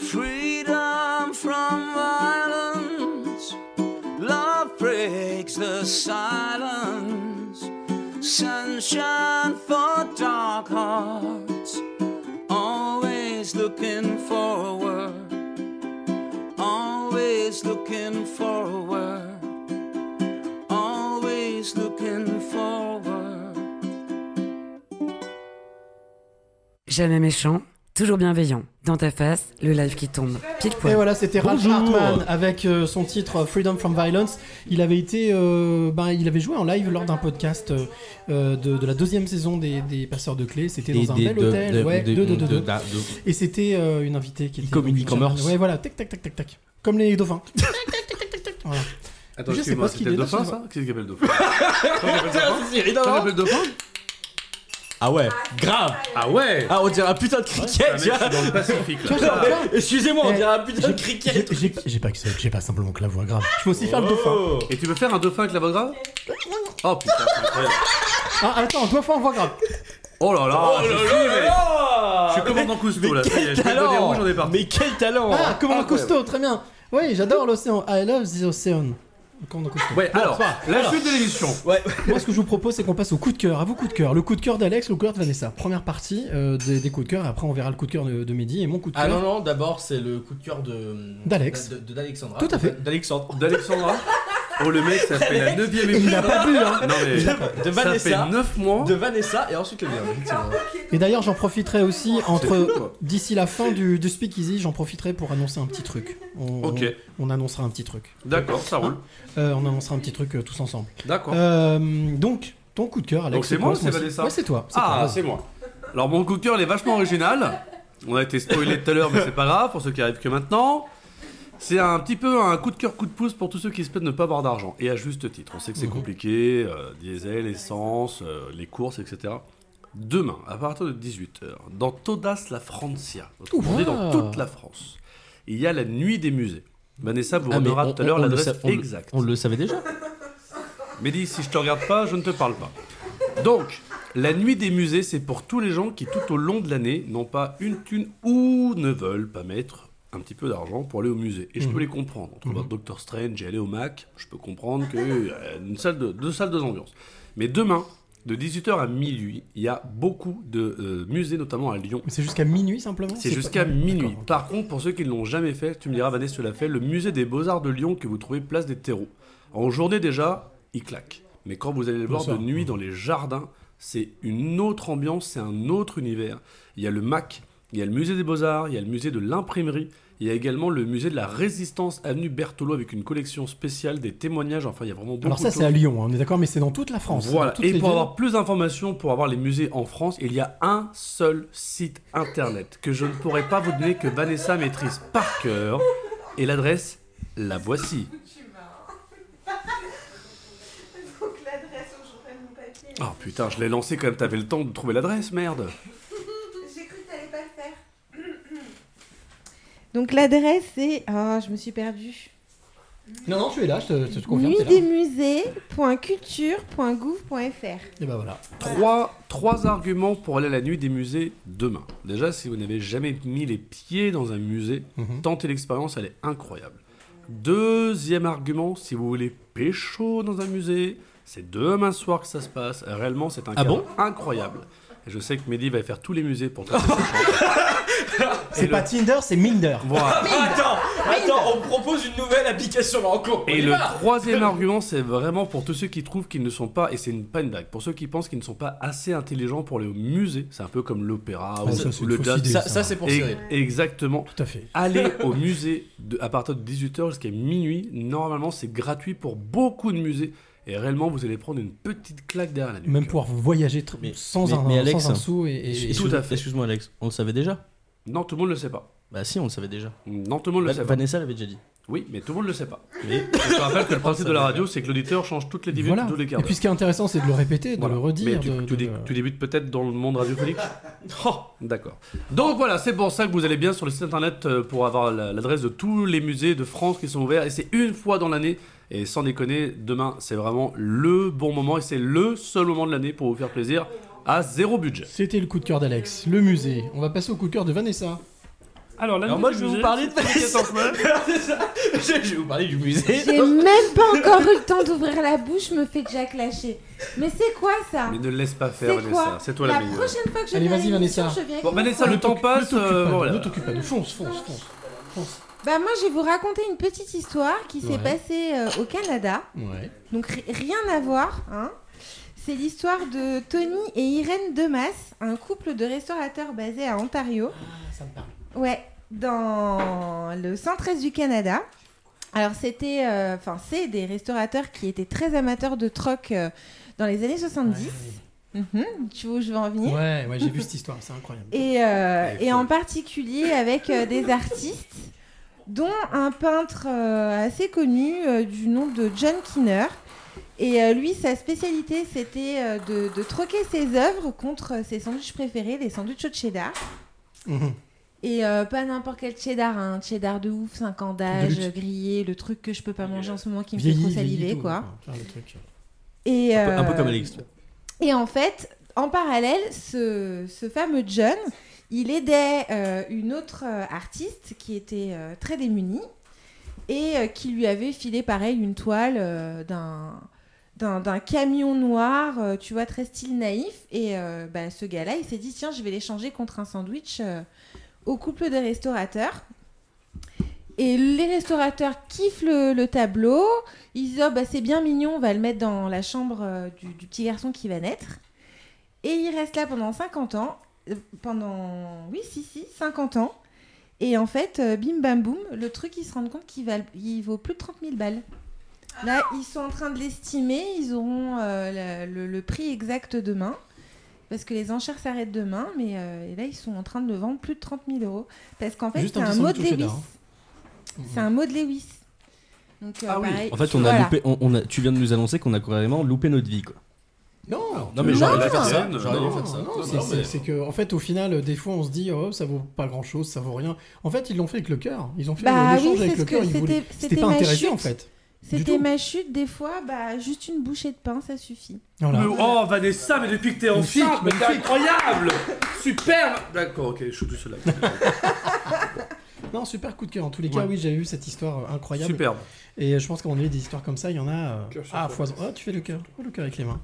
Freedom from violence. Love breaks the silence. Sunshine for dark hearts. Jamais méchant, toujours bienveillant. Dans ta face, le live qui tombe. Pile poil. Et voilà, c'était Ralph. Hartman avec euh, son titre Freedom from Violence. Il avait été, euh, ben, il avait joué en live lors d'un podcast euh, de, de la deuxième saison des, des passeurs de clés. C'était Des- dans un des- bel de- hôtel, de- ouais, de- Et c'était euh, une invitée qui était communique donc, commerce. Ouais, voilà, tac, tac, tac, tac, tac, comme les dauphins. Voilà. Attends, Je sais pas ce qu'il est dauphin ça? Qu'est-ce qu'il appelle le dauphin? Toi, t'appelles le dauphin Cyril, non, Toi, non. t'appelles le dauphin Ah ouais, grave. Ah ouais Ah, on dirait un putain de cricket, tu vois. le Pacifique, là. Excusez-moi, on Eh, dirait un putain de cricket. j'ai- J'ai j'ai pas que ça, j'ai pas simplement que la voix grave. Je peux aussi faire le dauphin. Oh. Et tu veux faire un dauphin avec la voix grave? Oh putain, c'est incroyable. Ah, attends, dauphin en voix grave. Oh là là, Oh je suis, mais- Je suis commandant Cousteau là, ça y est, je mets le bonnet rouge, on est parti. Mais quel talent Ah, commandant Incroyable. Cousteau, très bien. Oui, j'adore l'océan. I love the ocean. Commandant Cousteau. Ouais, Bon, alors, pas la Alors, suite de l'émission. Ouais. Moi, ce que je vous propose, c'est qu'on passe au coup de cœur. À vos coups de cœur. Le coup de cœur d'Alex, le coup de cœur de Vanessa. Première partie euh, des, des coups de cœur. Et après, on verra le coup de cœur de, de Mehdi et mon coup de cœur. Ah non, non, d'abord c'est le coup de cœur de. D'Alex. D'Alexandra. Tout à fait. D'Alexandra Oh le mec, ça fait la 9ème Et émission. il a pas bu, hein. Non mais De ça Vanessa. fait 9 mois. De Vanessa et ensuite le mien, effectivement. Et d'ailleurs, j'en profiterai aussi fou, entre d'ici la fin du, du Speakeasy, j'en profiterai pour annoncer un petit truc. On, Ok. on, on annoncera un petit truc. D'accord, ça roule. Euh, on annoncera un petit truc euh, tous ensemble. D'accord. Euh, donc, ton coup de cœur, Alex. Donc c'est moi c'est Vanessa Ouais, c'est toi. Ah, c'est moi. Alors mon coup de cœur, il est vachement original. On a été spoilé tout à l'heure, mais c'est pas grave pour ceux qui arrivent que maintenant. C'est un petit peu un coup de cœur, coup de pouce pour tous ceux qui se plaignent de ne pas avoir d'argent. Et à juste titre. On sait que c'est Mhm. compliqué, euh, diesel, essence, euh, les courses, etc. Demain, à partir de 18h, dans Todas la Francia, autrement dit dans Ouah. toute la France, il y a la nuit des musées. Vanessa vous Ah, mais on- tout à l'heure on- on le l'adresse sa- on le- exacte. On le savait déjà Mehdi, si je te regarde pas, je ne te parle pas. Donc, la nuit des musées, c'est pour tous les gens qui, tout au long de l'année, n'ont pas une thune ou ne veulent pas mettre un petit peu d'argent pour aller au musée. Et je peux Mhm. les comprendre. Entre Mhm. voir Doctor Strange et aller au Mac, je peux comprendre y a une salle de, deux salles, deux ambiances. Mais demain, de 18h à minuit, il y a beaucoup de euh, musées, notamment à Lyon. Mais c'est jusqu'à minuit simplement C'est jusqu'à minuit. Par contre, pour ceux qui ne l'ont jamais fait, tu me diras, Vanessa l'a fait, le musée des Beaux-Arts de Lyon que vous trouvez place des terreaux. En journée déjà, il claque. Mais quand vous allez le voir de nuit dans les jardins, c'est une autre ambiance, c'est un autre univers. Il y a le MAC, il y a le musée des Beaux-Arts, il y a le musée de l'imprimerie, il y a également le musée de la Résistance avenue Berthelot avec une collection spéciale, des témoignages, enfin il y a vraiment beaucoup Alors ça de c'est à. Lyon, hein, on est d'accord, mais c'est dans toute la France. Voilà. Et pour villes. avoir plus d'informations, pour avoir les musées en France, il y a un seul site internet que je ne pourrais pas vous donner, que Vanessa maîtrise par cœur. Et l'adresse, la voici. Donc l'adresse où je prenne mon papier. Oh putain, je l'ai lancé quand même, t'avais le temps de trouver l'adresse, merde. J'ai cru que t'allais pas le faire. Donc l'adresse c'est. Oh, je me suis perdue. Non, non, tu es là, je te, je te confirme. Nuitdesmusées.culture.gouv.fr Et ben voilà. Trois, trois arguments pour aller à la nuit des musées demain. Déjà, si vous n'avez jamais mis les pieds dans un musée, Mhm. tentez l'expérience, elle est incroyable. Deuxième argument, si vous voulez pécho dans un musée, c'est demain soir que ça se passe. Réellement, c'est un Ah cadre bon? incroyable. Et je sais que Mehdi va faire tous les musées pour chance. C'est pas le- Tinder, c'est Minder. Voilà. Attends, attends, on propose une nouvelle application là encore. On Et le va. troisième argument, c'est vraiment pour tous ceux qui trouvent qu'ils ne sont pas, et c'est une, pas une blague, pour ceux qui pensent qu'ils ne sont pas assez intelligents pour aller au musée, c'est un peu comme l'opéra Ah, ou, ça, le jazz. idée, Ça, ça. ça, c'est pour Cyril. Exactement. Tout à fait. Aller au musée de- à partir de 18h jusqu'à minuit, normalement c'est gratuit pour beaucoup de musées. Et réellement, vous allez prendre une petite claque derrière la nuque. Même pouvoir voyager Mais- sans, mais- un, mais Alex, sans un sou et, Tout à fait. Excuse-moi Alex, on le savait déjà Non, tout le monde ne le sait pas. Bah si, on le savait déjà. Non, tout le monde ne le sait pas. Vanessa l'avait déjà dit. Oui, mais tout le monde ne le sait pas. Je te rappelle que le principe de la radio, c'est que l'auditeur change toutes les 10 minutes, Voilà. tous les quarts Et puis ce qui est intéressant, c'est de le répéter, de Voilà. le redire. Mais tu, de- tu de- dé- tu débutes peut-être dans le monde radiophonique Oh, D'accord. Donc voilà, c'est pour ça que vous allez bien sur le site internet euh, pour avoir la- l'adresse de tous les musées de France qui sont ouverts. Et c'est une fois dans l'année. Et sans déconner, demain, c'est vraiment le bon moment. Et c'est le seul moment de l'année pour vous faire plaisir à zéro budget. C'était le coup de cœur d'Alex, le musée. On va passer au coup de cœur de Vanessa. Alors, Alors moi je vais vous parler de Vanessa. Je vais vous parler du musée. J'ai même pas encore eu le temps d'ouvrir la bouche, me fait déjà clasher. Mais c'est quoi ça? Mais ne laisse pas faire, C'est Vanessa. quoi? C'est toi la, La meilleure. prochaine fois que je Allez, viens à vas-y, l'émission, Vanessa. je viens avec Bon, mon Vanessa, le temps passe. Ne t'occupe euh, pas, voilà. ne t'occupe pas de fonce, fonce, fonce. fonce. Bah moi je vais vous raconter une petite histoire qui s'est Ouais. passée euh, au Canada. Ouais. Donc ri- rien à voir. Hein. C'est l'histoire de Tony et Irène Demas, un couple de restaurateurs basés à Ontario. Ça me parle. Ouais, dans le centre-est du Canada. Alors c'était, euh, enfin c'est des restaurateurs qui étaient très amateurs de troc euh, dans les années 70. Mhm, tu vois où je veux en venir? Ouais, ouais, j'ai vu cette histoire, c'est incroyable. et, euh, et en particulier avec des artistes, dont un peintre assez connu du nom de John Kinner. Et euh, lui, sa spécialité, c'était euh, de, de troquer ses œuvres contre ses sandwichs préférés, les sandwichs au cheddar. Mhm. Et euh, pas n'importe quel cheddar, un cheddar de ouf, 5 ans d'âge, grillé, le truc que je peux pas manger en ce moment qui me Vieilli, fait trop saliver, tout, quoi. enfin, truc. Et, Un peu, un peu comme Alex. et en fait, en parallèle, ce, ce fameux John, il aidait euh, une autre artiste qui était euh, très démunie et euh, qui lui avait filé pareil une toile euh, d'un d'un camion noir, euh, tu vois, très style naïf. Et euh, bah, ce gars-là, il s'est dit, tiens, je vais l'échanger contre un sandwich euh, au couple de restaurateurs. Et les restaurateurs kiffent le, le tableau. Ils disent, oh, bah, c'est bien mignon, on va le mettre dans la chambre du, petit garçon qui va naître. Et il reste là pendant 50 ans. Pendant, oui, si, si, 50 ans. Et en fait, bim bam boum, le truc, ils se rendent compte qu'il il vaut plus de 30 000 balles. Là, ils sont en train de l'estimer. Ils auront euh, la- le, le prix exact demain. Parce que les enchères s'arrêtent demain. Mais euh, et là, ils sont en train de le vendre plus de 30 000 euros. Parce qu'en fait, c'est un mot de Lewis. hein. C'est un mot de Lewis. Donc, euh, Ah oui. pareil. En fait, on a Voilà. loupé, on, on a, tu viens de nous annoncer qu'on a carrément loupé notre vie, quoi. Non, Non, mais j'aurais dû faire ça. c'est- que, en fait, au final, des fois, on se dit, oh, ça vaut pas grand chose, ça vaut rien. En fait, ils l'ont fait avec le cœur. Ils ont fait Bah l'échange oui, avec le cœur. que ils voulaient- c'était- pas chute. en fait. C'était ma chute, des fois, bah, juste une bouchée de pain, ça suffit. Voilà. Mais- oh Vanessa, mais depuis que t'es enceinte, mais t'es incroyable Super D'accord, ok, je suis tout seul là. Non, super coup de cœur. En tous les Ouais. cas, oui, j'avais vu cette histoire euh, incroyable. Superbe. Et euh, je pense qu'à mon avis, des histoires comme ça, il y en a euh, cœur. foison. Ah, tu fais le cœur. Oh, le cœur avec les mains.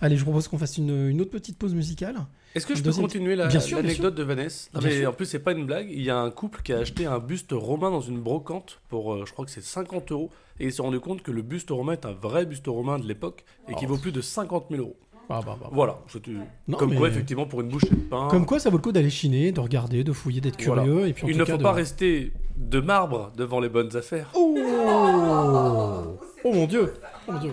Allez, je propose qu'on fasse une, une autre petite pause musicale. Est-ce que je peux Deuxième- continuer la- l'anecdote de Vanessa Non, Bien mais. En plus, c'est pas une blague. Il y a un couple qui a acheté un buste romain dans une brocante pour, euh, je crois que c'est 50 euros. Et ils se sont rendu compte que le buste romain est un vrai buste romain de l'époque et qui Oh. vaut plus de 50 000 euros. Ah, bah, bah. Voilà, c'était Non, comme mais- quoi, effectivement, pour une bouchée de pain. Comme quoi, ça vaut le coup d'aller chiner, de regarder, de fouiller, d'être Voilà. curieux. Et puis, en Il tout ne cas, faut de- pas rester de marbre devant les bonnes affaires. Oh Oh mon dieu Oh mon dieu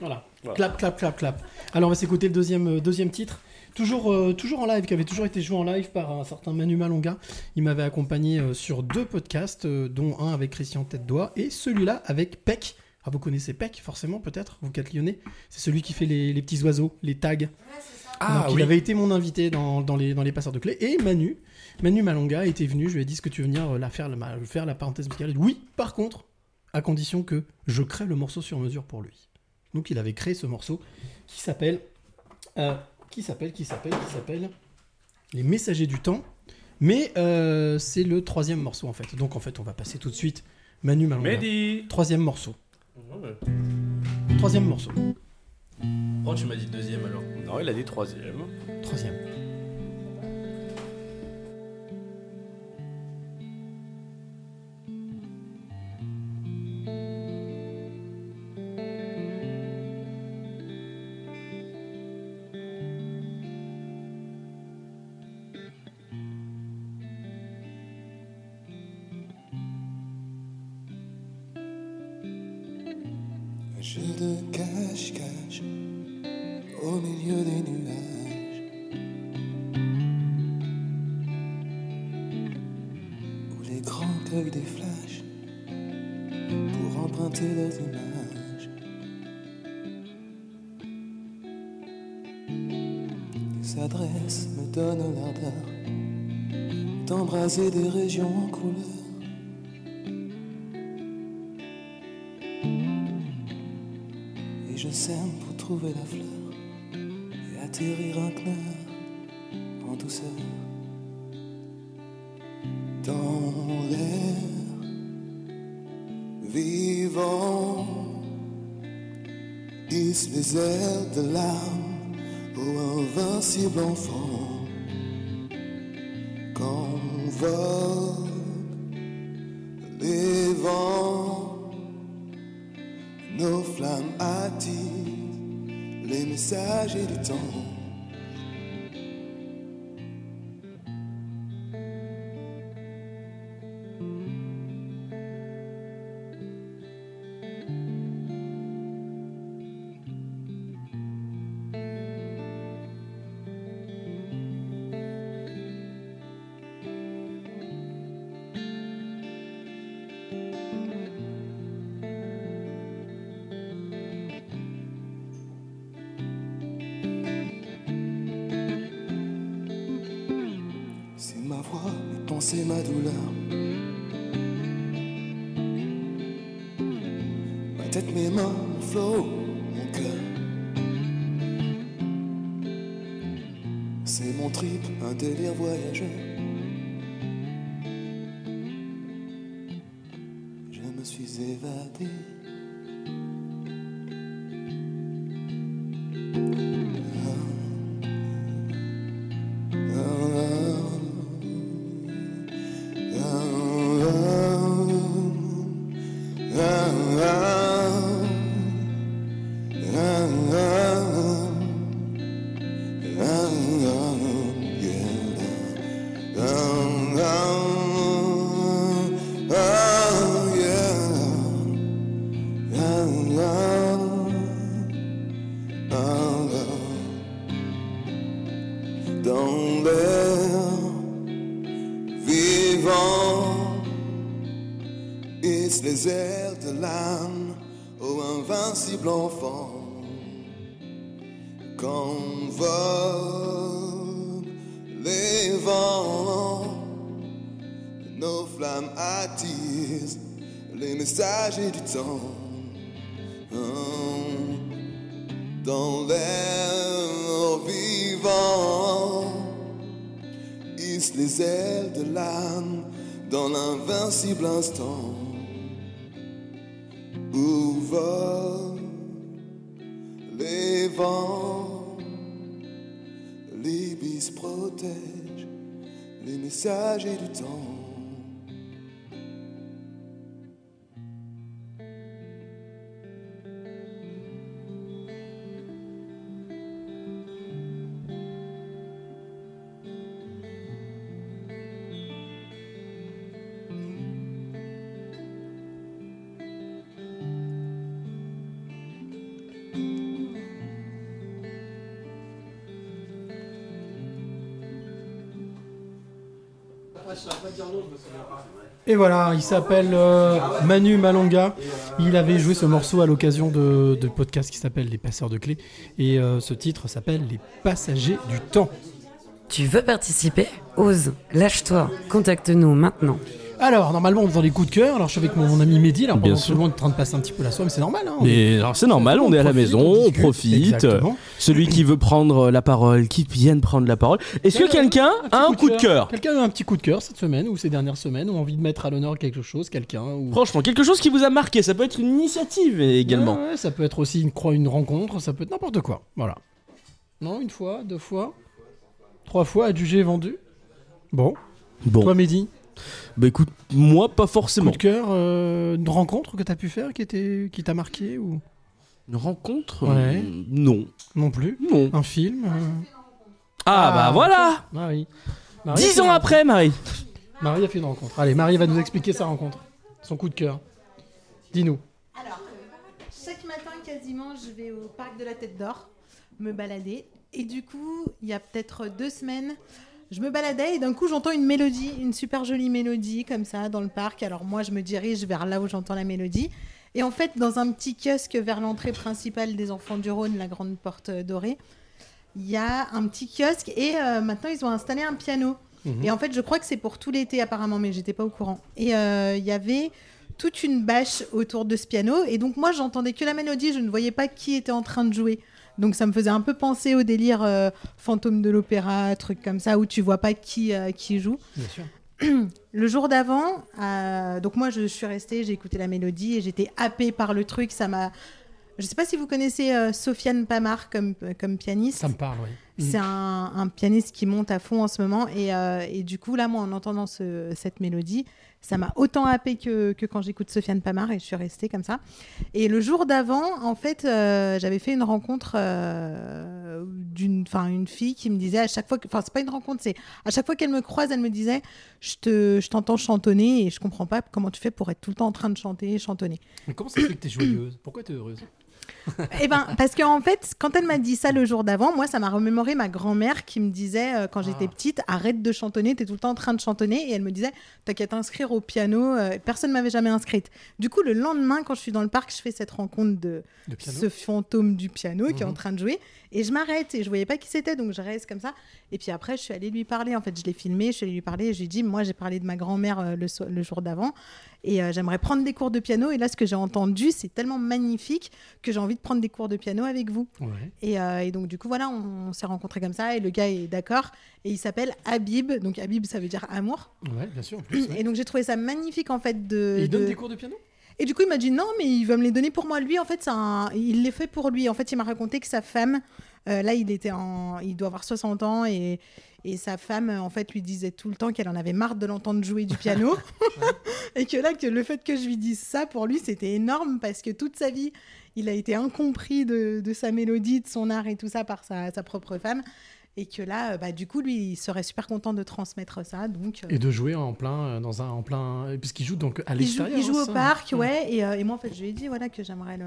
Voilà. Voilà. Clap, clap, clap, clap. Alors, on va s'écouter le deuxième, euh, deuxième titre. Toujours, euh, toujours en live, qui avait toujours été joué en live par un certain Manu Malonga. Il m'avait accompagné euh, sur deux podcasts, euh, dont un avec Christian Tête d'Oie et celui-là avec Peck. Ah, vous connaissez Peck, forcément, peut-être, vous quatre lyonnais. C'est celui qui fait les, les petits oiseaux, les tags. Ah, Donc, il avait été mon invité dans, dans les, dans les passeurs de clés. Et Manu, Manu Malonga était venu. Je lui ai dit Est-ce que tu veux venir la faire, la, faire la parenthèse musicale? Oui, par contre, à condition que je crée le morceau sur mesure pour lui. Donc il avait créé ce morceau qui s'appelle. euh, qui s'appelle Qui s'appelle Qui s'appelle Les Messagers du Temps. Mais euh, c'est le troisième morceau en fait. Donc en fait, on va passer tout de suite. Manu Malonga. Mehdi Troisième morceau. Troisième morceau. Oh, tu m'as dit deuxième alors. Non, il a dit troisième. Troisième. Du temps. Hum, Dans l'air vivant, hisse les ailes de l'âme dans l'invincible instant où volent les vents. L'ibis protège les messagers du temps. Et voilà, il s'appelle euh, Manu Malonga. Il avait joué ce morceau à l'occasion de, podcast qui s'appelle Les Passeurs de Clés. Et euh, ce titre s'appelle Les Passagers du Temps. Tu veux participer? Ose, lâche-toi, contacte-nous maintenant. Alors, normalement, on est dans les coups de cœur. Alors, je suis avec mon, ami Mehdi, Bien pendant sûr. tout le monde est en train de passer un petit peu la soirée, mais c'est normal. Hein, on est- Mais alors c'est normal, on est à la profite, maison, on on discute. profite. Exactement. Celui qui veut prendre la parole, qui vienne prendre la parole. Est-ce que quelqu'un a un coup de cœur Quelqu'un a un petit coup de cœur cette semaine ou ces dernières semaines ou envie de mettre à l'honneur quelque chose, quelqu'un ou... Franchement, quelque chose qui vous a marqué, ça peut être une initiative également. Ouais, ouais, ça peut être aussi une, une rencontre, ça peut être n'importe quoi. Voilà. Non, une fois, deux fois, trois fois, adjugé, vendu. Bon. Bon. Toi, Mehdi? Bah écoute, moi pas forcément. Coup de cœur, euh, une rencontre que t'as pu faire qui était, qui t'a marqué ou? Une rencontre? Ouais. euh, Non. non plus Non. Un film euh, Ah, bah voilà Marie. Marie a Dix fait ans une après, Marie. Marie a fait une rencontre. Allez, Marie va nous expliquer sa rencontre, son coup de cœur. Dis-nous. Alors, chaque matin quasiment, je vais au parc de la Tête d'Or me balader. Et du coup, il y a peut-être deux semaines, je me baladais et d'un coup, j'entends une mélodie, une super jolie mélodie comme ça dans le parc. Alors moi, je me dirige vers là où j'entends la mélodie. Et en fait, dans un petit kiosque vers l'entrée principale des Enfants du Rhône, la grande porte euh, dorée, il y a un petit kiosque et euh, maintenant, ils ont installé un piano. Mhm. Et en fait, je crois que c'est pour tout l'été apparemment, mais j'étais pas au courant. Et euh, il y avait toute une bâche autour de ce piano. Et donc moi, j'entendais que la mélodie, je ne voyais pas qui était en train de jouer. Donc ça me faisait un peu penser au délire euh, fantôme de l'opéra, truc comme ça, où tu vois pas qui, euh, qui joue. Bien sûr. Le jour d'avant, euh, donc moi je suis restée, j'ai écouté la mélodie et j'étais happée par le truc. Ça m'a. Je sais pas si vous connaissez Sofiane Pamar comme, comme pianiste. Ça me parle, oui. C'est un, un pianiste qui monte à fond en ce moment. Et, euh, et du coup, là, moi, en entendant ce- cette mélodie, ça m'a autant happé que, que quand j'écoute Sofiane Pamar et je suis restée comme ça. Et le jour d'avant, en fait, euh, j'avais fait une rencontre euh, d'une une fille qui me disait à chaque fois. Enfin, c'est pas une rencontre, c'est à chaque fois qu'elle me croise, elle me disait Je te- je t'entends chantonner et je comprends pas comment tu fais pour être tout le temps en train de chanter et chantonner. Mais comment ça se fait que t'es joyeuse? Pourquoi t'es heureuse? Eh ben, parce qu'en fait, quand elle m'a dit ça le jour d'avant, moi, ça m'a remémoré ma grand-mère qui me disait, euh, quand j'étais petite, arrête de chantonner, t'es tout le temps en train de chantonner. Et elle me disait, t'as qu'à t'inscrire au piano. euh, personne m'avait jamais inscrite. Du coup, le lendemain, quand je suis dans le parc, je fais cette rencontre de, ce fantôme du piano qui est en Mhm. train de jouer. Et je m'arrête et je voyais pas qui c'était, donc je reste comme ça. Et puis après, je suis allée lui parler. En fait, je l'ai filmé, je suis allée lui parler et je lui ai dit, moi, j'ai parlé de ma grand-mère euh, le, so- le jour d'avant. Et j'aimerais prendre des cours de piano. Et là, ce que j'ai entendu, c'est tellement magnifique que j'ai envie de prendre des cours de piano avec vous. Ouais. Et, euh, et donc, du coup, voilà, on, on s'est rencontrés comme ça. Et le gars est d'accord. Et il s'appelle Habib. Donc, Habib, ça veut dire amour. Ouais, bien sûr. En plus, ouais. Et donc, j'ai trouvé ça magnifique, en fait, de. Et il donne de- des cours de piano? Et du coup, il m'a dit non, mais il va me les donner pour moi. Lui, en fait, un- il les fait pour lui. En fait, il m'a raconté que sa femme, euh, là, il était en, il doit avoir 60 ans et, et sa femme, en fait, lui disait tout le temps qu'elle en avait marre de l'entendre jouer du piano. et que là, que le fait que je lui dise ça, pour lui, c'était énorme parce que toute sa vie, il a été incompris de, de sa mélodie, de son art et tout ça par sa, sa propre femme. Et que là, euh, bah, du coup, lui, il serait super content de transmettre ça. Donc, euh, Et de jouer en plein, euh, dans un, en plein, puisqu'il joue donc à il joue, l'extérieur. il joue hein, au ça. parc, Ouais. ouais. Et, et moi, en fait, je lui ai dit voilà, que j'aimerais le.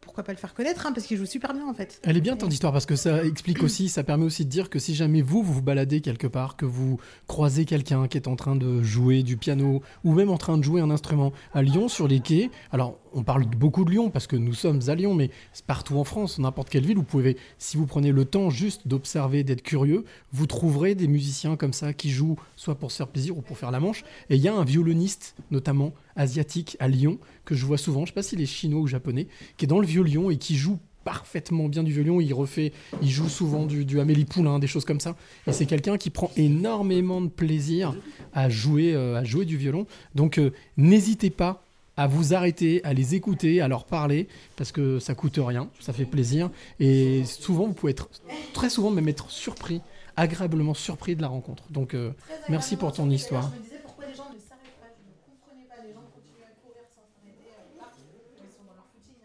Pourquoi pas le faire connaître, hein, parce qu'il joue super bien, en fait. Elle est bien ton histoire parce que ça explique aussi, ça permet aussi de dire que si jamais vous vous vous baladez quelque part, que vous croisez quelqu'un qui est en train de jouer du piano ou même en train de jouer un instrument à Lyon sur les quais, alors on parle beaucoup de Lyon parce que nous sommes à Lyon, mais partout en France, n'importe quelle ville, vous pouvez, si vous prenez le temps juste d'observer, d'être curieux, vous trouverez des musiciens comme ça qui jouent soit pour se faire plaisir ou pour faire la manche. Et il y a un violoniste, notamment asiatique, à Lyon, que je vois souvent, je sais pas s'il est chinois ou japonais, qui est dans le violon et qui joue parfaitement bien du violon, il refait, il joue souvent du, du Amélie Poulain, des choses comme ça. Et c'est quelqu'un qui prend énormément de plaisir à jouer, euh, à jouer du violon. Donc euh, n'hésitez pas à vous arrêter, à les écouter, à leur parler, parce que ça coûte rien, ça fait plaisir. Et souvent, vous pouvez être, très souvent même être surpris, agréablement surpris de la rencontre. Donc euh, merci pour ton histoire. Je me disais pourquoi les gens ne s'arrêtent pas. Je ne comprenais pas. Les gens continuent à courir sans s'arrêter. là, ils sont dans leur footing.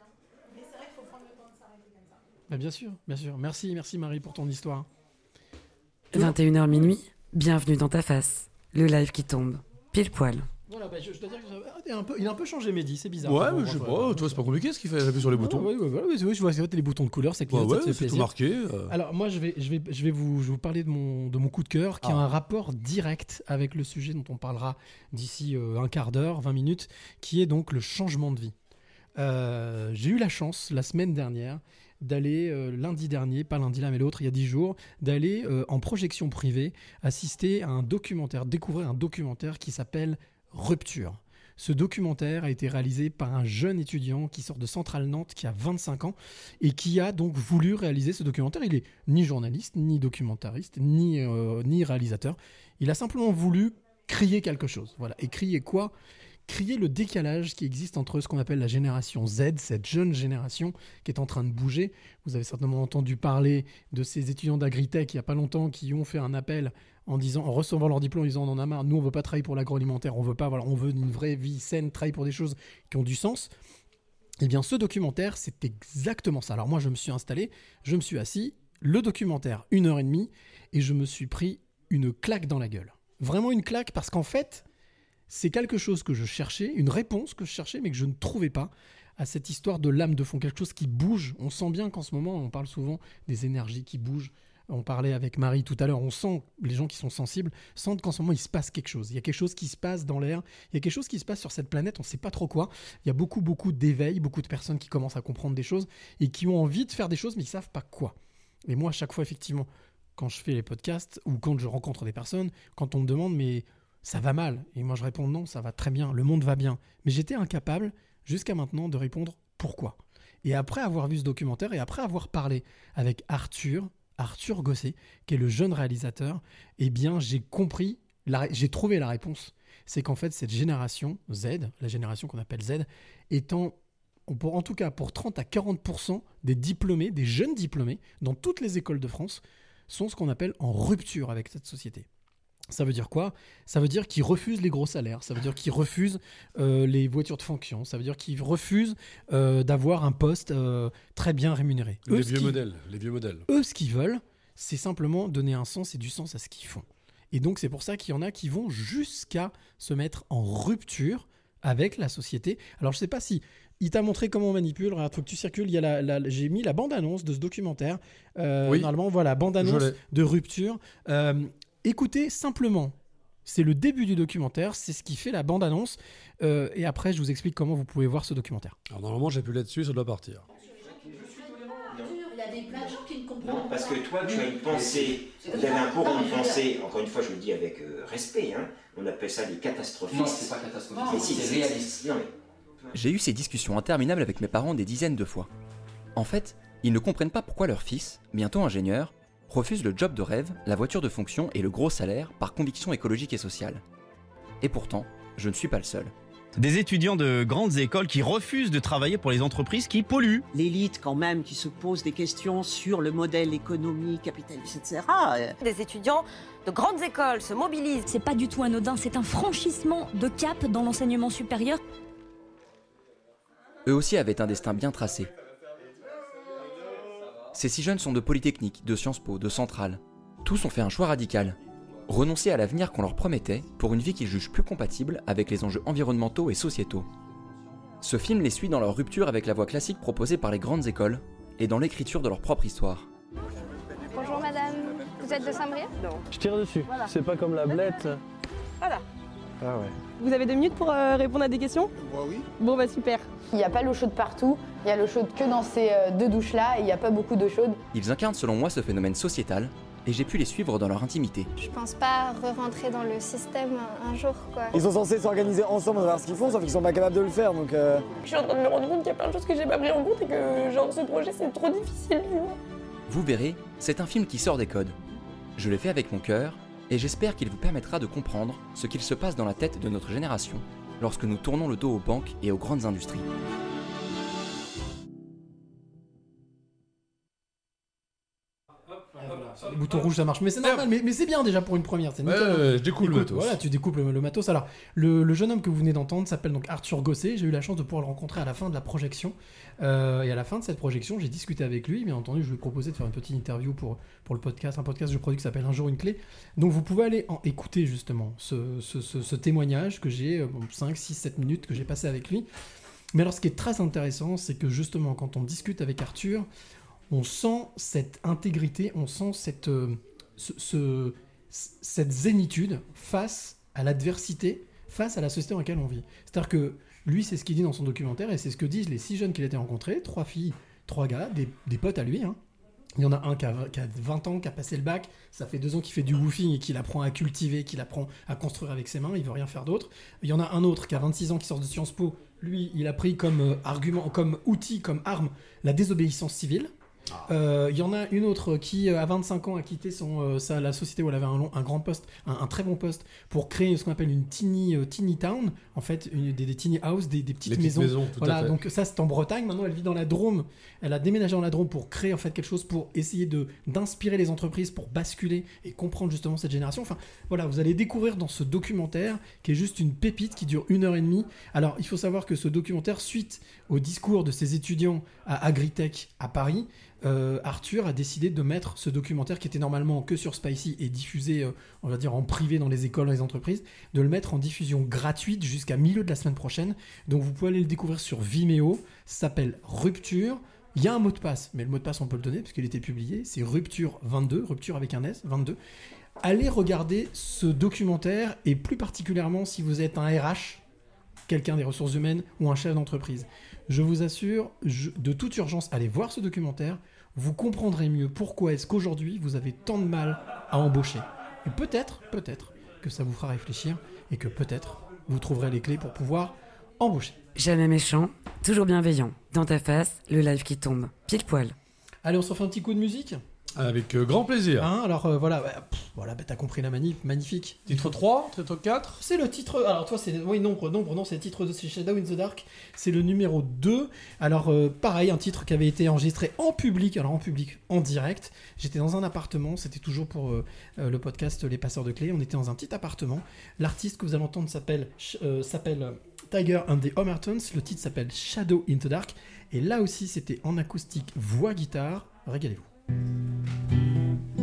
Mais c'est vrai qu'il faut prendre le temps de s'arrêter comme ça. Bah, bien sûr, bien sûr. Merci, merci Marie pour ton histoire. 21h minuit, bienvenue dans ta face. Le live qui tombe, pile poil. Voilà, bah, je, je dois dire que ça- ah, t'es un peu, il a un peu changé Mehdi, c'est bizarre. Ouais, mais je sais pas, tu vois, c'est pas compliqué ce qu'il fait, j'appuie sur les boutons. Ouais, ouais, ouais, ouais, ouais, je vois, c'est vrai, t'as les boutons de couleur, Ouais, ça te ouais, c'est tout marqué, euh. Alors moi, je vais, je vais, je vais vous, je vais vous parler de mon, de mon coup de cœur, qui a Ah. un rapport direct avec le sujet dont on parlera d'ici euh, un quart d'heure, 20 minutes, qui est donc le changement de vie. Euh, J'ai eu la chance la semaine dernière d'aller euh, lundi dernier, pas lundi là mais l'autre, il y a 10 jours, d'aller euh, en projection privée assister à un documentaire, découvrir un documentaire qui s'appelle Rupture. Ce documentaire a été réalisé par un jeune étudiant qui sort de Centrale Nantes, qui a 25 ans, et qui a donc voulu réaliser ce documentaire. Il est ni journaliste, ni documentariste, ni, euh, ni réalisateur. Il a simplement voulu crier quelque chose. Voilà. Et crier quoi? Crier le décalage qui existe entre ce qu'on appelle la génération Z, cette jeune génération qui est en train de bouger. Vous avez certainement entendu parler de ces étudiants d'agritech il n'y a pas longtemps qui ont fait un appel en disant, en recevant leur diplôme, en disant on en a marre, nous on veut pas travailler pour l'agroalimentaire, on veut pas, voilà, on veut une vraie vie saine, travailler pour des choses qui ont du sens. Eh bien, ce documentaire, c'est exactement ça. Alors moi, je me suis installé, je me suis assis, le documentaire, une heure et demie, et je me suis pris une claque dans la gueule. Vraiment une claque, parce qu'en fait, c'est quelque chose que je cherchais, une réponse que je cherchais, mais que je ne trouvais pas à cette histoire de l'âme de fond, quelque chose qui bouge. On sent bien qu'en ce moment, on parle souvent des énergies qui bougent. On parlait avec Marie tout à l'heure, on sent, les gens qui sont sensibles, sentent qu'en ce moment, il se passe quelque chose. Il y a quelque chose qui se passe dans l'air, il y a quelque chose qui se passe sur cette planète, on ne sait pas trop quoi. Il y a beaucoup, beaucoup d'éveil, beaucoup de personnes qui commencent à comprendre des choses et qui ont envie de faire des choses, mais ils ne savent pas quoi. Et moi, à chaque fois, effectivement, quand je fais les podcasts ou quand je rencontre des personnes, quand on me demande, mais ça va mal? Et moi, je réponds non, ça va très bien, le monde va bien. Mais j'étais incapable, jusqu'à maintenant, de répondre pourquoi. Et après avoir vu ce documentaire et après avoir parlé avec Arthur, Arthur Gosset, qui est le jeune réalisateur, eh bien, j'ai compris, j'ai trouvé la réponse. C'est qu'en fait, cette génération Z, la génération qu'on appelle Z, étant, en tout cas pour 30 à 40% des diplômés, des jeunes diplômés, dans toutes les écoles de France, sont ce qu'on appelle en rupture avec cette société. Ça veut dire quoi? Ça veut dire qu'ils refusent les gros salaires, ça veut dire qu'ils refusent euh, les voitures de fonction, ça veut dire qu'ils refusent euh, d'avoir un poste euh, très bien rémunéré. Les Eux, vieux modèles, les vieux modèles. eux, ce qu'ils veulent, c'est simplement donner un sens et du sens à ce qu'ils font. Et donc, c'est pour ça qu'il y en a qui vont jusqu'à se mettre en rupture avec la société. Alors, je sais pas si il t'a montré comment on manipule. Regarde, faut que tu circules. Il y a la, la- j'ai mis la bande-annonce de ce documentaire. Euh, Oui. Normalement, voilà, Je bande-annonce l'ai. de rupture. Euh, écoutez simplement. C'est le début du documentaire, c'est ce qui fait la bande-annonce. Euh, et après, je vous explique comment vous pouvez voir ce documentaire. Alors normalement, j'appuie là-dessus, ça doit partir. Il y a des plein de gens qui ne comprennent Non, parce que toi, tu as une pensée, vous avez un courant de pensée, encore une fois, je le dis avec euh, respect, hein, on appelle ça des catastrophistes. Non, c'est pas catastrophique. Mais si, C'est réaliste. si, non, mais- J'ai eu ces discussions interminables avec mes parents des dizaines de fois. En fait, ils ne comprennent pas pourquoi leur fils, bientôt ingénieur, refuse le job de rêve, la voiture de fonction et le gros salaire par conviction écologique et sociale. Et pourtant, je ne suis pas le seul. Des étudiants de grandes écoles qui refusent de travailler pour les entreprises qui polluent. L'élite quand même qui se pose des questions sur le modèle économique, capitaliste, etc. Euh, Des étudiants de grandes écoles se mobilisent. C'est pas du tout anodin, c'est un franchissement de cap dans l'enseignement supérieur. Eux aussi avaient un destin bien tracé. Ces six jeunes sont de Polytechnique, de Sciences Po, de Centrale. Tous ont fait un choix radical. Renoncer à l'avenir qu'on leur promettait pour une vie qu'ils jugent plus compatible avec les enjeux environnementaux et sociétaux. Ce film les suit dans leur rupture avec la voie classique proposée par les grandes écoles et dans l'écriture de leur propre histoire. Bonjour madame, vous êtes de Saint-Brieuc? Non. Je tire dessus. C'est pas comme la blette. Voilà. Ah ouais. Vous avez deux minutes pour euh, répondre à des questions oui. Bon bah super. Il n'y a pas l'eau chaude partout, il y a l'eau chaude que dans ces euh, deux douches-là et il n'y a pas beaucoup d'eau chaude. Ils incarnent selon moi ce phénomène sociétal, et j'ai pu les suivre dans leur intimité. Je pense pas re-rentrer dans le système un, un jour, quoi. Ils sont censés s'organiser ensemble, savoir ce qu'ils font, sauf qu'ils sont pas capables de le faire, donc... euh, Je suis en train de me rendre compte qu'il y a plein de choses que j'ai pas pris en compte et que genre ce projet c'est trop difficile. Vous verrez, c'est un film qui sort des codes. Je l'ai fait avec mon cœur, et j'espère qu'il vous permettra de comprendre ce qu'il se passe dans la tête de notre génération lorsque nous tournons le dos aux banques et aux grandes industries. Les boutons rouges ça marche, mais c'est normal, mais, mais c'est bien déjà pour une première. c'est Ouais, nickel. ouais, ouais, je découpe le matos. Voilà, tu découpes le, le matos. Alors, le, le jeune homme que vous venez d'entendre s'appelle donc Arthur Gosset. J'ai eu la chance de pouvoir le rencontrer à la fin de la projection. Euh, et à la fin de cette projection, j'ai discuté avec lui. Bien entendu, je lui ai proposé de faire une petite interview pour, pour le podcast, un podcast que je produis qui s'appelle Un jour une clé. Donc, vous pouvez aller écouter justement ce, témoignage que j'ai, euh, bon, 5, 6, 7 minutes que j'ai passé avec lui. Mais alors, ce qui est très intéressant, c'est que justement, quand on discute avec Arthur, on sent cette intégrité, on sent cette, euh, ce- ce- cette zénitude face à l'adversité, face à la société dans laquelle on vit. C'est-à-dire que lui, c'est ce qu'il dit dans son documentaire, et c'est ce que disent les six jeunes qu'il a été rencontrés, trois filles, trois gars, des, des potes à lui. hein. Il y en a un qui a, qui a 20 ans, qui a passé le bac, ça fait deux ans qu'il fait du woofing et qu'il apprend à cultiver, qu'il apprend à construire avec ses mains, il veut rien faire d'autre. Il y en a un autre qui a 26 ans, qui sort de Sciences Po, lui, il a pris comme euh, argument, comme outil, comme arme, la désobéissance civile. Euh, Il y en a une autre qui, euh, à 25 ans, a quitté son, euh, sa- la société où elle avait un, long- un grand poste, un, un très bon poste, pour créer ce qu'on appelle une teeny, euh, teeny town, en fait, une, des, des teeny houses, des, des petites, petites maisons, tout à voilà, fait. donc ça c'est en Bretagne. Maintenant, elle vit dans la Drôme. Elle a déménagé dans la Drôme pour créer en fait quelque chose pour essayer de d'inspirer les entreprises pour basculer et comprendre justement cette génération. Enfin, voilà, vous allez découvrir dans ce documentaire qui est juste une pépite qui dure une heure et demie. Alors, il faut savoir que ce documentaire, suite au discours de ses étudiants à Agritech à Paris, euh, Arthur a décidé de mettre ce documentaire qui était normalement que sur Spicy et diffusé, euh, on va dire, en privé dans les écoles, dans les entreprises, de le mettre en diffusion gratuite jusqu'à milieu de la semaine prochaine. Donc vous pouvez aller le découvrir sur Vimeo. Ça s'appelle Rupture. Il y a un mot de passe, mais le mot de passe on peut le donner parce qu'il était publié. C'est Rupture 22, Rupture avec un S, 22. Allez regarder ce documentaire et plus particulièrement si vous êtes un RH, quelqu'un des ressources humaines ou un chef d'entreprise. Je vous assure, je- de toute urgence, allez voir ce documentaire. Vous comprendrez mieux pourquoi est-ce qu'aujourd'hui vous avez tant de mal à embaucher. Et peut-être, peut-être que ça vous fera réfléchir et que peut-être vous trouverez les clés pour pouvoir embaucher. Jamais méchant, toujours bienveillant. Dans ta face, le live qui tombe. Pile poil. Allez, on se refait un petit coup de musique? Avec euh, grand plaisir. Hein, alors euh, voilà, bah, pff, voilà bah, t'as compris la manip, magnifique. Titre 3, titre 4 C'est le titre. Alors, toi, c'est. Oui, nombre, nombre, non, c'est le titre de Shadow in the Dark. C'est le numéro 2. Alors, euh, pareil, un titre qui avait été enregistré en public. Alors, en public, en direct. J'étais dans un appartement. C'était toujours pour le podcast Les Passeurs de Clés. On était dans un petit appartement. L'artiste que vous allez entendre s'appelle s'appelle euh, Tiger and the Homertons. Le titre s'appelle Shadow in the Dark. Et là aussi, c'était en acoustique, voix, guitare. Régalez-vous. Thank you.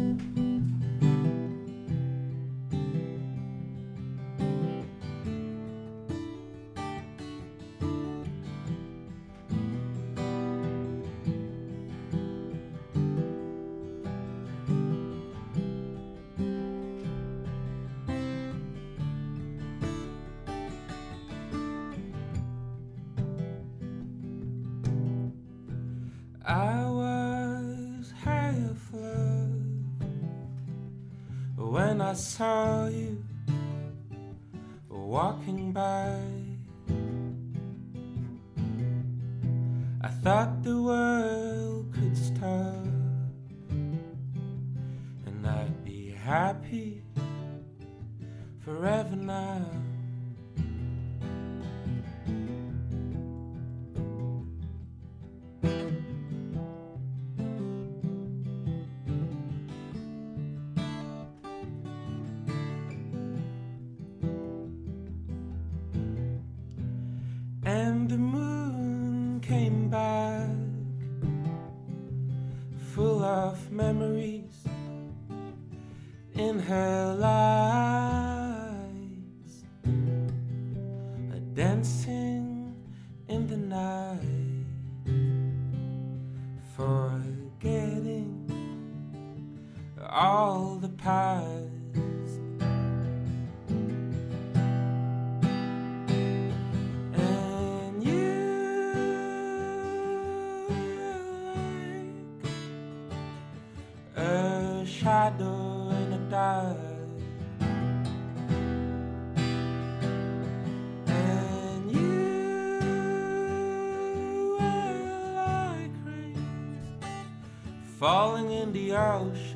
The ocean.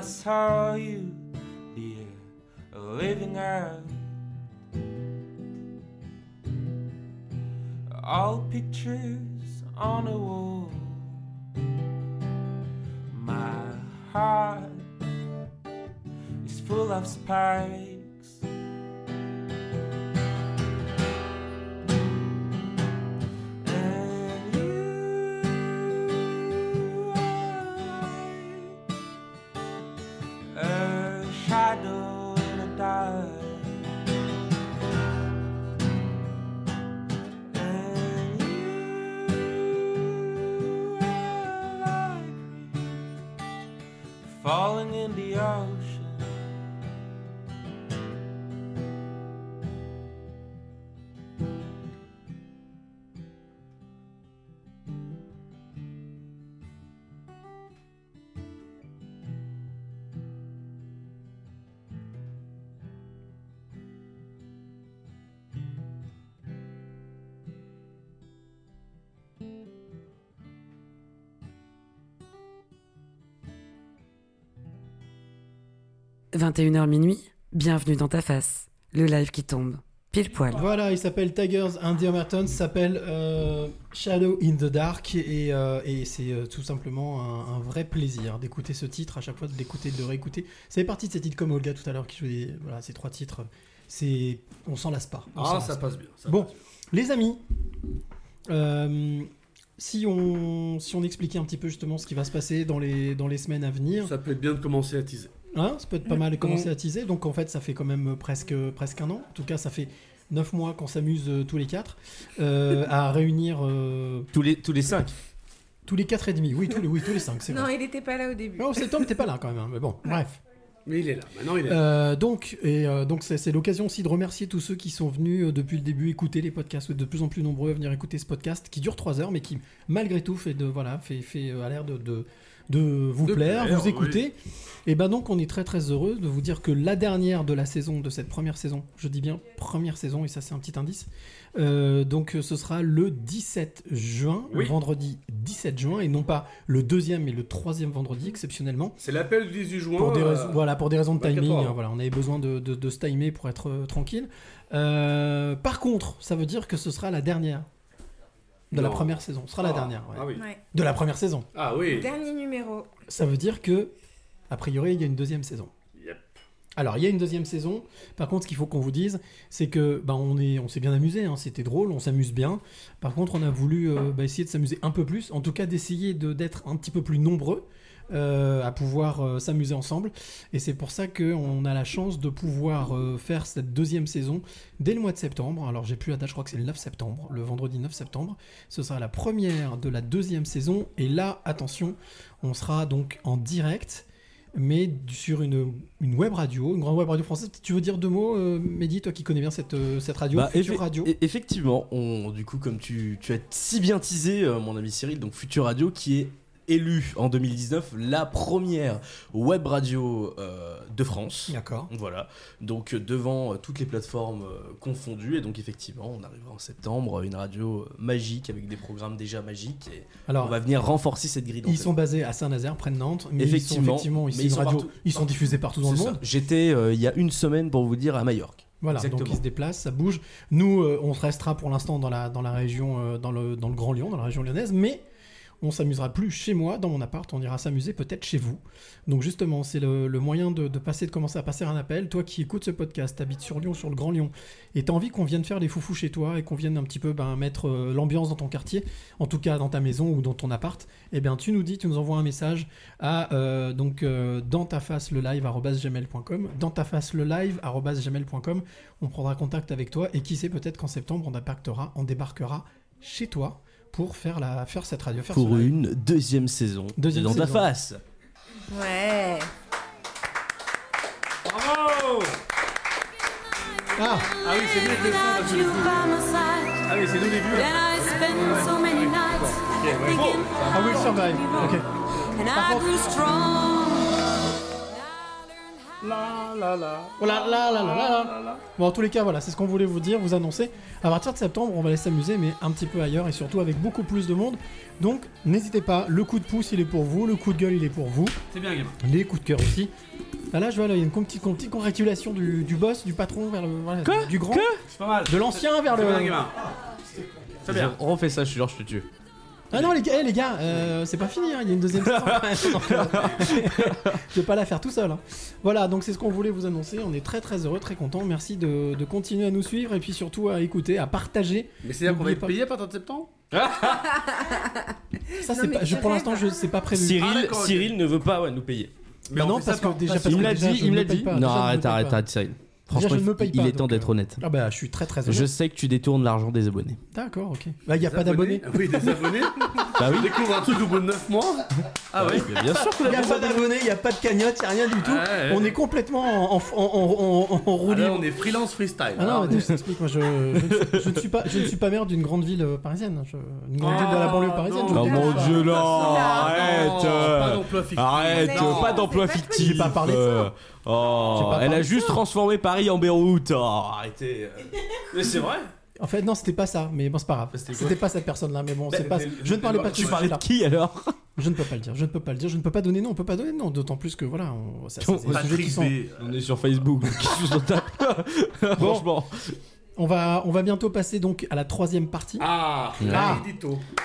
I saw you, falling in 21h minuit, bienvenue dans ta face, le live qui tombe, pile poil. Voilà, il s'appelle Tigers and the Overtones, s'appelle euh, Shadow in the Dark et, euh, et c'est euh, tout simplement un, un vrai plaisir d'écouter ce titre, à chaque fois de l'écouter, de le réécouter. Ça fait partie de ces titres comme Olga tout à l'heure qui jouait voilà, ces trois titres. C'est, on s'en lasse pas. on Ah, ça passe pas. bien, ça bon, les amis, euh, si on si on expliquait un petit peu justement ce qui va se passer dans les dans les semaines à venir. Ça peut être bien de commencer à teaser. Hein, ça peut être pas mal de commencer Mm. à teaser. Donc en fait, ça fait quand même presque, presque un an. En tout cas, ça fait 9 mois qu'on s'amuse euh, tous les quatre euh, à réunir. tous les tous les 5 Tous les 4 et demi. Oui, tous les, oui, tous les 5, c'est Non, vrai. il était pas là au début. Non, septembre, t'es pas là quand même. hein, Mais bon, bref. Mais il est là. Maintenant, il est là. Euh, donc, et, euh, donc c'est, c'est l'occasion aussi de remercier tous ceux qui sont venus euh, depuis le début écouter les podcasts, Vous êtes de plus en plus nombreux à venir écouter ce podcast qui dure 3 heures, mais qui malgré tout fait de voilà fait, fait euh, a l'air de, de, de vous De plaire, plaire, vous écouter. oui. Et ben donc on est très très heureux de vous dire que la dernière de la saison de cette première saison, je dis bien première saison et ça c'est un petit indice. euh, donc euh, ce sera le 17 juin, le vendredi 17 juin et non pas le deuxième et le troisième vendredi exceptionnellement. C'est l'appel du 18 juin. Pour des, euh, voilà, pour des raisons de 24 timing, hein, voilà, on avait besoin de, de- de se timer pour être euh, tranquille. Par contre, ça veut dire que ce sera la dernière de la première saison. Ce sera la Ah, dernière. ouais. ah oui. Ouais. De la première saison. Ah oui. Dernier numéro. Ça veut dire que, a priori, il y a une deuxième saison. Yep. Alors, il y a une deuxième saison. Par contre, ce qu'il faut qu'on vous dise, c'est que ben, on est, on s'est bien amusé. hein, C'était drôle, on s'amuse bien. Par contre, on a voulu euh, bah, essayer de s'amuser un peu plus. En tout cas, d'essayer de- d'être un petit peu plus nombreux euh, à pouvoir euh, s'amuser ensemble. Et c'est pour ça qu'on a la chance de pouvoir euh, faire cette deuxième saison dès le mois de septembre. Alors, j'ai plus la date, je crois que c'est le 9 septembre, le vendredi 9 septembre. Ce sera la première de la deuxième saison. Et là, attention, on sera donc en direct mais sur une, une web radio, une grande web radio française. Tu veux dire deux mots, euh, Mehdi, toi qui connais bien cette, euh, cette radio, Bah, Future Radio e- Effectivement, on, du coup, comme tu, tu as si bien teasé, euh, mon ami Cyril, donc Future Radio, qui est élue en 2019 la première web radio euh, de France. D'accord. Voilà. Donc euh, devant euh, toutes les plateformes confondues. Et donc effectivement, on arrivera en septembre, une radio magique avec des programmes déjà magiques. Et Alors, on va venir renforcer cette grille Ils sont basés à Saint-Nazaire, près de Nantes, mais effectivement, ils sont effectivement ici mais ils une sont radio. partout. Ils sont diffusés partout dans le monde. J'étais euh, il y a une semaine pour vous dire à Majorque. Voilà, Exactement. donc ils se déplacent, ça bouge. Nous, euh, on restera pour l'instant dans la, dans la région, euh, dans, le, dans le Grand Lyon, dans la région lyonnaise, mais on s'amusera plus chez moi, dans mon appart, on ira s'amuser peut-être chez vous. Donc justement, c'est le, moyen de, passer, de commencer à passer un appel. Toi qui écoutes ce podcast, t'habites sur Lyon, sur le Grand Lyon, et t'as envie qu'on vienne faire les foufous chez toi et qu'on vienne un petit peu ben, mettre euh, l'ambiance dans ton quartier, en tout cas dans ta maison ou dans ton appart, eh bien tu nous dis, tu nous envoies un message à euh, donc euh, dans ta face le live dans ta face le live. On prendra contact avec toi et qui sait peut-être qu'en septembre on débarquera, on débarquera chez toi pour faire la faire cette radio, faire Pour ce live. une deuxième saison. Deuxième dans ta saison. face. Ouais. Bravo Ah Ah oui, c'est mieux que le parce que le coup- Ah oui, c'est nous les vieux. Ah oui, survive. Ok. Par contre- La la la. Oh là là là là. Bon, en tous les cas, voilà, c'est ce qu'on voulait vous dire, vous annoncer. À partir de septembre, on va aller s'amuser, mais un petit peu ailleurs et surtout avec beaucoup plus de monde. Donc, n'hésitez pas, le coup de pouce, il est pour vous, le coup de gueule, il est pour vous. C'est bien, gamin. Les coups de cœur aussi. Ah, là, je vois, là, il y a une petite, une petite congratulation du, du boss, du patron vers le. voilà, du grand. C'est pas mal. De l'ancien vers C'est le. bien, gamin. C'est bien. On refait ça, je suis genre, je te tue. Ah non les gars, eh, les gars, euh, c'est pas fini, hein, il y a une deuxième saison. Donc, euh, je vais pas la faire tout seul. hein. Voilà, donc c'est ce qu'on voulait vous annoncer. On est très très heureux, très content. Merci de, de continuer à nous suivre et puis surtout à écouter, à partager. Mais c'est-à-dire qu'on va être pas- payé à partir de septembre? Ça, c'est pas, je, pour l'instant, je c'est pas prévu. Cyril, Ah. Cyril ne veut pas ouais, nous payer. Bah on non, parce que déjà, parce Il que me l'a dit, je il me ne l'a dit. Non, arrête, arrête, arrête, Cyril. Franchement, je ne me paye il est temps d'être euh, honnête. Ah bah, je suis très très Je honnête. sais que tu détournes l'argent des abonnés. D'accord, ok. Bah, il y a Des pas d'abonnés. Oui, des abonnés. Bah oui. Découvre un truc au bout de 9 mois. Ah ouais. Mais bien sûr que Il n'y a pas d'abonnés, il n'y a pas de cagnotte, il n'y a rien du tout. Ouais. On est complètement en, en, en, en, en- en roue Ah, on est freelance freestyle. Ah non, mais je t'explique, moi je, je, ne suis- je ne suis pas, je ne suis pas maire d'une grande ville euh, parisienne. Je, une grande ville de la banlieue parisienne. je Oh mon dieu, non, Non, arrête pas d'emploi fictif. Arrête, Non, pas d'emploi fictif J'ai pas parlé de ça. Oh, elle a juste ça. transformé Paris en Beyrouth. Oh, arrêtez. Mais c'est vrai. En fait, non, c'était pas ça, mais bon, c'est pas grave. C'était pas cette personne-là, mais bon, Bah, c'est pas. Je ne parlais pas de Tu parlais de qui alors? Je ne peux pas le dire. Je ne peux pas le dire. Je ne peux pas donner nom. On peut pas donner nom. D'autant plus que voilà, on, ça, ça, qui sont. On est sur Facebook. Franchement. On va, on va bientôt passer donc à la troisième partie. Ah, Ah.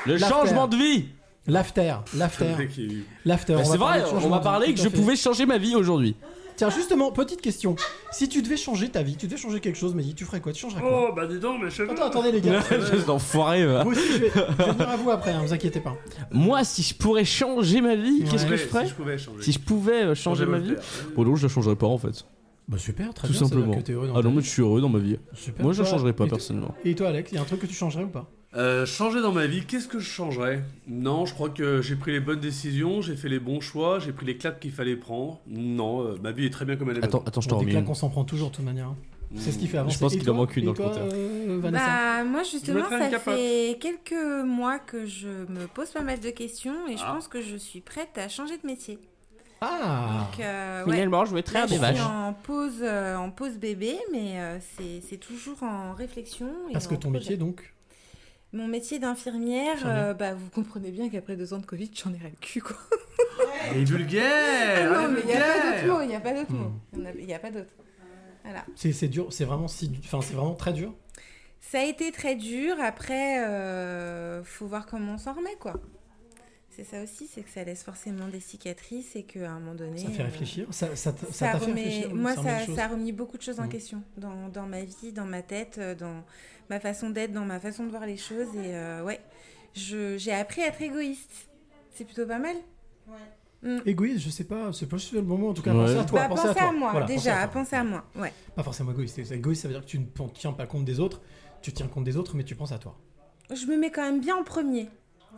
Le changement de vie. L'after, Le l'after, est l'after. C'est vrai, on changement m'a de parlé vie, que je pouvais changer ma vie aujourd'hui. Tiens, justement, petite question. Si tu devais changer ta vie, tu devais changer quelque chose, mais tu ferais quoi? Tu changerais quoi? Oh, bah dis donc, mes cheveux. Attends, attendez les gars. Ces enfoirés, va. Moi aussi, je vais, je vais venir à vous après, hein, vous inquiétez pas. Moi, si je pourrais changer ma vie, qu'est-ce que Ouais, je ferais? Si je pouvais changer. Si je pouvais euh, changer ma vie? Bon, non, je la changerais pas en fait. Bah super, très Tout bien. ça veut dire simplement. que t'es heureux dans Ah ta non, vie. mais je suis heureux dans ma vie. Super. Moi, je la Toi, changerais pas et personnellement. Et toi, Alex, il y a un truc que tu changerais ou pas? Euh, changer dans ma vie, qu'est-ce que je changerais? Non, je crois que j'ai pris les bonnes décisions, j'ai fait les bons choix, j'ai pris les claques qu'il fallait prendre. Non, euh, ma vie est très bien comme elle est. Attends, attends, je te Bon, Des remets claques, une. on s'en prend toujours de toute manière. hein. C'est ce qui fait avancer. Je pense qu'il en manque une dans le compteur. euh, Bah, moi Je justement, ça fait quelques mois que je me pose pas mal de questions et je Ah. pense que je suis prête à changer de métier. Ah Donc, euh, ouais. Finalement, je vais Là, traire je des suis vaches. en pause, euh, en pause bébé, mais euh, c'est c'est toujours en réflexion. et Parce que ton projet. métier, donc Mon métier d'infirmière, Infirmière. euh, bah, vous comprenez bien qu'après deux ans de Covid, j'en ai ras le cul, quoi. Elle est vulgaire Ah non, mais il n'y a pas d'autre mot, il n'y a pas d'autre Hmm. mot. Il n'y a pas d'autre. Voilà. c'est c'est dur, c'est vraiment si, enfin c'est vraiment très dur. Ça a été très dur. Après, euh, faut voir comment on s'en remet, quoi. C'est ça aussi, c'est que ça laisse forcément des cicatrices et qu'à un moment donné. Ça fait euh, réfléchir. Ça, ça, fait remet- réfléchir. Moi, ça a remis beaucoup de choses en Mhm. question dans, dans ma vie, dans ma tête, euh, dans ma façon d'être, dans ma façon de voir les choses. Et euh, ouais, je- j'ai appris à être égoïste. C'est plutôt pas mal. Mm. Égoïste, je sais pas, c'est pas le moment en tout cas. Ouais. Pensez à toi, Bah, pensez, pensez à à, toi. moi, Voilà, pensez déjà, à toi. pensez à moi. Ouais. Pas forcément égoïste. Égoïste, ça veut dire que tu ne tiens pas compte des autres. Tu tiens compte des autres, mais tu penses à toi. Je me mets quand même bien en premier.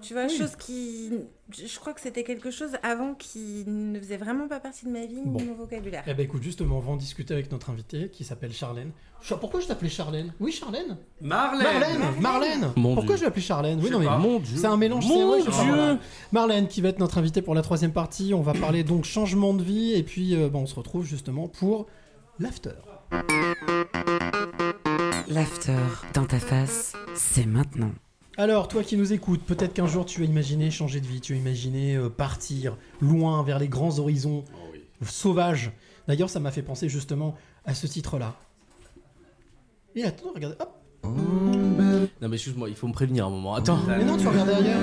Tu vois, Oui. chose qui. Je crois que c'était quelque chose avant qui ne faisait vraiment pas partie de ma vie ni Bon. de mon vocabulaire. Eh ben écoute, justement, on va en discuter avec notre invité qui s'appelle Charlène. Cha- Pourquoi je t'appelais Charlène? Oui, Charlène Marlène Marlène Marlène Mon Pourquoi Dieu. je l'appelais Charlène? Oui, non, mais. Mon dieu. c'est un mélange. Mon Dieu. voilà. Marlène qui va être notre invitée pour la troisième partie. On va parler donc changement de vie et puis euh, bon, on se retrouve justement pour l'after. L'after dans ta face, c'est maintenant. Alors, toi qui nous écoutes, peut-être qu'un jour tu as imaginé changer de vie, tu as imaginé euh, partir loin vers les grands horizons sauvages. D'ailleurs, ça m'a fait penser justement à ce titre-là. Et attends, regarde, hop, Non, mais excuse-moi, il faut me prévenir un moment. Attends. mais non, tu regardais ailleurs.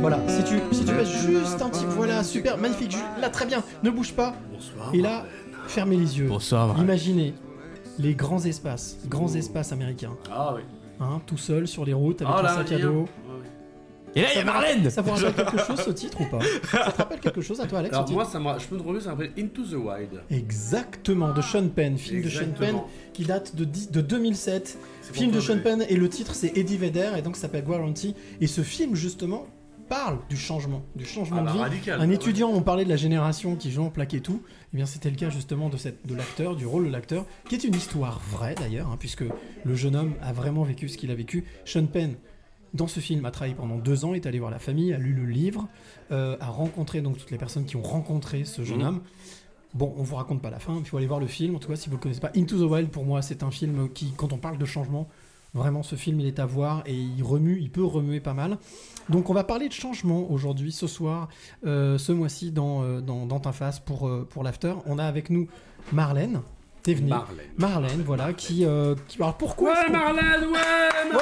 Voilà, si tu, si tu passes juste un petit. Voilà, super, magnifique. Là, très bien. Ne bouge pas. Bonsoir. Et là, fermez les yeux. Bonsoir. Imaginez les grands espaces, grands espaces américains. Ah oui. Hein, tout seul sur les routes avec Ah, un là, sac à dos. Et là, il y a Marlène Ça vous rappelle quelque chose ce titre ou pas? Ça te rappelle quelque chose à toi, Alex Alors moi, ça me... je peux me trouver, ça s'appelle Into the Wild. Exactement, de Sean Penn, film de Sean Penn qui date de, de 2007. C'est Film de Sean Penn et le titre c'est Eddie Vedder et donc ça s'appelle Guarantee. Et ce film justement parle du changement, du changement Ah bah, de vie. radical, Un bah, étudiant, on parlait de la génération qui joue en plaqué tout. Et bien c'était le cas justement de, cette, de l'acteur, du rôle de l'acteur, qui est une histoire vraie d'ailleurs, hein, puisque le jeune homme a vraiment vécu ce qu'il a vécu. Sean Penn dans ce film, a travaillé pendant deux ans, est allé voir la famille, a lu le livre, euh, a rencontré donc toutes les personnes qui ont rencontré ce jeune Mhm. homme. Bon, on vous raconte pas la fin, il faut aller voir le film. En tout cas, si vous le connaissez pas, Into the Wild, pour moi, c'est un film qui, quand on parle de changement, vraiment, ce film, il est à voir et il remue, il peut remuer pas mal. Donc, on va parler de changement aujourd'hui, ce soir, euh, ce mois-ci, dans, euh, dans, dans ta face pour, euh, pour l'after. On a avec nous Marlène. T'es venue. Marlène. Marlène, voilà, qui. euh, qui alors pourquoi Ouais, qu'on- Marlène, ouais,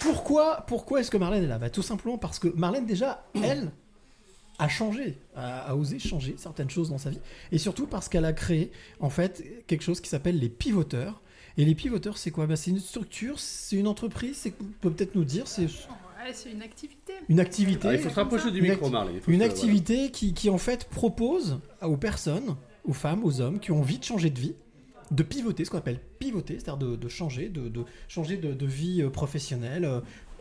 pourquoi, pourquoi est-ce que Marlène est là? Bah, Tout simplement parce que Marlène, déjà, elle, a changé, a, a osé changer certaines choses dans sa vie. Et surtout parce qu'elle a créé, en fait, quelque chose qui s'appelle les pivoteurs. Et les pivoteurs, c'est quoi? Bah, C'est une structure, c'est une entreprise, c'est peut peut-être nous dire, c'est Ouais, c'est une activité. une activité. Ah, il faut se rapprocher du micro, faut Une activité qui, qui, en fait propose aux personnes, aux femmes, aux hommes qui ont envie de changer de vie, de pivoter, ce qu'on appelle pivoter, c'est-à-dire de, de changer, de, de changer de, de vie euh, professionnelle.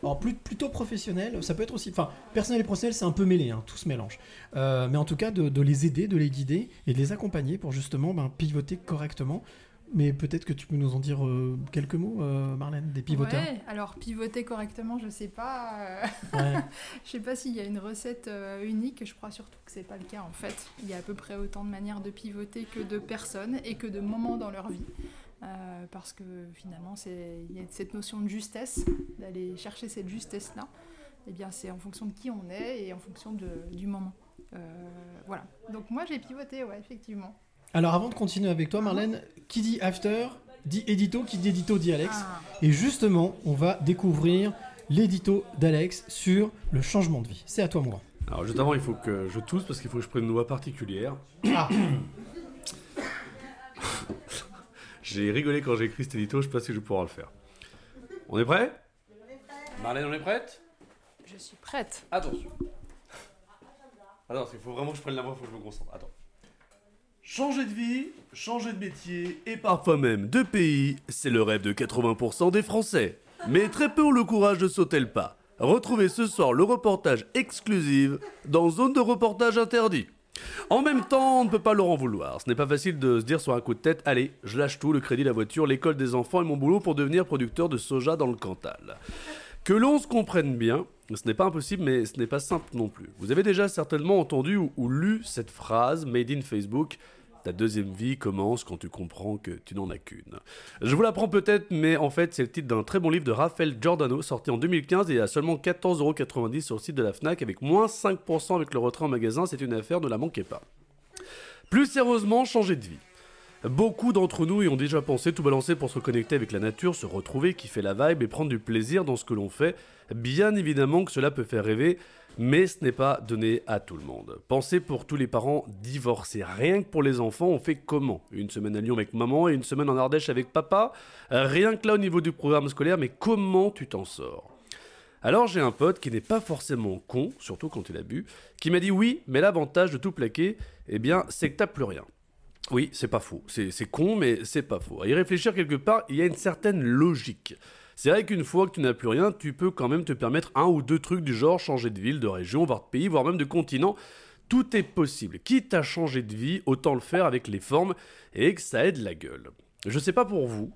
Alors plus, plutôt professionnelle, ça peut être aussi, enfin personnel et professionnel c'est un peu mêlé, hein, tout se mélange. Euh, mais en tout cas de, de les aider, de les guider et de les accompagner pour justement ben, pivoter correctement. Mais peut-être que tu peux nous en dire euh, quelques mots, euh, Marlène, des pivoteurs. Ouais, alors pivoter correctement, je sais pas. euh, Ouais. je sais pas s'il y a une recette unique. Je crois surtout que c'est pas le cas en fait. Il y a à peu près autant de manières de pivoter que de personnes et que de moments dans leur vie. Euh, parce que finalement, c'est- il y a cette notion de justesse, d'aller chercher cette justesse-là. Eh bien, c'est en fonction de qui on est et en fonction de- du moment. Euh, voilà. Donc moi, j'ai pivoté, ouais, effectivement. Alors avant de continuer avec toi Marlène, qui dit after dit édito, qui dit édito dit Alex. Ah. Et justement, on va découvrir l'édito d'Alex sur le changement de vie. C'est à toi mon grand. Alors juste avant, il faut que je tousse parce qu'il faut que je prenne une voix particulière. Ah. J'ai rigolé quand j'ai écrit cet édito, je sais pas si je vais pouvoir le faire. On est prêt Marlène, on est prête? Je suis prête. Attention. Attends, il faut vraiment que je prenne la voix, il faut que je me concentre. Attends. Changer de vie, changer de métier et parfois même de pays, c'est le rêve de 80% des Français. Mais très peu ont le courage de sauter le pas. Retrouvez ce soir le reportage exclusif dans Zone de reportage interdit. En même temps, on ne peut pas leur en vouloir. Ce n'est pas facile de se dire sur un coup de tête Allez, je lâche tout, le crédit, la voiture, l'école des enfants et mon boulot pour devenir producteur de soja dans le Cantal. Que l'on se comprenne bien, ce n'est pas impossible, mais ce n'est pas simple non plus. Vous avez déjà certainement entendu ou, ou lu cette phrase made in Facebook ta deuxième vie commence quand tu comprends que tu n'en as qu'une. Je vous l'apprends peut-être, mais en fait, c'est le titre d'un très bon livre de Raphaël Giordano, sorti en 2015 et à seulement 14,90€ sur le site de la Fnac, avec moins 5% avec le retrait en magasin. C'est une affaire, ne la manquez pas. Plus sérieusement, changer de vie. Beaucoup d'entre nous y ont déjà pensé tout balancer pour se reconnecter avec la nature, se retrouver, kiffer la vibe et prendre du plaisir dans ce que l'on fait. Bien évidemment que cela peut faire rêver, mais ce n'est pas donné à tout le monde. Pensez pour tous les parents divorcés. Rien que pour les enfants, on fait comment? Une semaine à Lyon avec maman et une semaine en Ardèche avec papa? Rien que là au niveau du programme scolaire, mais comment tu t'en sors? Alors j'ai un pote qui n'est pas forcément con, surtout quand il a bu, qui m'a dit oui, mais l'avantage de tout plaquer, eh bien, c'est que t'as plus rien. Oui, c'est pas faux. C'est con, mais c'est pas faux. À y réfléchir quelque part, il y a une certaine logique. C'est vrai qu'une fois que tu n'as plus rien, tu peux quand même te permettre un ou deux trucs du genre changer de ville, de région, voire de pays, voire même de continent. Tout est possible. Quitte à changer de vie, autant le faire avec les formes et que ça aide la gueule. Je sais pas pour vous,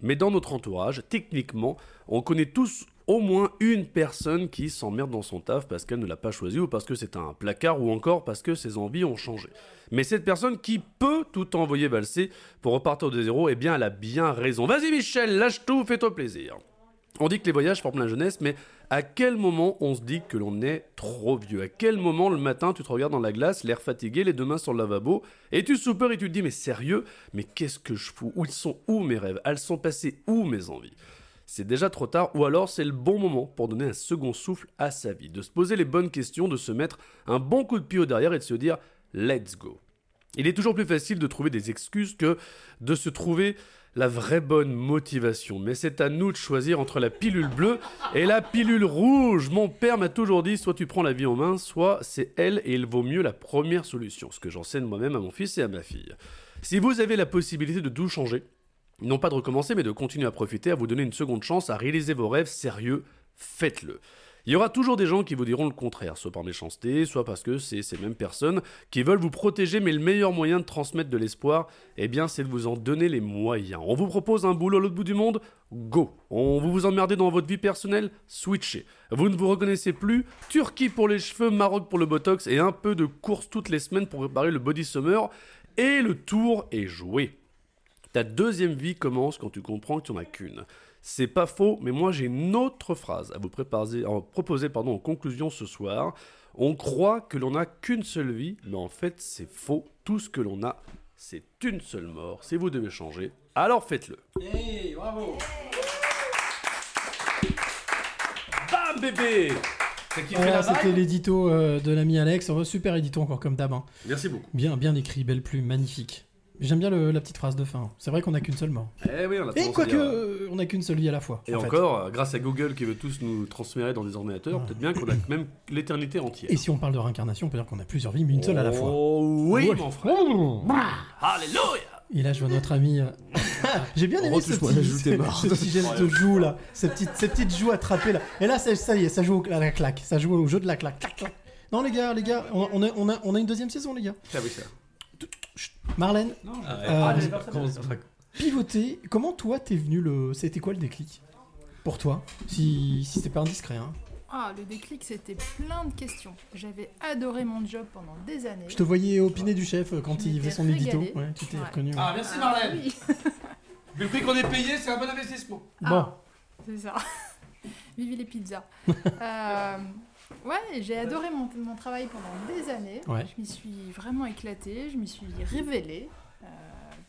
mais dans notre entourage, techniquement, on connaît tous au moins une personne qui s'emmerde dans son taf parce qu'elle ne l'a pas choisi ou parce que c'est un placard ou encore parce que ses envies ont changé. Mais cette personne qui peut tout envoyer valser pour repartir de zéro, eh bien elle a bien raison. Vas-y Michel, lâche tout, fais-toi plaisir. On dit que les voyages forment la jeunesse, mais à quel moment on se dit que l'on est trop vieux? À quel moment le matin tu te regardes dans la glace, l'air fatigué, les deux mains sur le lavabo, et tu soupeurs et tu te dis mais sérieux, mais qu'est-ce que je fous? Où ils sont où mes rêves? Elles sont passées où mes envies? C'est déjà trop tard ou alors c'est le bon moment pour donner un second souffle à sa vie, de se poser les bonnes questions, de se mettre un bon coup de pied au derrière et de se dire let's go. Il est toujours plus facile de trouver des excuses que de se trouver la vraie bonne motivation. Mais c'est à nous de choisir entre la pilule bleue et la pilule rouge. Mon père m'a toujours dit, soit tu prends la vie en main, soit c'est elle et il vaut mieux la première solution. Ce que j'enseigne moi-même à mon fils et à ma fille. Si vous avez la possibilité de tout changer, non pas de recommencer, mais de continuer à profiter, à vous donner une seconde chance, à réaliser vos rêves sérieux, faites-le. Il y aura toujours des gens qui vous diront le contraire, soit par méchanceté, soit parce que c'est ces mêmes personnes qui veulent vous protéger, mais le meilleur moyen de transmettre de l'espoir, eh bien, c'est de vous en donner les moyens. On vous propose un boulot à l'autre bout du monde? Go On vous vous emmerdez dans votre vie personnelle? Switchez. Vous ne vous reconnaissez plus? Turquie pour les cheveux, Maroc pour le botox et un peu de course toutes les semaines pour préparer le body summer. Et le tour est joué. Ta deuxième vie commence quand tu comprends que tu n'en as qu'une. C'est pas faux, mais moi j'ai une autre phrase à vous préparer- à proposer pardon, en conclusion ce soir. On croit que l'on n'a qu'une seule vie, mais en fait c'est faux. Tout ce que l'on a, c'est une seule mort. Si vous devez changer, alors faites-le. Hey, bravo Bam bébé Voilà, c'était l'édito euh, de l'ami Alex. Super édito encore comme d'hab. hein. Merci beaucoup. Bien, bien écrit, belle plume, magnifique. J'aime bien le- la petite phrase de fin. C'est vrai qu'on n'a qu'une seule mort. Eh oui, on a Et quoique, dire- euh, on n'a qu'une seule vie à la fois. Et en encore, euh, grâce à Google qui veut tous nous transférer dans des ordinateurs, peut-être bien qu'on a même l'éternité entière. Et si on parle de réincarnation, on peut dire qu'on a plusieurs vies, mais une seule à la fois. Oh oui, Ouais. mon frère. Alléluia Et là, je vois notre ami. euh, J'ai bien aimé ce petit, joue, geste de joue là, ces petites, ces petites joues attrapées là. Et là, ça, ça y est, ça joue à la claque, ça joue au jeu de la claque. Non les gars, les gars, on a, on a, on a, on a une deuxième saison les gars. Ah oui, ça. Marlène, Non, euh, ah, ça- pivoter. Comment toi t'es venu le, c'était quoi le déclic pour toi Si, si c'est pas indiscret. Hein? Ah, le déclic, c'était plein de questions. J'avais adoré mon job pendant des années. Je te voyais opiner du chef euh, quand Je il faisait son édito. régalée. Ouais, tu t'es Ouais. reconnu. ouais. Ah, merci Ah, Marlène. oui. Vu le prix qu'on est payé, c'est un bon investissement. Bon, C'est ça. Vive les pizzas. Euh, ouais, j'ai adoré mon, mon travail pendant des années. Ouais. Je m'y suis vraiment éclatée, je m'y suis révélée. Euh,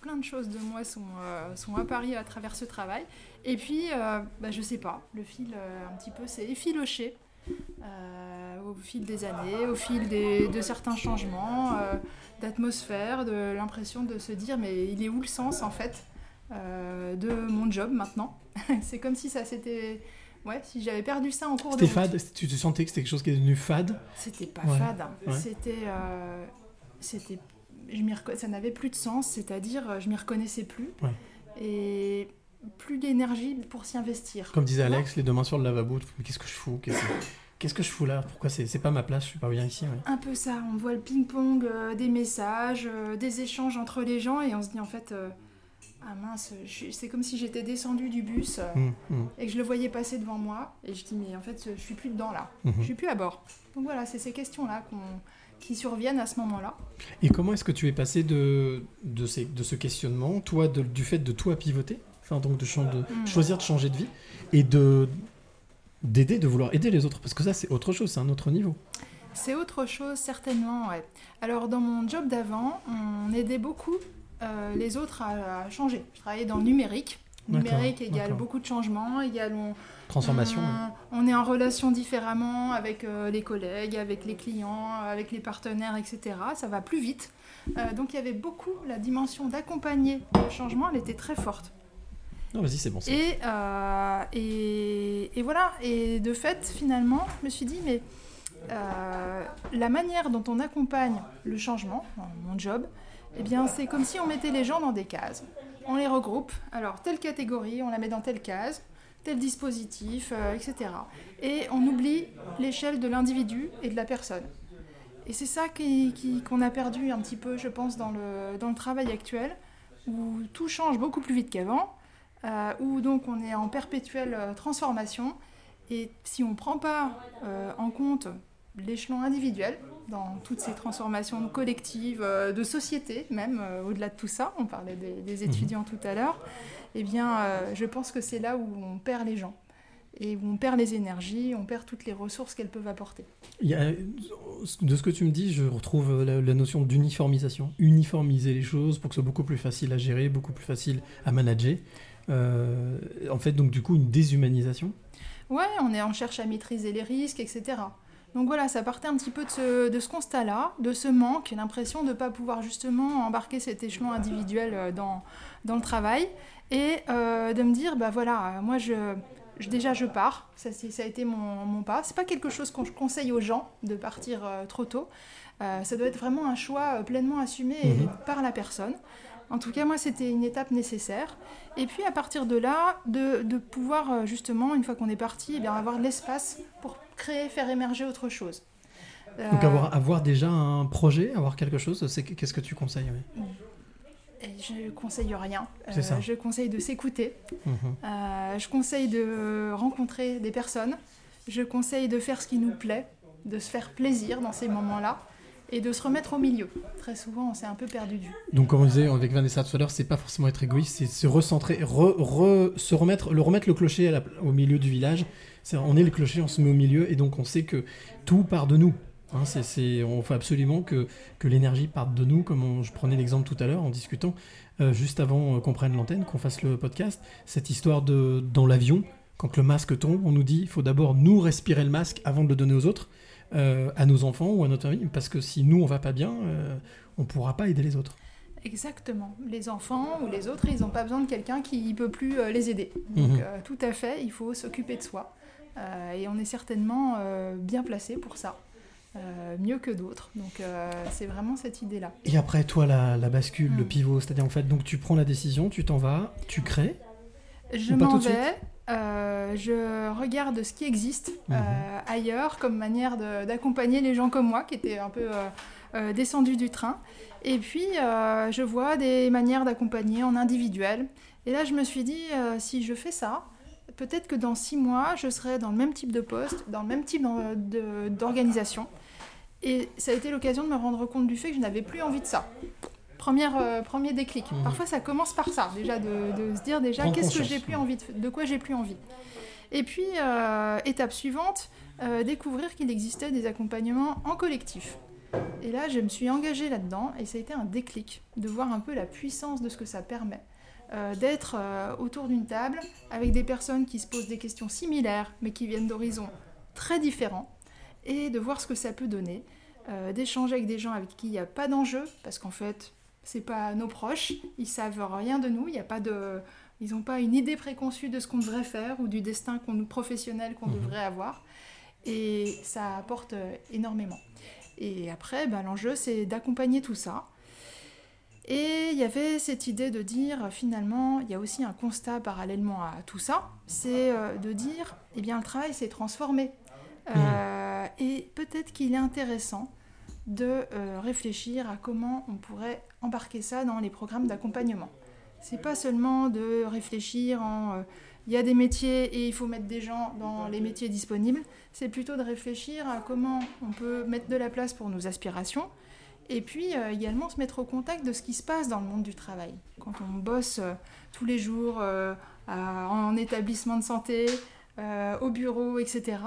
plein de choses de moi sont, euh, sont apparues à travers ce travail. Et puis, euh, bah, je sais pas, le fil euh, un petit peu s'est effiloché au fil des années, au fil des- de certains changements d'atmosphère, de l'impression de se dire mais il est où le sens en fait de mon job maintenant? C'est comme si ça s'était... Ouais, si j'avais perdu ça en cours de c'était fade. Tu te sentais que c'était quelque chose qui est devenu fade. C'était pas Ouais, fade. ouais. C'était, euh, c'était, je m'y ça n'avait plus de sens. C'est-à-dire, euh, je m'y reconnaissais plus Ouais. et plus d'énergie pour s'y investir. Comme disait Alex, les deux mains sur le lavabo. Qu'est-ce que je fous Qu'est-ce que, qu'est-ce que je fous là? Pourquoi c'est, c'est pas ma place? Je suis pas bien ici. ouais. Un peu ça. On voit le ping-pong euh, des messages, euh, des échanges entre les gens et on se dit en fait. euh, ah mince, c'est comme si j'étais descendu du bus euh, Mm, mm. et que je le voyais passer devant moi et je dis mais en fait je suis plus dedans là, Mhm. je suis plus à bord. Donc voilà, c'est ces questions là qui surviennent à ce moment-là. Et comment est-ce que tu es passé de, de, ces, de ce questionnement, toi, de- du fait de toi pivoter, enfin donc de, choisir de changer de vie, et de d'aider, de vouloir aider les autres, parce que ça c'est autre chose, c'est un autre niveau. C'est autre chose, certainement, ouais. Alors, dans mon job d'avant, on aidait beaucoup euh, les autres à, à changer. Je travaillais dans le numérique. Numérique égale beaucoup de changements, égale on, Transformation, on, on est en relation différemment avec euh, les collègues, avec les clients, avec les partenaires, etc. Ça va plus vite. Euh, donc, il y avait beaucoup la dimension d'accompagner le changement, elle était très forte. Non, vas-y, c'est bon. Et, euh, et, et voilà, et de fait, finalement, je me suis dit, mais la manière dont on accompagne le changement, mon job, eh bien, c'est comme si on mettait les gens dans des cases. On les regroupe, alors telle catégorie, on la met dans telle case, tel dispositif, euh, etc. Et on oublie l'échelle de l'individu et de la personne. Et c'est ça qu'on a perdu un petit peu, je pense, dans le, dans le travail actuel, où tout change beaucoup plus vite qu'avant, euh, où donc on est en perpétuelle euh, transformation. Et si on ne prend pas en compte l'échelon individuel dans toutes ces transformations collectives, euh, de société même, euh, au-delà de tout ça, on parlait des, des étudiants tout à l'heure, eh bien, euh, je pense que c'est là où on perd les gens et où on perd les énergies, on perd toutes les ressources qu'elles peuvent apporter. Il y a- de ce que tu me dis, je retrouve la, la notion d'uniformisation. Uniformiser les choses pour que ce soit beaucoup plus facile à gérer, beaucoup plus facile à manager. Euh, en fait, donc du coup, une déshumanisation. Ouais, on, est, on cherche à maîtriser les risques, etc. Donc voilà, ça partait un petit peu de ce, de ce constat-là, de ce manque, l'impression de ne pas pouvoir justement embarquer cet échelon individuel euh, dans, dans le travail et euh, de me dire, bah voilà, moi je, je- déjà je pars, ça, a été mon, mon pas. C'est pas quelque chose qu'on conseille aux gens de partir euh, trop tôt. Euh, ça doit être vraiment un choix pleinement assumé Mhm. par la personne. En tout cas, moi, c'était une étape nécessaire. Et puis, à partir de là, de, de pouvoir, justement, une fois qu'on est parti, eh bien, avoir l'espace pour créer, faire émerger autre chose. Donc Euh, avoir, avoir déjà un projet, avoir quelque chose, c'est qu'est-ce que tu conseilles oui et je conseille rien. Euh, ça. Je conseille de s'écouter. Mhm. Euh, je conseille de rencontrer des personnes. Je conseille de faire ce qui nous plaît, de se faire plaisir dans ces moments-là et de se remettre au milieu. Très souvent, on s'est un peu perdu vue. Donc comme on disait avec Vanessa tout à l'heure, c'est pas forcément être égoïste, c'est se recentrer, re- re- se remettre, le remettre le clocher à la- au milieu du village. On est le clocher, on se met au milieu et donc on sait que tout part de nous. Hein, c'est, c'est- on fait absolument que, que l'énergie parte de nous, comme on- je prenais l'exemple tout à l'heure en discutant, euh, juste avant euh, qu'on prenne l'antenne, qu'on fasse le podcast, cette histoire de dans l'avion, quand le masque tombe, on nous dit il faut d'abord nous respirer le masque avant de le donner aux autres, euh, à nos enfants ou à notre famille, parce que si nous on va pas bien, euh, on pourra pas aider les autres. Exactement. Les enfants ou les autres, ils n'ont pas besoin de quelqu'un qui ne peut plus les aider. Donc, Mhm. euh, tout à fait, il faut s'occuper de soi. Euh, et on est certainement euh, bien placé pour ça. Euh, mieux que d'autres. Donc, euh, c'est vraiment cette idée-là. Et après, toi, la, la bascule, Hmm. le pivot, c'est-à-dire en fait, donc tu prends la décision, tu t'en vas, tu crées. Je m'en vais, euh, je regarde ce qui existe Mhm. ailleurs comme manière d'accompagner les gens comme moi qui étaient un peu descendus du train. Et puis, je vois des manières d'accompagner en individuel. Et là, je me suis dit, si je fais ça, peut-être que dans six mois, je serai dans le même type de poste, dans le même type d'organisation. Et ça a été l'occasion de me rendre compte du fait que je n'avais plus envie de ça. Première, euh, premier déclic. Mhm. Parfois, ça commence par ça, déjà, de, de se dire déjà, qu'est-ce que j'ai plus envie de, de quoi j'ai plus envie. Et puis, euh, étape suivante, euh, découvrir qu'il existait des accompagnements en collectif. Et là, je me suis engagée là-dedans et ça a été un déclic de voir un peu la puissance de ce que ça permet. Euh, d'être euh, autour d'une table avec des personnes qui se posent des questions similaires mais qui viennent d'horizons très différents et de voir ce que ça peut donner, euh, d'échanger avec des gens avec qui il n'y a pas d'enjeu parce qu'en fait, c'est pas nos proches, ils savent rien de nous, il n'y a pas de, ils n'ont pas une idée préconçue de ce qu'on devrait faire ou du destin qu'on professionnel qu'on devrait avoir, et ça apporte énormément. Et après, ben, l'enjeu c'est d'accompagner tout ça. Et il y avait cette idée de dire finalement, il y a aussi un constat parallèlement à tout ça, c'est euh, de dire, eh bien le travail s'est transformé. Euh, et peut-être qu'il est intéressant de euh, réfléchir à comment on pourrait embarquer ça dans les programmes d'accompagnement. C'est pas seulement de réfléchir en euh, il y a des métiers et il faut mettre des gens dans les métiers disponibles, c'est plutôt de réfléchir à comment on peut mettre de la place pour nos aspirations et puis euh, également se mettre au contact de ce qui se passe dans le monde du travail. Quand on bosse euh, tous les jours euh, à- en établissement de santé, au bureau, etc.,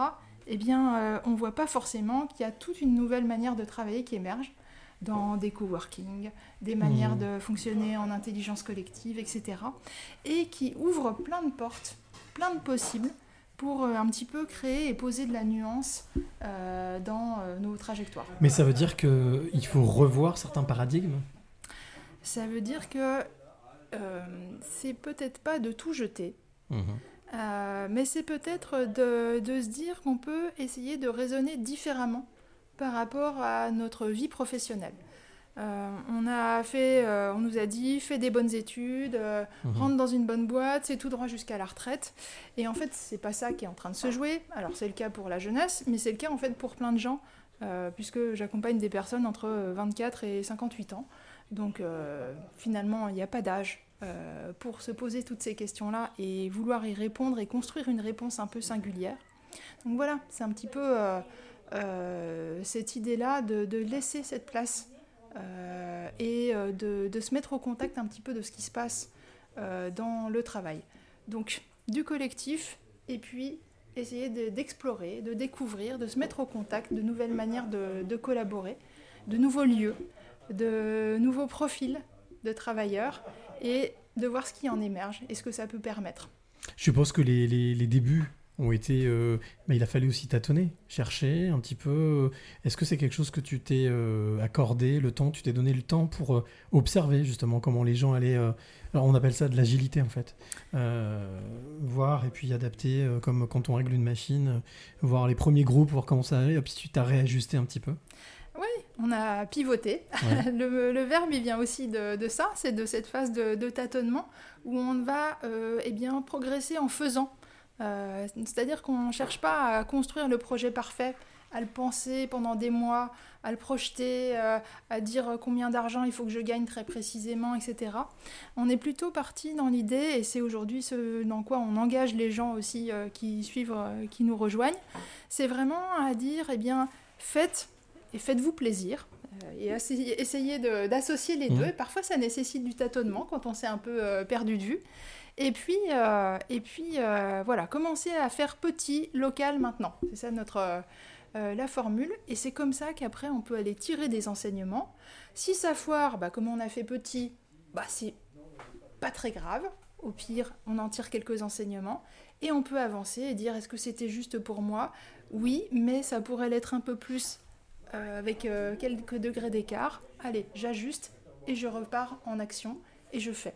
eh bien, on ne voit pas forcément qu'il y a toute une nouvelle manière de travailler qui émerge dans des coworking, des manières Mhm. de fonctionner en intelligence collective, etc. Et qui ouvre plein de portes, plein de possibles pour euh, un petit peu créer et poser de la nuance euh, dans euh, nos trajectoires. Mais ça veut dire qu'il faut revoir certains paradigmes? Ça veut dire que euh, c'est peut-être pas de tout jeter, euh, mais c'est peut-être de, de se dire qu'on peut essayer de raisonner différemment par rapport à notre vie professionnelle. Euh, on a fait, euh, on nous a dit, fais des bonnes études, euh, Mhm. rentre dans une bonne boîte, c'est tout droit jusqu'à la retraite. Et en fait, c'est pas ça qui est en train de se jouer. Alors c'est le cas pour la jeunesse, mais c'est le cas en fait pour plein de gens, puisque j'accompagne des personnes entre 24 et 58 ans. Donc finalement, il n'y a pas d'âge euh, pour se poser toutes ces questions-là et vouloir y répondre et construire une réponse un peu singulière. Donc voilà, c'est un petit peu euh, euh, cette idée-là de, de laisser cette place et euh, de, se mettre au contact un petit peu de ce qui se passe euh, dans le travail. Donc du collectif et puis essayer de- d'explorer, de, découvrir, de se mettre au contact de nouvelles manières de, collaborer, de nouveaux lieux, de nouveaux profils de travailleurs et de voir ce qui en émerge et ce que ça peut permettre. Je suppose que les- les débuts ont été. euh, bah, il a fallu aussi tâtonner, chercher un petit peu. Est-ce que c'est quelque chose que tu t'es euh, accordé le temps, tu t'es donné le temps pour euh, observer justement comment les gens allaient. alors on appelle ça de l'agilité en fait. Voir et puis adapter, comme quand on règle une machine, voir les premiers groupes, voir comment ça allait, puis tu t'as réajusté un petit peu. Oui, on a pivoté. Ouais. le, le verbe, il vient aussi de, de ça, c'est de cette phase de, de tâtonnement où on va eh bien, progresser en faisant. Euh, C'est-à-dire qu'on ne cherche pas à construire le projet parfait, à le penser pendant des mois, à le projeter, euh, à dire combien d'argent il faut que je gagne très précisément, etc. On est plutôt parti dans l'idée, et c'est aujourd'hui ce dans quoi on engage les gens aussi euh, qui suivent, qui nous rejoignent, c'est vraiment à dire, eh bien, faites et faites-vous plaisir. et essayez, d'associer les Mhm. deux. Et parfois, ça nécessite du tâtonnement quand on s'est un peu perdu de vue. Et puis, euh, euh, voilà, commencer à faire petit, local maintenant. C'est ça notre euh, la formule. Et c'est comme ça qu'après, on peut aller tirer des enseignements. Si ça foire, bah, comme on a fait petit, bah, c'est pas très grave. Au pire, on en tire quelques enseignements et on peut avancer et dire est-ce que c'était juste pour moi? Oui, mais ça pourrait l'être un peu plus avec quelques degrés d'écart. Allez, j'ajuste et je repars en action et je fais.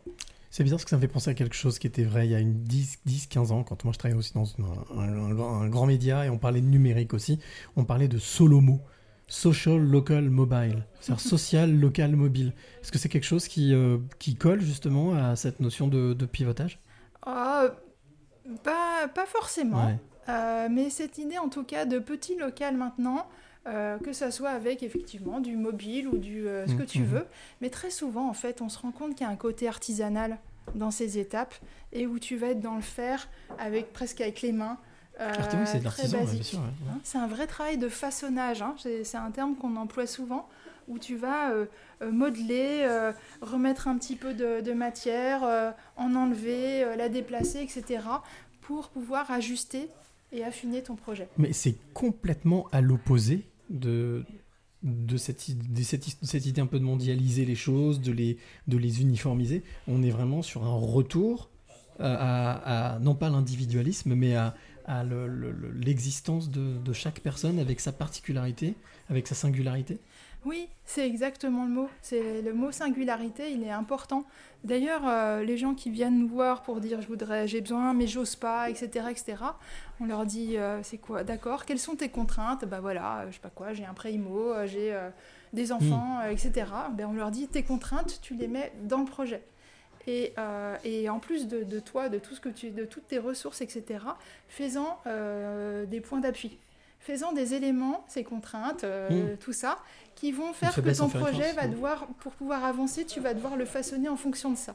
C'est bizarre parce que ça me fait penser à quelque chose qui était vrai il y a une 10, 10 15 ans, quand moi je travaillais aussi dans une- un, un- un- un grand média et on parlait de numérique aussi. On parlait de Solomo, Social Local Mobile, c'est-à-dire social, local, mobile. Est-ce que c'est quelque chose qui, euh, qui colle justement à cette notion de, de pivotage? Ah, pas, pas forcément. Ouais. Euh, mais cette idée, en tout cas, de petit local maintenant, euh, que ça soit avec effectivement du mobile ou du euh, ce que tu Mhm. veux. Mais très souvent, en fait, on se rend compte qu'il y a un côté artisanal dans ces étapes et où tu vas être dans le faire avec presque avec les mains. euh, Ah, c'est ouais, ouais. C'est un vrai travail de façonnage. hein. C'est un terme qu'on emploie souvent où tu vas euh, modeler, euh, remettre un petit peu de, de matière, en enlever, la déplacer, etc. pour pouvoir ajuster et affiner ton projet. Mais c'est complètement à l'opposé de, de, cette, cette, cette idée un peu de mondialiser les choses, de les, de les uniformiser. On est vraiment sur un retour euh, à, à- non pas l'individualisme, mais à, à le- le- le- l'existence de, de chaque personne avec sa particularité, avec sa singularité. Oui, c'est exactement le mot. C'est le mot singularité, il est important. D'ailleurs, euh, les gens qui viennent nous voir pour dire je voudrais, j'ai besoin, mais j'ose pas, etc., etc. On leur dit euh, c'est quoi, d'accord Quelles sont tes contraintes? Bah voilà, euh, je sais pas quoi, j'ai un prêt IMO, euh, j'ai euh, des enfants, euh, etc. Ben, on leur dit tes contraintes, tu les mets dans le projet. Et, euh, et en plus de, de toi, de tout ce que tu, de toutes tes ressources, etc. Fais-en euh, des points d'appui. Fais-en des éléments, ces contraintes, euh, Mm. tout ça, qui vont faire que ton projet va devoir, pour pouvoir avancer, tu vas devoir le façonner en fonction de ça.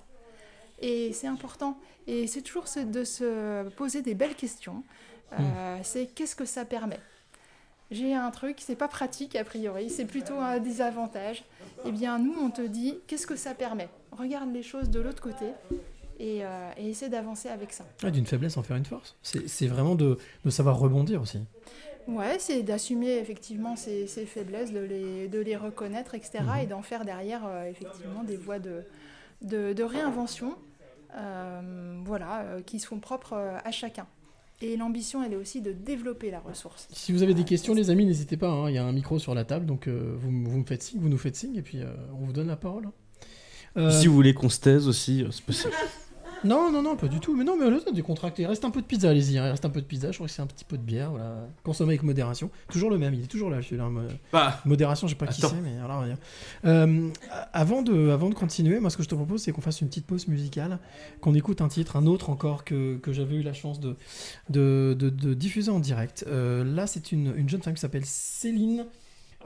Et c'est important. Et c'est toujours de se poser des belles questions. Euh, C'est qu'est-ce que ça permet? J'ai un truc, c'est pas pratique a priori, c'est plutôt un désavantage. Eh bien, nous, on te dit qu'est-ce que ça permet? Regarde les choses de l'autre côté et, euh, et essaie d'avancer avec ça. Ouais, D'une faiblesse en faire une force. C'est c'est vraiment de, de savoir rebondir aussi. Ouais, c'est d'assumer effectivement ses, ses faiblesses, de les, de les reconnaître, etc. Mhm. Et d'en faire derrière euh, effectivement des voies de, de, de réinvention euh, voilà, euh, qui sont propres euh, à chacun. Et l'ambition, elle est aussi de développer la ressource. Si vous avez des questions, les amis, n'hésitez pas. hein, Il y a un micro sur la table, donc euh, vous, vous me faites signe, vous nous faites signe, et puis euh, on vous donne la parole. Euh, Si vous voulez qu'on se taise aussi, c'est possible. Non, non, non, pas du tout. Mais non, mais là, c'est décontracté. Il reste un peu de pizza, allez-y. hein, Il reste un peu de pizza. Je crois que c'est un petit peu de bière. Voilà. Consommé avec modération. Toujours le même. Il est toujours là, celui-là. mo- Bah, modération, je sais pas qui attends. c'est, mais alors, rien. Euh, avant, de, avant de continuer, moi, ce que je te propose, c'est qu'on fasse une petite pause musicale, qu'on écoute un titre, un autre encore que, que j'avais eu la chance de, de, de- de diffuser en direct. Euh, là, c'est une, une jeune femme qui s'appelle Céline.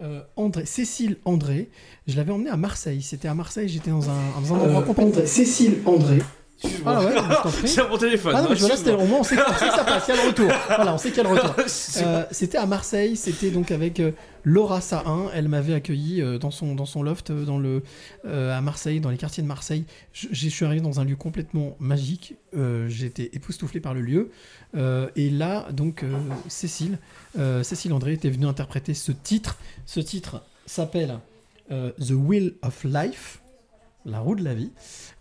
euh, André, Cécile André, je l'avais emmenée à Marseille. C'était à Marseille, j'étais dans un, dans un endroit complètement. Cécile André. Ah ouais, je t'en prie. C'est mon téléphone. Ah non, mais voilà, excuse-moi. au moins on sait, on sait que ça passe, il y a le retour. Voilà, on sait qu'il y a le retour. Euh, c'était à Marseille, c'était donc avec euh, Laura Sahin. Elle m'avait accueilli euh, dans, son, dans son loft dans le, euh, à Marseille, dans les quartiers de Marseille. Je, je suis arrivé dans un lieu complètement magique. Euh, J'étais époustouflé par le lieu. Et là, donc, Cécile, Cécile André était venue interpréter ce titre. Ce titre s'appelle The Will of Life. La roue de la vie.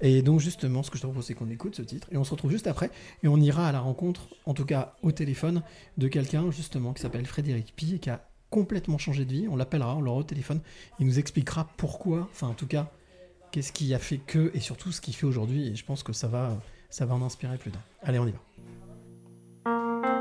Et donc justement, ce que je te propose, c'est qu'on écoute ce titre et on se retrouve juste après et on ira à la rencontre, en tout cas au téléphone, de quelqu'un justement qui s'appelle Frédéric Pi et qui a complètement changé de vie. On l'appellera, on l'aura au téléphone. Il nous expliquera pourquoi, enfin en tout cas, qu'est-ce qui a fait que et surtout ce qu'il fait aujourd'hui. Et je pense que ça va, ça va en inspirer plus d'un. Allez, on y va. –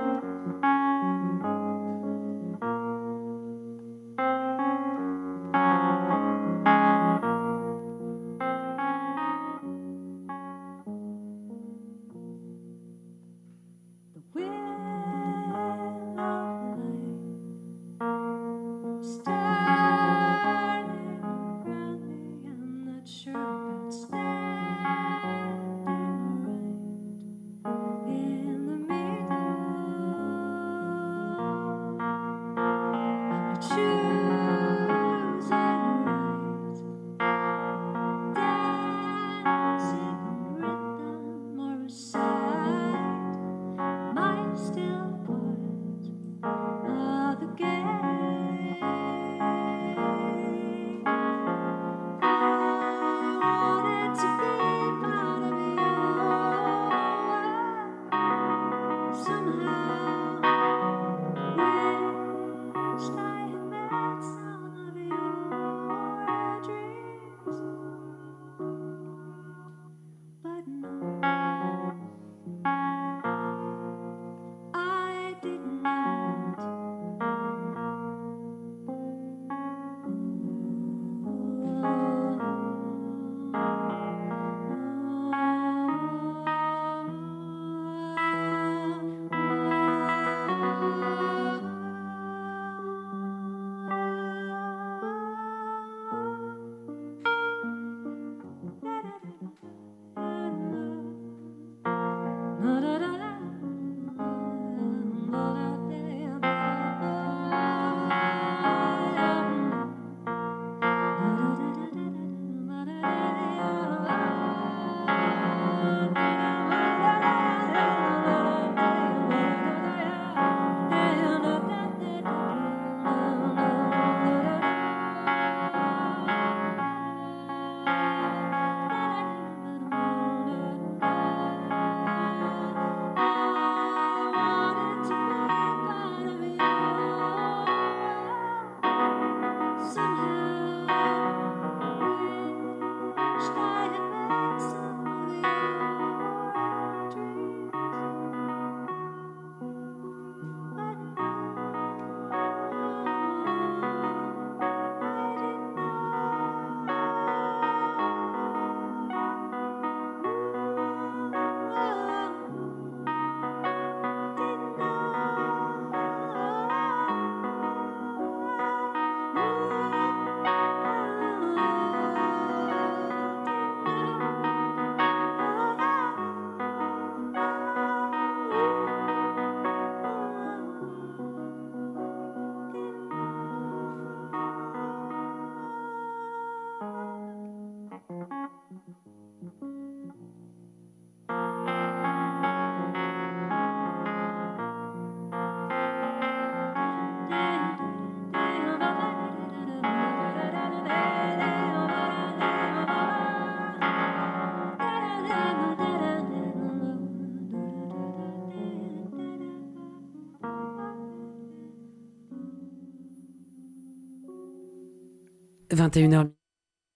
21h.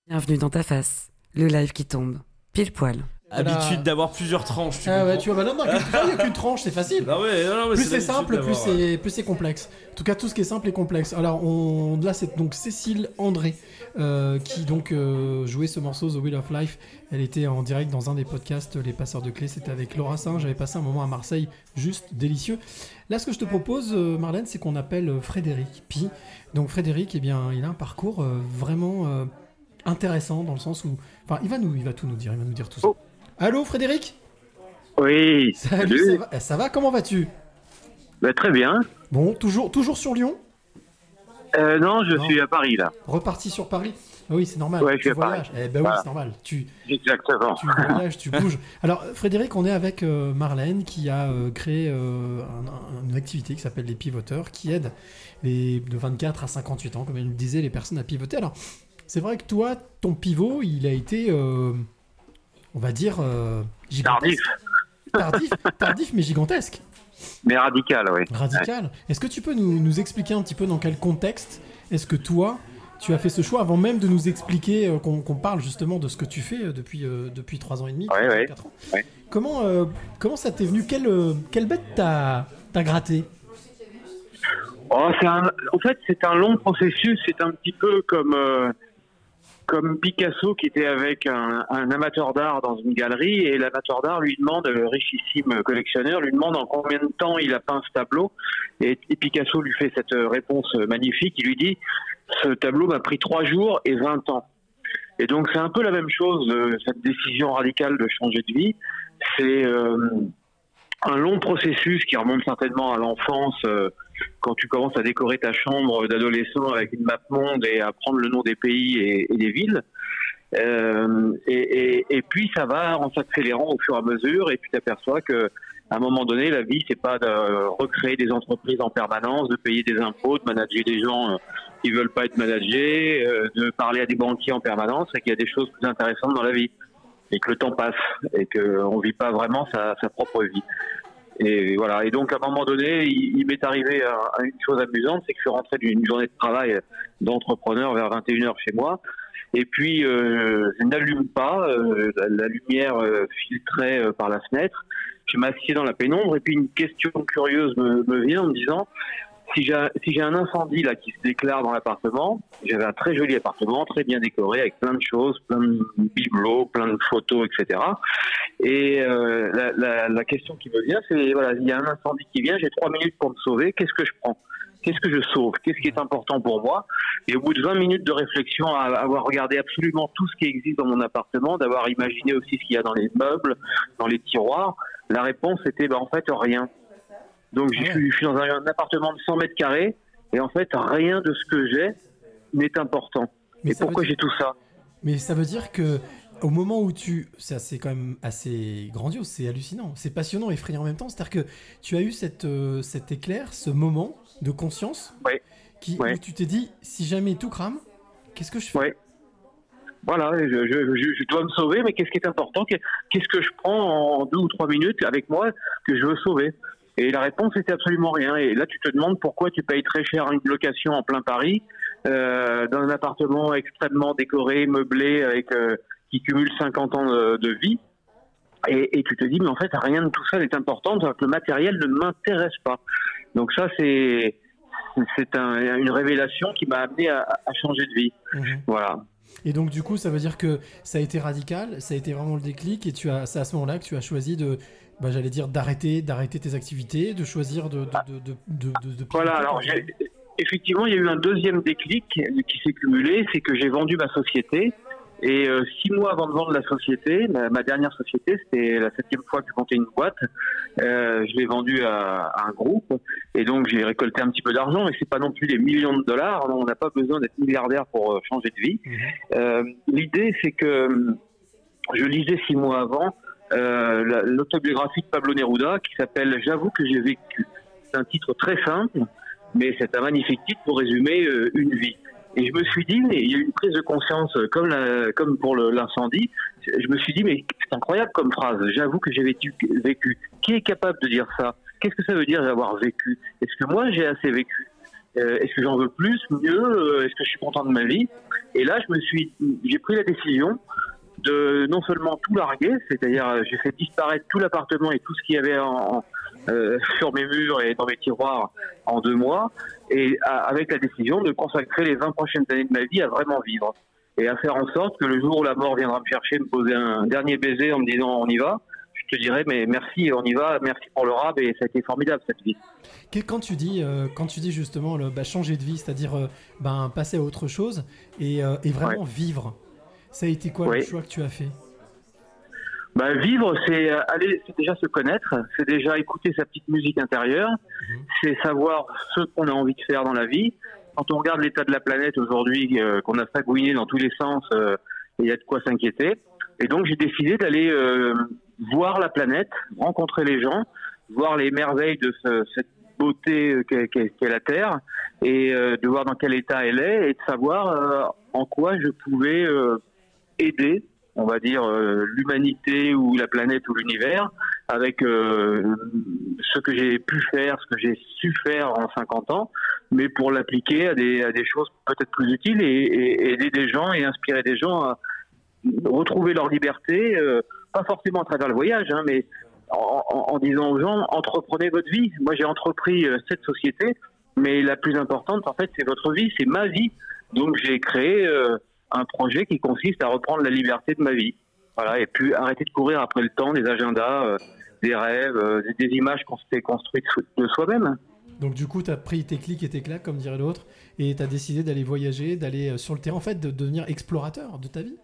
Bienvenue dans ta face, le live qui tombe, pile poil. Voilà. Habitude d'avoir plusieurs tranches, tu Ah ouais, tu vois, bah non, il y a qu'une tranche, c'est facile. Ah ouais, non, non, mais plus c'est simple, plus c'est plus c'est complexe. En tout cas, tout ce qui est simple est complexe. Alors, on, là, c'est donc Cécile André euh, qui donc euh, jouait ce morceau The Wheel of Life. Elle était en direct dans un des podcasts Les Passeurs de Clés. C'était avec Laura Saint. J'avais passé un moment à Marseille, juste délicieux. Là, ce que je te propose, euh, Marlène, c'est qu'on appelle euh, Frédéric Pi. Donc, Frédéric, eh bien, il a un parcours euh, vraiment intéressant dans le sens où, enfin, il va nous, il va tout nous dire. Il va nous dire tout ça. Allô, Frédéric? Oui. Salut, ça va, Eh, ça va Comment vas-tu? Bah, très bien. Bon, toujours, toujours sur Lyon? Euh, non, je Non. suis à Paris là. Reparti sur Paris Oui, c'est normal. Ouais, tu voyages. Eh ben oui, c'est normal. Tu, Exactement. tu voyages, tu bouges. Alors, Frédéric, on est avec euh, Marlène qui a euh, créé euh, un- un- une activité qui s'appelle les pivoteurs, qui aide les de 24 à 58 ans, comme elle le disait, les personnes à pivoter. Alors, c'est vrai que toi, ton pivot, il a été, on va dire, Tardif. tardif, tardif, mais gigantesque. Mais radical, oui. Radical. Est-ce que tu peux nous, nous expliquer un petit peu dans quel contexte est-ce que toi, tu as fait ce choix avant même de nous expliquer euh, qu'on parle justement de ce que tu fais euh, depuis euh, depuis trois ans et demi, Ouais, ouais. quatre ans. Comment comment ça t'est venu? Quelle quelle bête t'as gratté? Oh, un- en fait, c'est un long processus. C'est un petit peu comme euh, comme Picasso qui était avec un, un amateur d'art dans une galerie et l'amateur d'art lui demande, le richissime collectionneur lui demande en combien de temps il a peint ce tableau et, et Picasso lui fait cette réponse magnifique. Il lui dit ce tableau m'a pris trois jours et 20 ans. Et donc c'est un peu la même chose, euh, cette décision radicale de changer de vie. C'est euh, un long processus qui remonte certainement à l'enfance, euh, quand tu commences à décorer ta chambre d'adolescent avec une map monde et à prendre le nom des pays et, des villes. Euh, et, puis ça va en s'accélérant au fur et à mesure, et puis tu aperçois que à un moment donné, la vie, c'est pas de recréer des entreprises en permanence, de payer des impôts, de manager des gens euh, qui veulent pas être managés, euh, de parler à des banquiers en permanence, et qu'il y a des choses plus intéressantes dans la vie, et que le temps passe, et qu'on vit pas vraiment sa, propre vie. Et voilà. Et donc, à un moment donné, il, m'est arrivé à, à une chose amusante, c'est que je suis rentré d'une journée de travail d'entrepreneur vers 21h chez moi. Et puis, euh, je n'allume pas, euh, la, lumière euh, filtrait euh, par la fenêtre. Je m'assieds dans la pénombre. Et puis une question curieuse me, vient en me disant si j'ai un incendie là qui se déclare dans l'appartement, j'avais un très joli appartement, très bien décoré avec plein de choses, plein de bibelots, plein de photos, etc. Et euh, la question qui me vient, c'est voilà, il y a un incendie qui vient, j'ai trois minutes pour me sauver, qu'est-ce que je prends? Qu'est-ce que je sauve? Qu'est-ce qui est important pour moi? Et au bout de 20 minutes de réflexion, à avoir regardé absolument tout ce qui existe dans mon appartement, d'avoir imaginé aussi ce qu'il y a dans les meubles, dans les tiroirs, la réponse était bah, en fait rien. Donc je suis, je suis dans un, un appartement de 100 mètres carrés et en fait rien de ce que j'ai n'est important. Mais et pourquoi dire- j'ai tout ça? Mais ça veut dire que au moment où tu, ça c'est quand même assez grandiose, c'est hallucinant, c'est passionnant, effrayant en même temps. C'est-à-dire que tu as eu cette, euh, cet éclair, ce moment de conscience, qui où tu t'es dit si jamais tout crame, qu'est-ce que je fais? Voilà, je, je, je, je dois me sauver, mais qu'est-ce qui est important Qu'est- Qu'est-ce que je prends en deux ou trois minutes avec moi que je veux sauver? Et la réponse était absolument rien. Et là, tu te demandes pourquoi tu payes très cher une location en plein Paris, euh, dans un appartement extrêmement décoré, meublé, avec euh, qui cumule 50 ans de, de vie. Et, et tu te dis, mais en fait, rien de tout ça n'est important, donc le matériel ne m'intéresse pas. Donc ça, c'est c'est un- une révélation qui m'a amené à, à changer de vie. Voilà. Et donc du coup, ça veut dire que ça a été radical, ça a été vraiment le déclic, et tu as, c'est à ce moment-là que tu as choisi de, bah, j'allais dire d'arrêter, d'arrêter tes activités, de choisir de, de, de, de, de- de- de Voilà, alors effectivement, il y a eu un deuxième déclic qui s'est cumulé, c'est que j'ai vendu ma société. Et euh, six mois avant de vendre la société, ma, ma dernière société, c'était la septième fois que je montais une boîte, euh, je l'ai vendue à, à un groupe. Et donc j'ai récolté un petit peu d'argent, mais c'est pas non plus des millions de dollars. On n'a pas besoin d'être milliardaire pour euh, changer de vie. Euh, L'idée, c'est que hum, je lisais six mois avant euh, la- l'autobiographie de Pablo Neruda qui s'appelle J'avoue que j'ai vécu. C'est un titre très simple, mais c'est un magnifique titre pour résumer euh, une vie. Et je me suis dit, mais il y a eu une prise de conscience euh, comme, la- comme pour l'incendie. Je me suis dit, mais c'est incroyable comme phrase. J'avoue que j'ai vécu. Qui est capable de dire ça? Qu'est-ce que ça veut dire d'avoir vécu? Est-ce que moi j'ai assez vécu? Euh, Est-ce que j'en veux plus, mieux? Euh, Est-ce que je suis content de ma vie? Et là, je me suis, j'ai pris la décision de non seulement tout larguer, c'est-à-dire euh, j'ai fait disparaître tout l'appartement et tout ce qu'il y avait en- euh, sur mes murs et dans mes tiroirs en deux mois, et à- avec la décision de consacrer les 20 prochaines années de ma vie à vraiment vivre. Et à faire en sorte que le jour où la mort viendra me chercher, me poser un dernier baiser en me disant on y va, je te dirai mais merci, on y va, merci pour le rab et ça a été formidable cette vie. Quand tu dis, euh, quand tu dis justement le, bah, changer de vie, c'est-à-dire euh, ben, passer à autre chose et, et vraiment vivre, ça a été quoi le choix que tu as fait? Bah, vivre, c'est euh, aller, c'est déjà se connaître, c'est déjà écouter sa petite musique intérieure, c'est savoir ce qu'on a envie de faire dans la vie. Quand on regarde l'état de la planète aujourd'hui, euh, qu'on a fagouiné dans tous les sens, euh, il y a de quoi s'inquiéter. Et donc j'ai décidé d'aller euh, voir la planète, rencontrer les gens, voir les merveilles de ce- cette beauté euh, qu'est qu'est- qu'est la Terre et euh, de voir dans quel état elle est et de savoir euh, en quoi je pouvais euh, aider, on va dire, euh, l'humanité ou la planète ou l'univers avec euh, ce que j'ai pu faire, ce que j'ai su faire en 50 ans, mais pour l'appliquer à des, choses peut-être plus utiles et, aider des gens et inspirer des gens à retrouver leur liberté, euh, pas forcément à travers le voyage, hein, mais en, disant aux gens, entreprenez votre vie. Moi, j'ai entrepris cette société, mais la plus importante, en fait, c'est votre vie, c'est ma vie. Donc, j'ai créé un projet qui consiste à reprendre la liberté de ma vie. Voilà, et puis arrêter de courir après le temps, des agendas, euh, des rêves, euh, des, images qu'on s'était construites de soi-même. Donc du coup, tu as pris tes clics et tes claques, comme dirait l'autre, et tu as décidé d'aller voyager, d'aller euh, sur le terrain, en fait, de devenir explorateur de ta vie?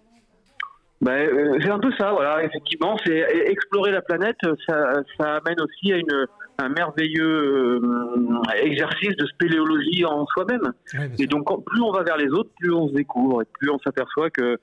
Ben, euh, c'est un peu ça, voilà. Effectivement, c'est explorer la planète. Ça, ça amène aussi à une, un merveilleux euh, exercice de spéléologie en soi-même. et donc, plus on va vers les autres, plus on se découvre et plus on s'aperçoit que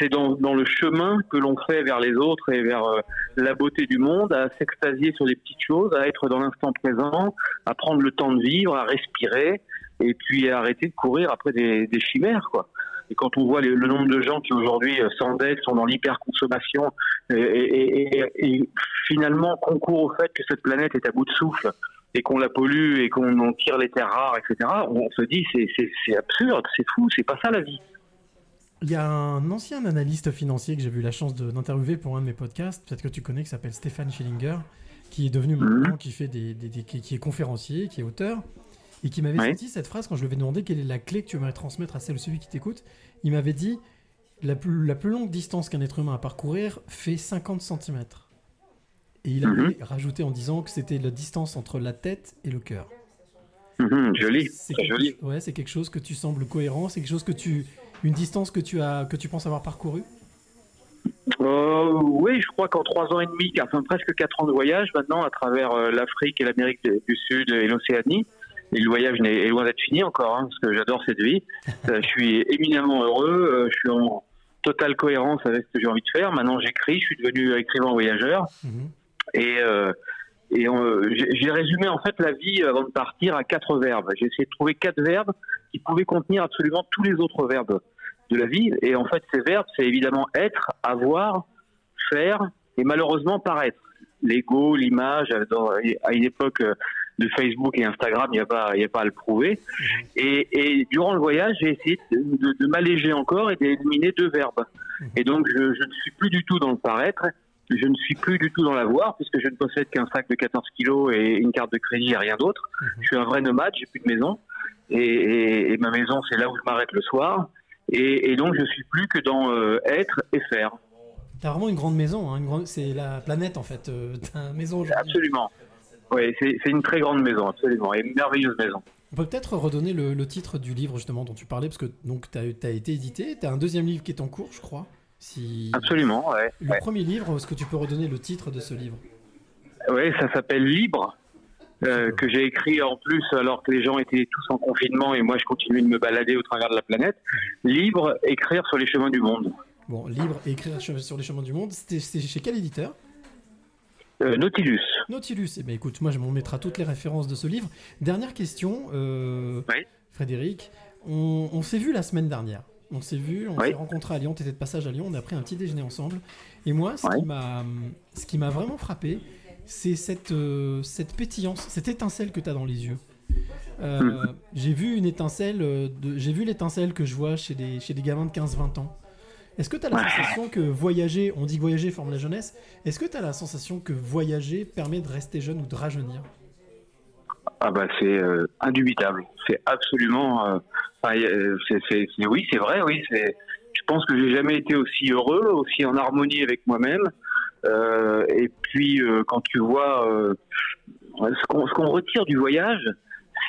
c'est- dans, dans le chemin que l'on fait vers les autres et vers euh, la beauté du monde, à s'extasier sur les petites choses, à être dans l'instant présent, à prendre le temps de vivre, à respirer, et puis à arrêter de courir après des, des chimères, quoi. Et quand on voit le nombre de gens qui aujourd'hui euh, s'endettent, sont dans l'hyperconsommation et, et- et- et finalement concourent au fait que cette planète est à bout de souffle et qu'on la pollue et qu'on en tire les terres rares, etc., on se dit c'est- absurde, c'est fou, c'est pas ça la vie. Il y a un ancien analyste financier que j'ai eu la chance d'interviewer pour un de mes podcasts, peut-être que tu connais, qui s'appelle Stéphane Schillinger, qui est devenu maintenant, qui, fait des, des- des- qui, qui est conférencier, qui est auteur, et qui m'avait sorti cette phrase quand je lui avais demandé quelle est la clé que tu aimerais transmettre à celle ou celui qui t'écoute. Il m'avait dit la plus, la plus longue distance qu'un être humain a à parcourir fait 50 cm. Et il avait rajouté en disant que c'était la distance entre la tête et le cœur. Mhm, joli, C'est joli. Ouais, c'est quelque chose que tu sembles cohérent, c'est quelque chose que tu, une distance que tu as, que tu penses avoir parcouru. Euh, oui, je crois qu'en trois ans et demi, enfin presque quatre ans de voyage maintenant à travers euh, l'Afrique et l'Amérique du Sud et l'Océanie. Et le voyage est loin d'être fini encore, hein, parce que j'adore cette vie. Euh, je suis éminemment heureux, euh, je suis en totale cohérence avec ce que j'ai envie de faire. Maintenant, j'écris, je suis devenu écrivain voyageur. Et, euh, et euh, j'ai résumé en fait la vie avant de partir à quatre verbes. J'ai essayé de trouver quatre verbes qui pouvaient contenir absolument tous les autres verbes de la vie. Et en fait, ces verbes, c'est évidemment être, avoir, faire et malheureusement paraître. L'ego, l'image, à une époque de Facebook et Instagram, il n'y a, pas- il y a pas à le prouver. Et, et durant le voyage, j'ai essayé de, de- de m'alléger encore et d'éliminer deux verbes. Et donc, je, je ne suis plus du tout dans le paraître, je ne suis plus du tout dans l'avoir, puisque je ne possède qu'un sac de 14 kilos et une carte de crédit et rien d'autre. Je suis un vrai nomade, j'ai plus de maison. Et, et- et ma maison, c'est là où je m'arrête le soir. Et, et donc, je suis plus que dans euh, être et faire. T'as vraiment une grande maison, hein, grande... c'est la planète en fait. euh, une maison aujourd'hui. Absolument. Oui, c'est une très grande maison, absolument, et une merveilleuse maison. On peut peut-être redonner le, le titre du livre justement dont tu parlais, parce que donc t'as as été édité, t'as un deuxième livre qui est en cours, je crois. Si... Absolument, ouais. Le ouais. premier livre, est-ce que tu peux redonner le titre de ce livre? Oui, ça s'appelle Libre, euh, que j'ai écrit en plus alors que les gens étaient tous en confinement et moi je continuais de me balader au travers de la planète. Libre, écrire sur les chemins du monde. Bon, livre et écrire sur les chemins du monde, c'était c'est chez quel éditeur? Euh, Nautilus. Nautilus. Eh bien, écoute, moi, je m'en mettrai toutes les références de ce livre. Dernière question, euh, Frédéric. On, on s'est vu la semaine dernière. On s'est vu, on Oui. s'est rencontrés à Lyon. Tu étais de passage à Lyon. On a pris un petit déjeuner ensemble. Et moi, ce qui m'a, ce qui m'a vraiment frappé, c'est cette, euh, cette pétillance, cette étincelle que tu as dans les yeux. Mhm. J'ai vu une étincelle, j'ai vu l'étincelle que je vois chez des, chez des gamins de 15-20 ans. Est-ce que tu as la sensation que voyager, on dit que voyager forme la jeunesse, est-ce que tu as la sensation que voyager permet de rester jeune ou de rajeunir? Ah bah c'est euh, indubitable. C'est absolument. euh, euh, c'est- c'est- c'est- oui, c'est vrai. Oui, c'est. Je pense que j'ai jamais été aussi heureux, aussi en harmonie avec moi-même. Et puis quand tu vois ce qu'on ce qu'on retire du voyage,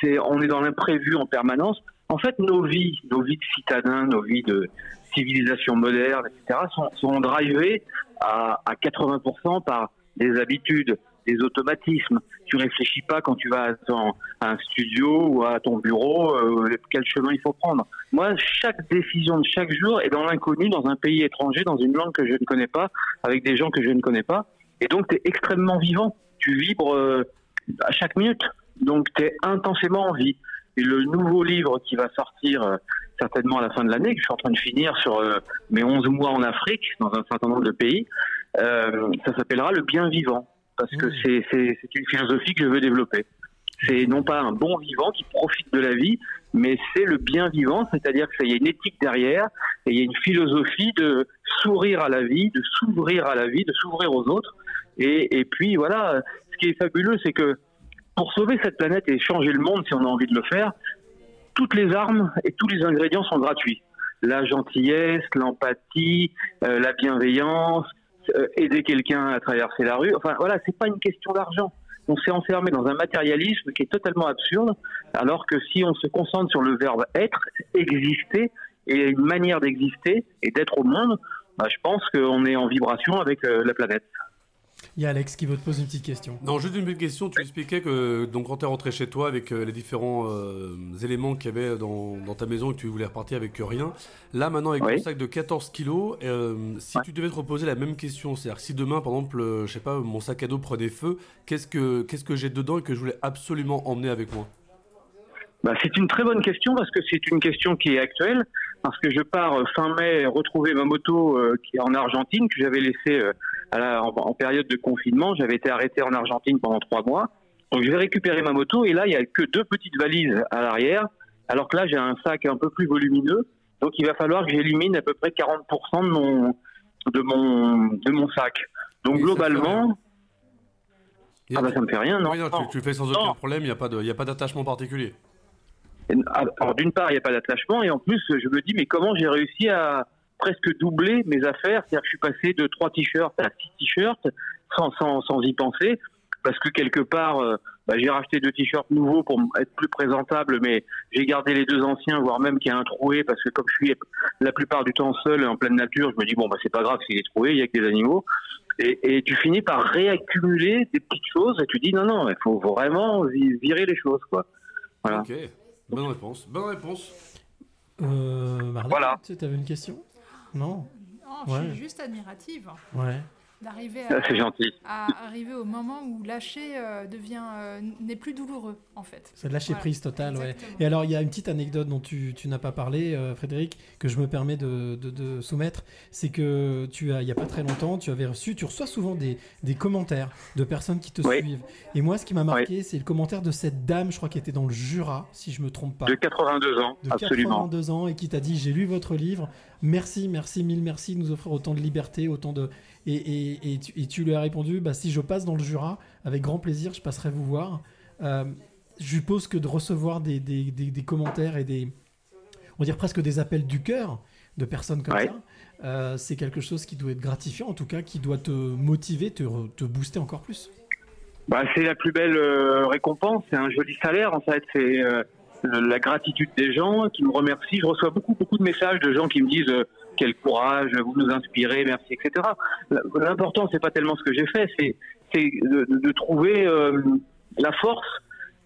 c'est on est dans l'imprévu en permanence. En fait, nos vies, nos vies de citadins, nos vies de civilisation moderne, etc., sont, sont drivées à, à 80% par des habitudes, des automatismes. Tu réfléchis pas quand tu vas à un studio ou à ton bureau euh, quel chemin il faut prendre. Moi, chaque décision de chaque jour est dans l'inconnu, dans un pays étranger, dans une langue que je ne connais pas, avec des gens que je ne connais pas. Et donc, tu es extrêmement vivant. Tu vibres euh, à chaque minute. Donc tu es intensément en vie. Et le nouveau livre qui va sortir euh, certainement à la fin de l'année, que je suis en train de finir sur euh, mes 11 mois en Afrique, dans un certain nombre de pays, euh, ça s'appellera Le bien vivant. Parce que c'est c'est- c'est une philosophie que je veux développer. C'est non pas un bon vivant qui profite de la vie, mais c'est le bien vivant, c'est-à-dire qu'il y a une éthique derrière, et il y a une philosophie de sourire à la vie, de s'ouvrir à la vie, de s'ouvrir aux autres. Et, et puis voilà, ce qui est fabuleux, c'est que pour sauver cette planète et changer le monde, si on a envie de le faire, toutes les armes et tous les ingrédients sont gratuits. La gentillesse, l'empathie, euh, la bienveillance, euh, aider quelqu'un à traverser la rue. Enfin voilà, c'est pas une question d'argent. On s'est enfermé dans un matérialisme qui est totalement absurde, alors que si on se concentre sur le verbe être, exister, et une manière d'exister et d'être au monde, bah, je pense qu'on est en vibration avec euh, la planète. Il y a Alex qui veut te poser une petite question. Non, juste une petite question. Tu expliquais que donc, quand tu es rentré chez toi avec euh, les différents euh, éléments qu'il y avait dans, dans ta maison et que tu voulais repartir avec rien, là maintenant avec Oui. ton sac de 14 kilos, euh, si tu devais te reposer la même question, c'est-à-dire que si demain par exemple, euh, je sais pas, mon sac à dos prenait feu, qu'est-ce que, qu'est-ce que j'ai dedans et que je voulais absolument emmener avec moi? Bah, c'est une très bonne question parce que c'est une question qui est actuelle. Parce que je pars euh, fin mai retrouver ma moto euh, qui est en Argentine, que j'avais laissée euh, à la- en, en période de confinement. J'avais été arrêté en Argentine pendant trois mois. Donc je vais récupérer ma moto et là, il y a que deux petites valises à l'arrière. Alors que là, j'ai un sac un peu plus volumineux. Donc il va falloir que j'élimine à peu près 40% de mon, de mon, de mon sac. Donc globalement, ah bah ça me fait rien, non, Oui, non, tu, tu le fais sans aucun problème, il n'y a pas d'attachement particulier. Alors d'une part, il n'y a pas d'attachement, et en plus, je me dis, mais comment j'ai réussi à presque doubler mes affaires? C'est-à-dire que je suis passé de trois t-shirts à six t-shirts sans, sans, sans y penser, parce que quelque part, euh, bah, j'ai racheté deux t-shirts nouveaux pour être plus présentable, mais j'ai gardé les deux anciens, voire même qu'il y a un troué, parce que comme je suis la plupart du temps seul en pleine nature, je me dis, bon, bah, c'est pas grave s'il est troué, il y a que des animaux. Et, et tu finis par réaccumuler des petites choses, et tu dis, non, non, il faut vraiment vi- virer les choses, quoi. Voilà. Ok, bonne réponse. Bonne réponse. Euh, Marlène, Voilà. tu avais une question? Non Non, je Ouais. suis juste admirative Ouais. D'arriver à, c'est gentil. à arriver au moment où lâcher euh, devient euh, n'est plus douloureux en fait. C'est de lâcher Voilà. prise totale, ouais. Et alors, il y a une petite anecdote dont tu, tu n'as pas parlé, euh, Frédéric, que je me permets de, de- de soumettre. C'est que tu as, il y a pas très longtemps, tu avais reçu, tu reçois souvent des, des commentaires de personnes qui te Oui. suivent. Et moi, ce qui m'a marqué, c'est le commentaire de cette dame, je crois, qui était dans le Jura, si je me trompe pas. De 82 ans, de absolument. 82 ans et qui t'a dit j'ai lu votre livre merci merci mille merci de nous offrir autant de liberté autant de et, et, et, tu, et tu lui as répondu bah si je passe dans le Jura avec grand plaisir je passerai vous voir. Euh, je suppose que de recevoir des, des, des, des commentaires et des on va dire presque des appels du cœur de personnes comme Ouais. ça. Euh, c'est quelque chose qui doit être gratifiant en tout cas qui doit te motiver te, te booster encore plus. Bah, c'est la plus belle euh, récompense, c'est un joli salaire en fait, c'est la gratitude des gens qui me remercient. Je reçois beaucoup beaucoup de messages de gens qui me disent euh, quel courage, vous nous inspirez, merci, etc. L'important c'est pas tellement ce que j'ai fait, c'est c'est de, de- trouver euh, la force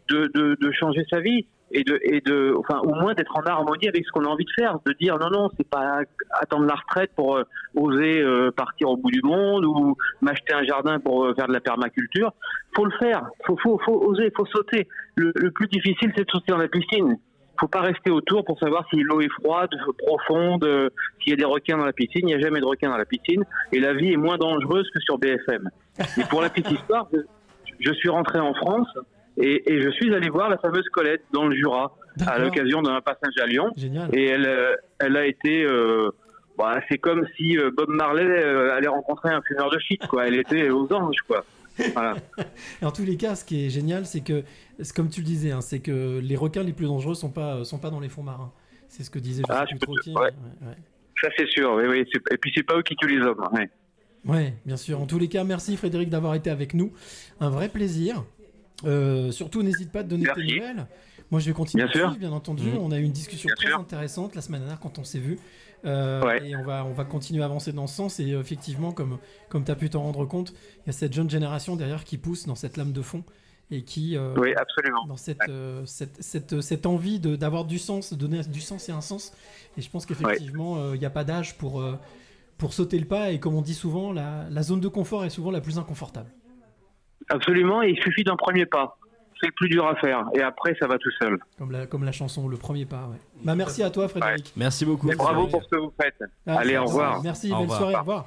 de, de, de changer sa vie et de et de enfin au moins d'être en harmonie avec ce qu'on a envie de faire, de dire non non c'est pas attendre la retraite pour euh, oser euh, partir au bout du monde ou m'acheter un jardin pour euh, faire de la permaculture. Faut le faire, faut faut faut oser, faut sauter. Le, plus difficile c'est de sauter dans la piscine. Faut pas rester autour pour savoir si l'eau est froide, profonde, s'il y a des requins dans la piscine. Il n'y a jamais de requins dans la piscine et la vie est moins dangereuse que sur BFM. Et pour la petite histoire, je suis rentré en France et, et je suis allé voir la fameuse Colette dans le Jura à l'occasion d'un passage à Lyon. Et elle, euh, elle a été, euh, bah, c'est comme si euh, Bob Marley euh, allait rencontrer un fumeur de shit, quoi. Elle était aux anges, quoi. Voilà. En tous les cas, ce qui est génial, c'est que, comme tu le disais, hein, c'est que les requins les plus dangereux sont pas, sont pas dans les fonds marins. C'est ce que disait Ah, je trop ouais. mais- ouais. Ça c'est sûr. Oui, oui. Et puis c'est pas eux qui tuent les hommes. ouais. Ouais, bien sûr. En tous les cas, merci Frédéric d'avoir été avec nous. Un vrai plaisir. Euh, surtout, n'hésite pas à te donner tes nouvelles. Moi, je vais continuer Bien sûr. bien entendu. Mhm. On a eu une discussion Bien très sûr. intéressante la semaine dernière quand on s'est vu. Euh, Ouais. Et on va, on va continuer à avancer dans ce sens. Et effectivement, comme, comme tu as pu t'en rendre compte, il y a cette jeune génération derrière qui pousse dans cette lame de fond et qui, euh, Oui, absolument. dans cette, euh, cette, cette, cette envie de- d'avoir du sens, de donner du sens et un sens. Et je pense qu'effectivement, il n'y a pas d'âge pour, pour sauter le pas. Et comme on dit souvent, la, la zone de confort est souvent la plus inconfortable. Absolument. Et il suffit d'un premier pas. c'est le plus dur à faire. Et après, ça va tout seul. Comme la, comme la chanson, le premier pas. Ouais. Bah, merci à toi, Frédéric. Merci beaucoup. Et bravo pour ce que vous faites. Ah, Allez, au revoir. Merci, belle soirée, au revoir.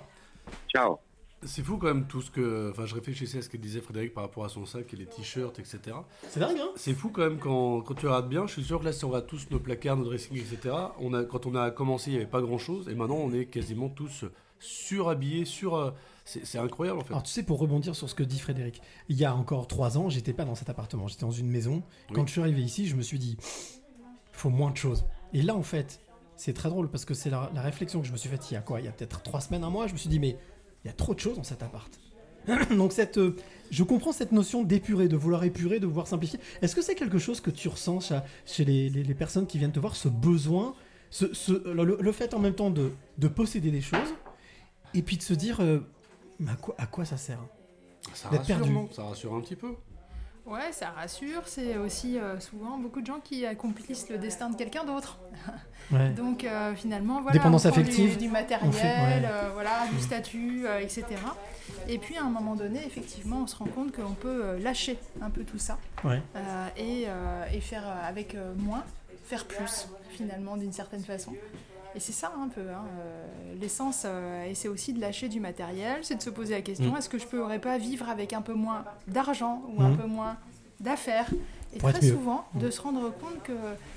Ciao. C'est fou quand même tout ce que. Enfin, je réfléchissais à ce que disait Frédéric par rapport à son sac et les t-shirts, etc. C'est dingue, hein C'est fou quand même quand, quand tu regardes bien. Je suis sûr que là, si on regarde tous nos placards, nos dressings, etc., on a, quand on a commencé, il n'y avait pas grand chose. Et maintenant, on est quasiment tous surhabillés, sur. euh, C'est incroyable en fait. Alors tu sais, pour rebondir sur ce que dit Frédéric, il y a encore trois ans, j'étais pas dans cet appartement, j'étais dans une maison. Quand je suis arrivé ici, je me suis dit, faut moins de choses. Et là, en fait, c'est très drôle parce que c'est la, la réflexion que je me suis faite il y a quoi? Il y a peut-être trois semaines, un mois, je me suis dit, mais il y a trop de choses dans cet appart. Donc cette, euh, je comprends cette notion d'épurer, de vouloir épurer, de vouloir simplifier. Est-ce que c'est quelque chose que tu ressens chez, chez les, les- les personnes qui viennent te voir, ce besoin, ce, ce- le, le fait en même temps de, de posséder des choses et puis de se dire, euh, mais à, quoi, à quoi ça sert Ça D'être rassure, perdu. non Ça rassure un petit peu. Ouais, ça rassure. C'est aussi euh, souvent beaucoup de gens qui accomplissent le destin de quelqu'un d'autre. Ouais. Donc euh, finalement, voilà, Dépendance on prend du- affective. du, matériel, On fait- ouais. euh, voilà, du statut, euh, etc. Et puis à un moment donné, effectivement, on se rend compte qu'on peut lâcher un peu tout ça Ouais. euh, et, euh, et faire avec euh, moins, faire plus finalement d'une certaine façon. Et c'est ça un peu, hein, euh, l'essence, euh, et c'est aussi de lâcher du matériel, c'est de se poser la question, Mm. est-ce que je pourrais pas vivre avec un peu moins d'argent ou un Mhm. peu moins d'affaires Et Pour très mieux. souvent, de Mm. se rendre compte que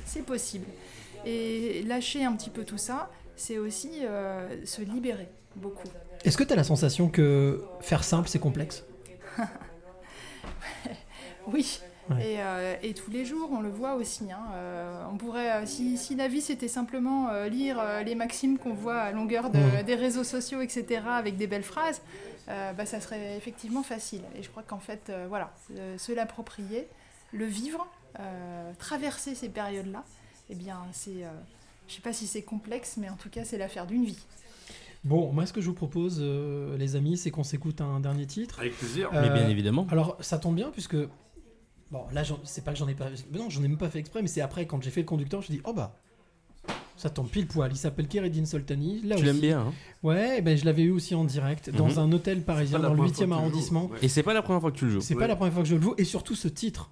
c'est possible. Et lâcher un petit peu tout ça, c'est aussi euh, se libérer beaucoup. Est-ce que tu as la sensation que faire simple, c'est complexe? Oui. Ouais. Et, euh, et tous les jours, on le voit aussi. hein. Euh, on pourrait, euh, si, si la vie c'était simplement euh, lire euh, les maximes qu'on voit à longueur de- Mhm. des réseaux sociaux, etc., avec des belles phrases, euh, bah, ça serait effectivement facile. Et je crois qu'en fait, euh, voilà, euh, se l'approprier, le vivre, euh, traverser ces périodes-là, eh bien, c'est, euh, je sais pas si c'est complexe, mais en tout cas, c'est l'affaire d'une vie. Bon, moi, ce que je vous propose, euh, les amis, c'est qu'on s'écoute un dernier titre. Avec plaisir. Mais bien évidemment. Alors, ça tombe bien, puisque. Bon, là, c'est pas que j'en ai pas. Non, j'en ai même pas fait exprès, mais c'est après, quand j'ai fait le conducteur, je me dis, oh bah. Ça tombe pile poil. Il s'appelle Keredin Soltani. Là Tu l'aimes bien, hein Ouais, ben, je l'avais eu aussi en direct, dans Mhm. un hôtel parisien, dans le première 8e fois que tu le arrondissement. joues. Et c'est pas la première fois que tu le joues. C'est pas la première fois que je le joue, et surtout ce titre,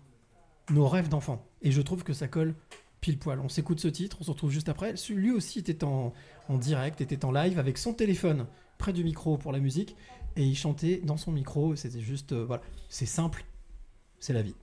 Nos rêves d'enfant. Et je trouve que ça colle pile poil. On s'écoute ce titre, on se retrouve juste après. Lui aussi était en, en direct, était en live avec son téléphone près du micro pour la musique, et il chantait dans son micro. C'était juste, euh, voilà, c'est simple, c'est la vie.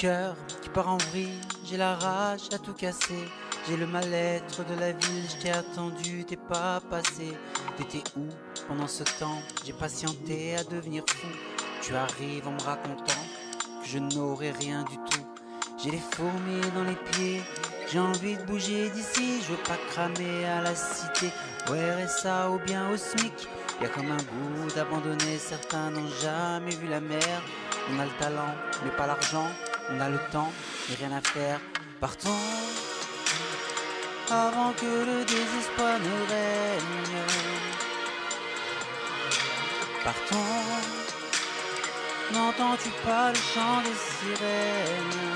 Cœur qui part en vrille, j'ai la rage à tout casser. J'ai le mal-être de la ville, je t'ai attendu, t'es pas passé. T'étais où pendant ce temps? J'ai patienté à devenir fou. Tu arrives en me racontant que je n'aurai rien du tout. J'ai les fourmis dans les pieds, j'ai envie de bouger d'ici. Je veux pas cramer à la cité, au RSA ou bien au SMIC. Y a comme un goût d'abandonner, certains n'ont jamais vu la mer. On a le talent, mais pas l'argent. On a le temps, mais rien à faire. Partons avant que le désespoir ne règne. Partons, n'entends-tu pas le chant des sirènes?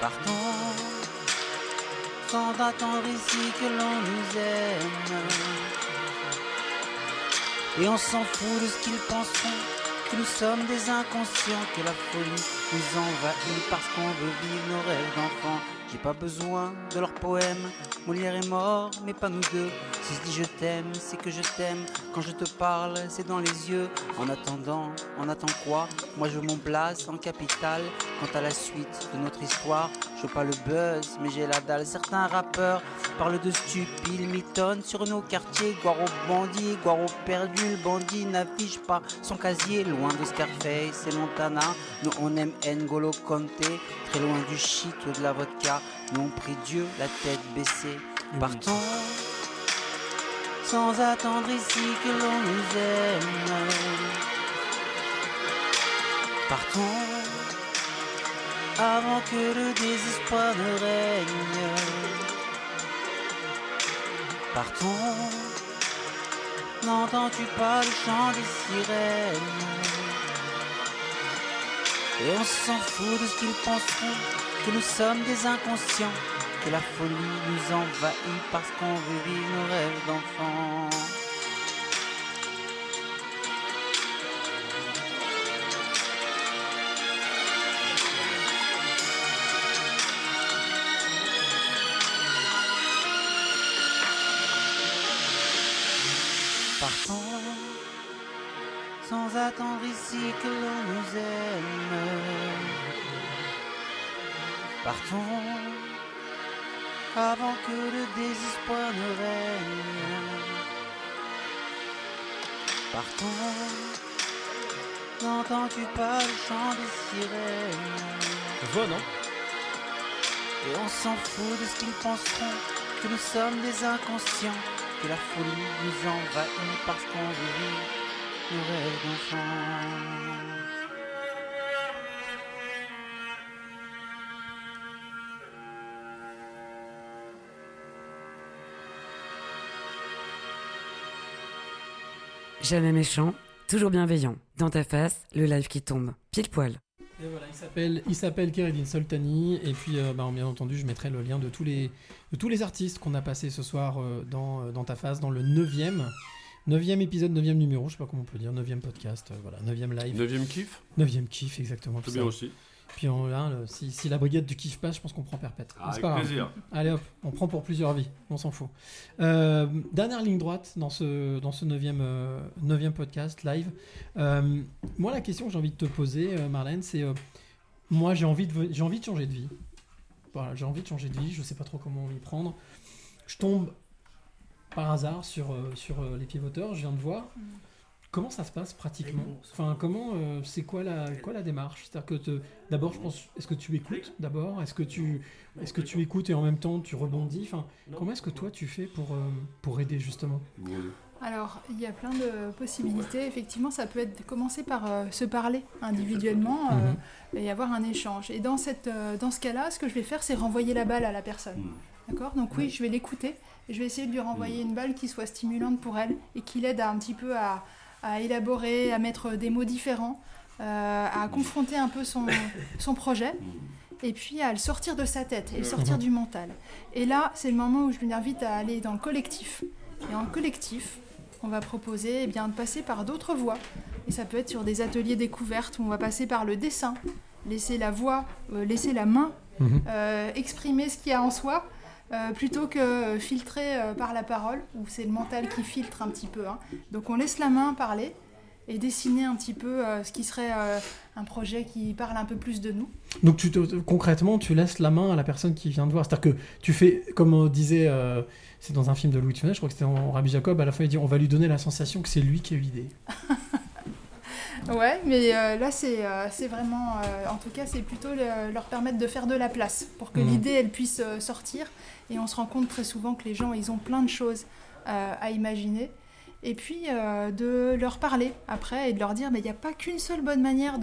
Partons, sans attendre ici que l'on nous aime. Et on s'en fout de ce qu'ils penseront, que nous sommes des inconscients, que la folie nous envahit parce qu'on veut vivre nos rêves d'enfants. J'ai pas besoin de leurs poèmes, Molière est mort, mais pas nous deux. Si je dis je t'aime, c'est que je t'aime. Quand je te parle, c'est dans les yeux. En attendant, on attend quoi? Moi je veux mon place en capitale. Quant à la suite de notre histoire, je veux pas le buzz, mais j'ai la dalle. Certains rappeurs parlent de stupides, mitonnent sur nos quartiers. Guaro bandit, Guaro perdu, le bandit n'affiche pas son casier. Loin de Scarface et Montana, nous on aime N'Golo Conte. Très loin du shit ou de la vodka, nous on prie Dieu la tête baissée. Partons. Sans attendre ici que l'on nous aime. Partons. Avant que le désespoir ne règne. Partons, n'entends-tu pas le chant des sirènes? Et on s'en fout de ce qu'ils penseront, que nous sommes des inconscients, que la folie nous envahit parce qu'on vivre nos rêves d'enfants. Fout de ce qu'ils penseront, que nous sommes des inconscients, que la folie nous envahit parce qu'on vivre nos rêves d'enfants. Jamais méchant, toujours bienveillant. Dans ta face, le live qui tombe. Pile poil. Et voilà, il s'appelle, il s'appelle Keredin Soltani. Et puis, euh, bah, bien entendu, je mettrai le lien de tous les, de tous les artistes qu'on a passés ce soir euh, dans, euh, dans ta face, dans le 9e. 9e épisode, 9e numéro, je sais pas comment on peut dire, 9e podcast, euh, voilà, 9e live. Neuvième kiff 9e kiff, exactement. Tout bien ça. aussi. Puis on- là, le- si, si la brigade du kiff passe, je pense qu'on prend perpète. Ah, C'est avec pas grave. plaisir. Allez hop, on prend pour plusieurs vies, on s'en fout. Euh, dernière ligne droite dans ce, dans ce 9e, euh, 9e podcast live. Euh, moi, la question que j'ai envie de te poser, euh, Marlène, c'est euh, moi, j'ai envie, de, j'ai envie de changer de vie. Voilà, j'ai envie de changer de vie, je sais pas trop comment m'y prendre. Je tombe par hasard sur, euh, sur euh, les pieds-voteurs, je viens de voir. Comment ça se passe pratiquement Enfin, comment euh, c'est quoi la quoi la démarche? C'est-à-dire que te- d'abord, je pense, est-ce que tu écoutes d'abord? Est-ce que tu est-ce que tu écoutes et en même temps tu rebondis? Enfin, comment est-ce que toi tu fais pour euh, pour aider justement? Alors, il y a plein de possibilités. Effectivement, ça peut être commencer par euh, se parler individuellement euh, et avoir un échange. Et dans, cette, euh, dans ce cas-là, ce que je vais faire, c'est renvoyer la balle à la personne. D'accord? Donc oui, je vais l'écouter et je vais essayer de lui renvoyer une balle qui soit stimulante pour elle et qui l'aide à, un petit peu à, à élaborer, à mettre des mots différents, euh, à confronter un peu son, son projet et puis à le sortir de sa tête et le sortir Mhm. du mental. Et là, c'est le moment où je lui invite à aller dans le collectif. Et en collectif, on va proposer eh bien, de passer par d'autres voies. Et ça peut être sur des ateliers découvertes où on va passer par le dessin, laisser la voix, euh, laisser la main Mhm. euh, exprimer ce qu'il y a en soi. Euh, plutôt que filtrer euh, par la parole, où c'est le mental qui filtre un petit peu. hein. Donc on laisse la main parler et dessiner un petit peu euh, ce qui serait un projet qui parle un peu plus de nous. Donc tu te- concrètement, tu laisses la main à la personne qui vient de voir. C'est-à-dire que tu fais, comme on disait, c'est dans un film de Louis Funès, je crois que c'était en Rabbi Jacob, à la fin il dit on va lui donner la sensation que c'est lui qui a eu l'idée. Ouais, mais euh, là, c'est euh, vraiment, euh, en tout cas, c'est plutôt le- leur permettre de faire de la place pour que Mhm. l'idée, elle puisse sortir. Et on se rend compte très souvent que les gens, ils ont plein de choses euh, à imaginer. Et puis, euh, de leur parler après et de leur dire, mais il n'y a pas qu'une seule bonne manière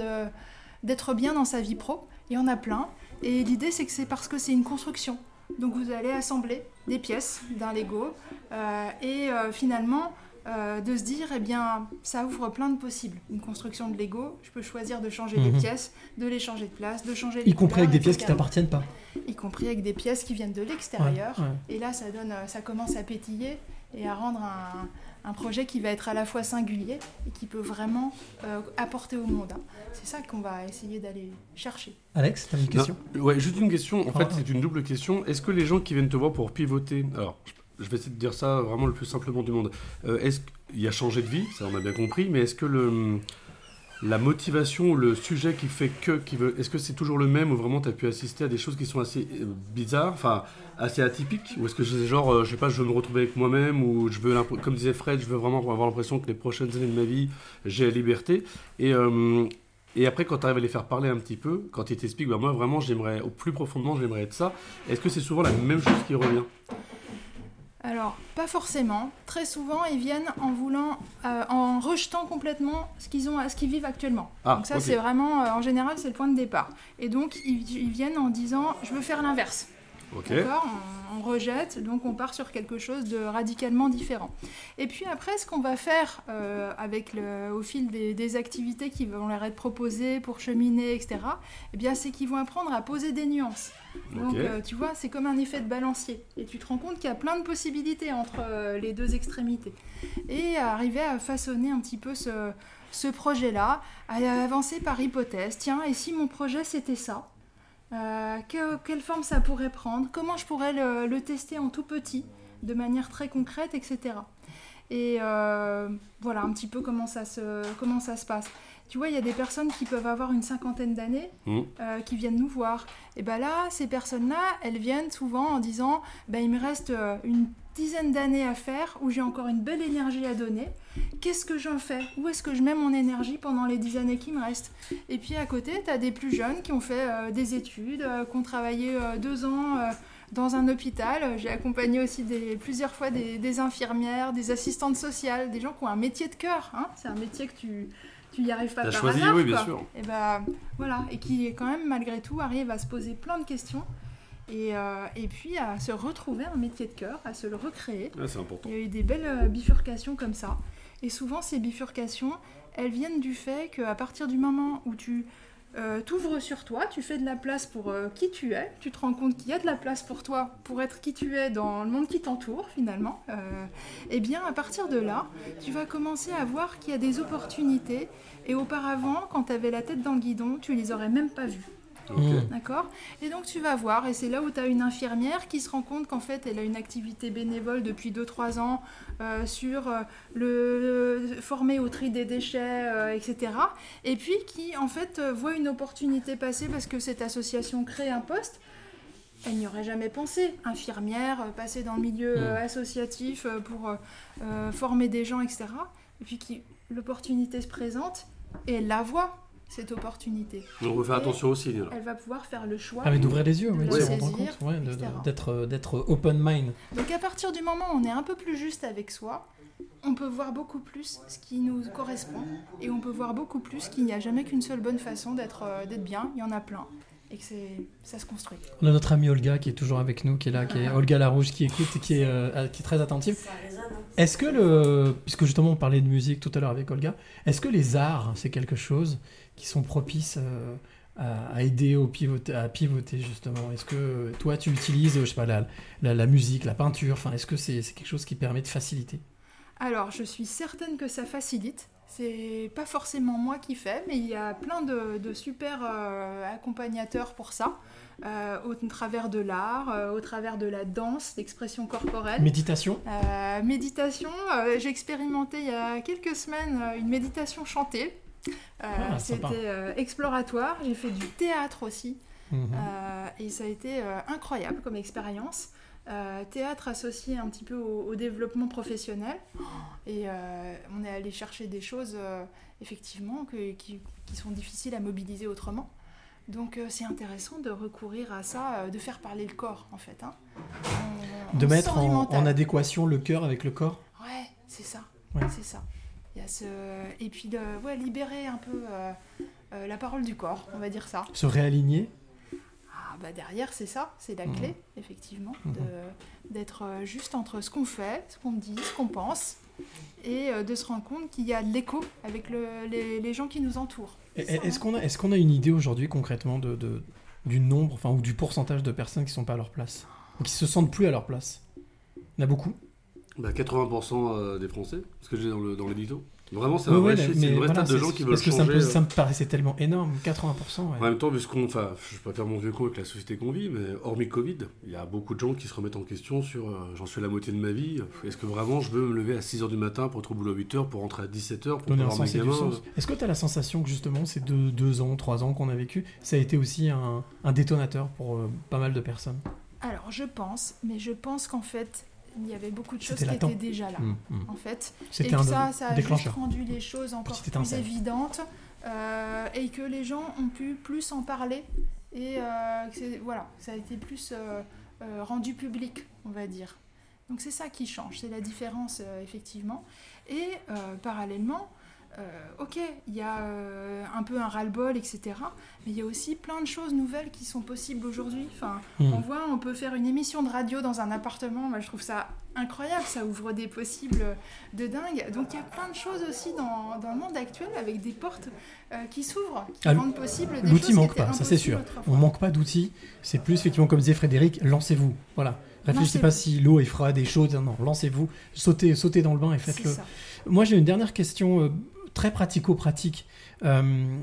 d'être bien dans sa vie pro. Il y en a plein. Et l'idée, c'est que c'est parce que c'est une construction. Donc, vous allez assembler des pièces d'un Lego. euh, et finalement, euh, de se dire, eh bien, ça ouvre plein de possibles. Une construction de Lego, je peux choisir de changer les Mhm. pièces, de les changer de place, de changer les Y compris couleurs, avec des pièces qui t'appartiennent pas. Y compris avec des pièces qui viennent de l'extérieur. Ouais, ouais. Et là, ça, donne, euh, ça commence à pétiller et à rendre un, un projet qui va être à la fois singulier et qui peut vraiment euh, apporter au monde. hein. C'est ça qu'on va essayer d'aller chercher. Alex, t'as une question? Non, Ouais, juste une question. En Ah, fait, c'est une double question. Est-ce que les gens qui viennent te voir pour pivoter, alors je- vais essayer de dire ça vraiment le plus simplement du monde. Euh, est-ce qu'il a changé de vie, ça on a bien compris, mais est-ce que le la motivation, le sujet qui fait que, qui veut, est-ce que c'est toujours le même ou vraiment tu as pu assister à des choses qui sont assez euh, bizarres, enfin assez atypiques, ou est-ce que c'est genre, euh, je sais pas, je veux me retrouver avec moi-même ou je veux, comme disait Fred, je veux vraiment avoir l'impression que les prochaines années de ma vie, j'ai la liberté. Et euh, et après, quand tu arrives à les faire parler un petit peu, quand ils t'expliquent, bah, moi vraiment, j'aimerais, au plus profondément, j'aimerais être ça, est-ce que c'est souvent la même chose qui revient? Alors, pas forcément. Très souvent, ils viennent en voulant, euh, en rejetant complètement ce qu'ils ont, ce qu'ils vivent actuellement. Ah, donc ça, c'est vraiment, euh, en général, c'est le point de départ. Et donc, ils, ils viennent en disant, je veux faire l'inverse. On, on rejette, donc on part sur quelque chose de radicalement différent. Et puis après, ce qu'on va faire euh, avec le, au fil des, des activités qui vont leur être proposées pour cheminer, etc., eh bien, c'est qu'ils vont apprendre à poser des nuances. Donc, euh, tu vois, c'est comme un effet de balancier. Et tu te rends compte qu'il y a plein de possibilités entre euh, les deux extrémités. Et arriver à façonner un petit peu ce, ce projet-là, à avancer par hypothèse. Tiens, et si mon projet c'était ça? Euh, que- quelle forme ça pourrait prendre, comment je pourrais le, le tester en tout petit, de manière très concrète, etc. Et euh, voilà un petit peu comment ça se, comment ça se passe. Tu vois, il y a des personnes qui peuvent avoir une cinquantaine d'années Mmh. euh, qui viennent nous voir. Et ben là, ces personnes-là, elles viennent souvent en disant ben, il me reste une dizaine d'années à faire où j'ai encore une belle énergie à donner. Qu'est-ce que j'en fais? Où est-ce que je mets mon énergie pendant les dix années qui me restent? Et puis à côté, tu as des plus jeunes qui ont fait euh, des études, euh, qui ont travaillé euh, deux ans. euh, dans un hôpital, j'ai accompagné aussi des, plusieurs fois des, des infirmières, des assistantes sociales, des gens qui ont un métier de cœur. hein. C'est un métier que tu, tu y arrives pas par choisi, hasard. oui, bien quoi. sûr. Et bah voilà, et qui quand même malgré tout arrive à se poser plein de questions et, euh, et puis à se retrouver un métier de cœur, à se le recréer. Ouais, c'est important. Il y a eu des belles euh, bifurcations comme ça. Et souvent ces bifurcations, elles viennent du fait qu'à partir du moment où tu euh, t'ouvres sur toi, tu fais de la place pour euh, qui tu es, tu te rends compte qu'il y a de la place pour toi, pour être qui tu es dans le monde qui t'entoure finalement, et bien à partir de là, tu vas commencer à voir qu'il y a des opportunités, et auparavant, quand tu avais la tête dans le guidon, tu les aurais même pas vues. Ok. D'accord Et donc tu vas voir, et c'est là où tu as une infirmière qui se rend compte qu'en fait elle a une activité bénévole depuis 2-3 ans euh, sur euh, le, le- former au tri des déchets, euh, etc. Et puis qui en fait euh, voit une opportunité passer parce que cette association crée un poste. Elle n'y aurait jamais pensé. Infirmière, euh, passer dans le milieu euh, associatif euh, pour euh, euh, former des gens, etc. Et puis qui l'opportunité se présente et elle la voit, cette opportunité. Donc, on va faire attention aussi, là. Elle va pouvoir faire le choix. Ah, mais d'ouvrir les yeux, de oui, de se rendre saisir, compte, ouais, d'être euh, d'être open mind. Donc à partir du moment où on est un peu plus juste avec soi, on peut voir beaucoup plus ce qui nous correspond et on peut voir beaucoup plus qu'il n'y a jamais qu'une seule bonne façon d'être euh, d'être bien, il y en a plein et que c'est ça se construit. On a notre amie Olga qui est toujours avec nous, qui est là, qui est Olga Larouche, qui écoute et qui est, euh, qui est très attentive. Est-ce que le. Puisque justement on parlait de musique tout à l'heure avec Olga, est-ce que les arts, c'est quelque chose qui sont propices euh, à, aider au pivoter, à pivoter justement Est-ce que toi tu utilises, je sais pas, la, la, la musique, la peinture, enfin, est-ce que c'est c'est quelque chose qui permet de faciliter? Alors je suis certaine que ça facilite. C'est pas forcément moi qui fais, mais il y a plein de, de super euh, accompagnateurs pour ça, euh, au travers de l'art, euh, au travers de la danse, l'expression corporelle. Méditation? Méditation, j'ai expérimenté il y a quelques semaines une méditation chantée. Euh, Ah. C'était euh, exploratoire. J'ai fait du théâtre aussi. Mhm. Euh, et ça a été incroyable comme expérience. Euh, théâtre associé un petit peu au, au développement professionnel. Et euh, on est allé chercher des choses, euh, effectivement, que- qui, qui sont difficiles à mobiliser autrement. Donc c'est intéressant de recourir à ça, de faire parler le corps, en fait. hein. On- De on mettre en adéquation le cœur avec le corps? Ouais, c'est ça. Ouais. C'est ça. Il y a ce... Et puis de ouais, libérer un peu euh, euh, la parole du corps, on va dire ça. Se réaligner Ah, bah derrière, c'est ça, c'est la Mhm. clé, effectivement, Mhm. de- d'être euh, juste entre ce qu'on fait, ce qu'on dit, ce qu'on pense, et de se rendre compte qu'il y a de l'écho avec le- les, les gens qui nous entourent. Et- Est-ce qu'on a, est qu'on a une idée aujourd'hui concrètement de, de- du nombre, enfin, ou du pourcentage de personnes qui sont pas à leur place Ou qui se sentent plus à leur place? Il y en a beaucoup Bah, 80% euh, des Français, ce que j'ai dans le dans l'édito. Vraiment, c'est un vrai ouais, mais c'est une vraie voilà, stade de gens qui veulent Parce que ça changer. me, euh, ça me paraissait tellement énorme, 80%. ouais. En même temps, vu ce qu'on. Enfin, je peux pas faire mon vieux con avec la société qu'on vit, mais hormis Covid, il y a beaucoup de gens qui se remettent en question sur euh, j'en suis à la moitié de ma vie. Est-ce que vraiment je veux me lever à 6h du matin pour être au boulot à 8h, pour rentrer à 17h, pour Donner un voir mes gamins sens. Est-ce que tu as la sensation que justement ces deux, deux ans, trois ans qu'on a vécu, ça a été aussi un, un détonateur pour euh, pas mal de personnes? Alors, je pense, mais je pense qu'en fait, il y avait beaucoup de choses qui étaient déjà là, Mm, mm. en fait. Et que ça, ça a juste rendu les choses encore Petite plus étincelle. évidentes, euh, et que les gens ont pu plus en parler, et euh, que voilà, ça a été plus euh, rendu public, on va dire. Donc c'est ça qui change, c'est la différence, effectivement. Et parallèlement, ok, il y a euh, un peu un ras-le-bol, etc. Mais il y a aussi plein de choses nouvelles qui sont possibles aujourd'hui. Enfin, Mm. on voit, on peut faire une émission de radio dans un appartement. Moi, je trouve ça incroyable. Ça ouvre des possibles de dingue. Donc, il y a plein de choses aussi dans, dans le monde actuel avec des portes euh, qui s'ouvrent, qui Ah, rendent possible des choses L'outil manque pas, ça c'est sûr. On manque pas d'outils. C'est plus effectivement comme disait Frédéric, lancez-vous. Voilà. Réfléchissez pas si l'eau est froide et chaude. Non, lancez-vous. Sautez, sautez dans le bain et faites-le. Moi j'ai une dernière question euh, très pratico-pratique. Euh,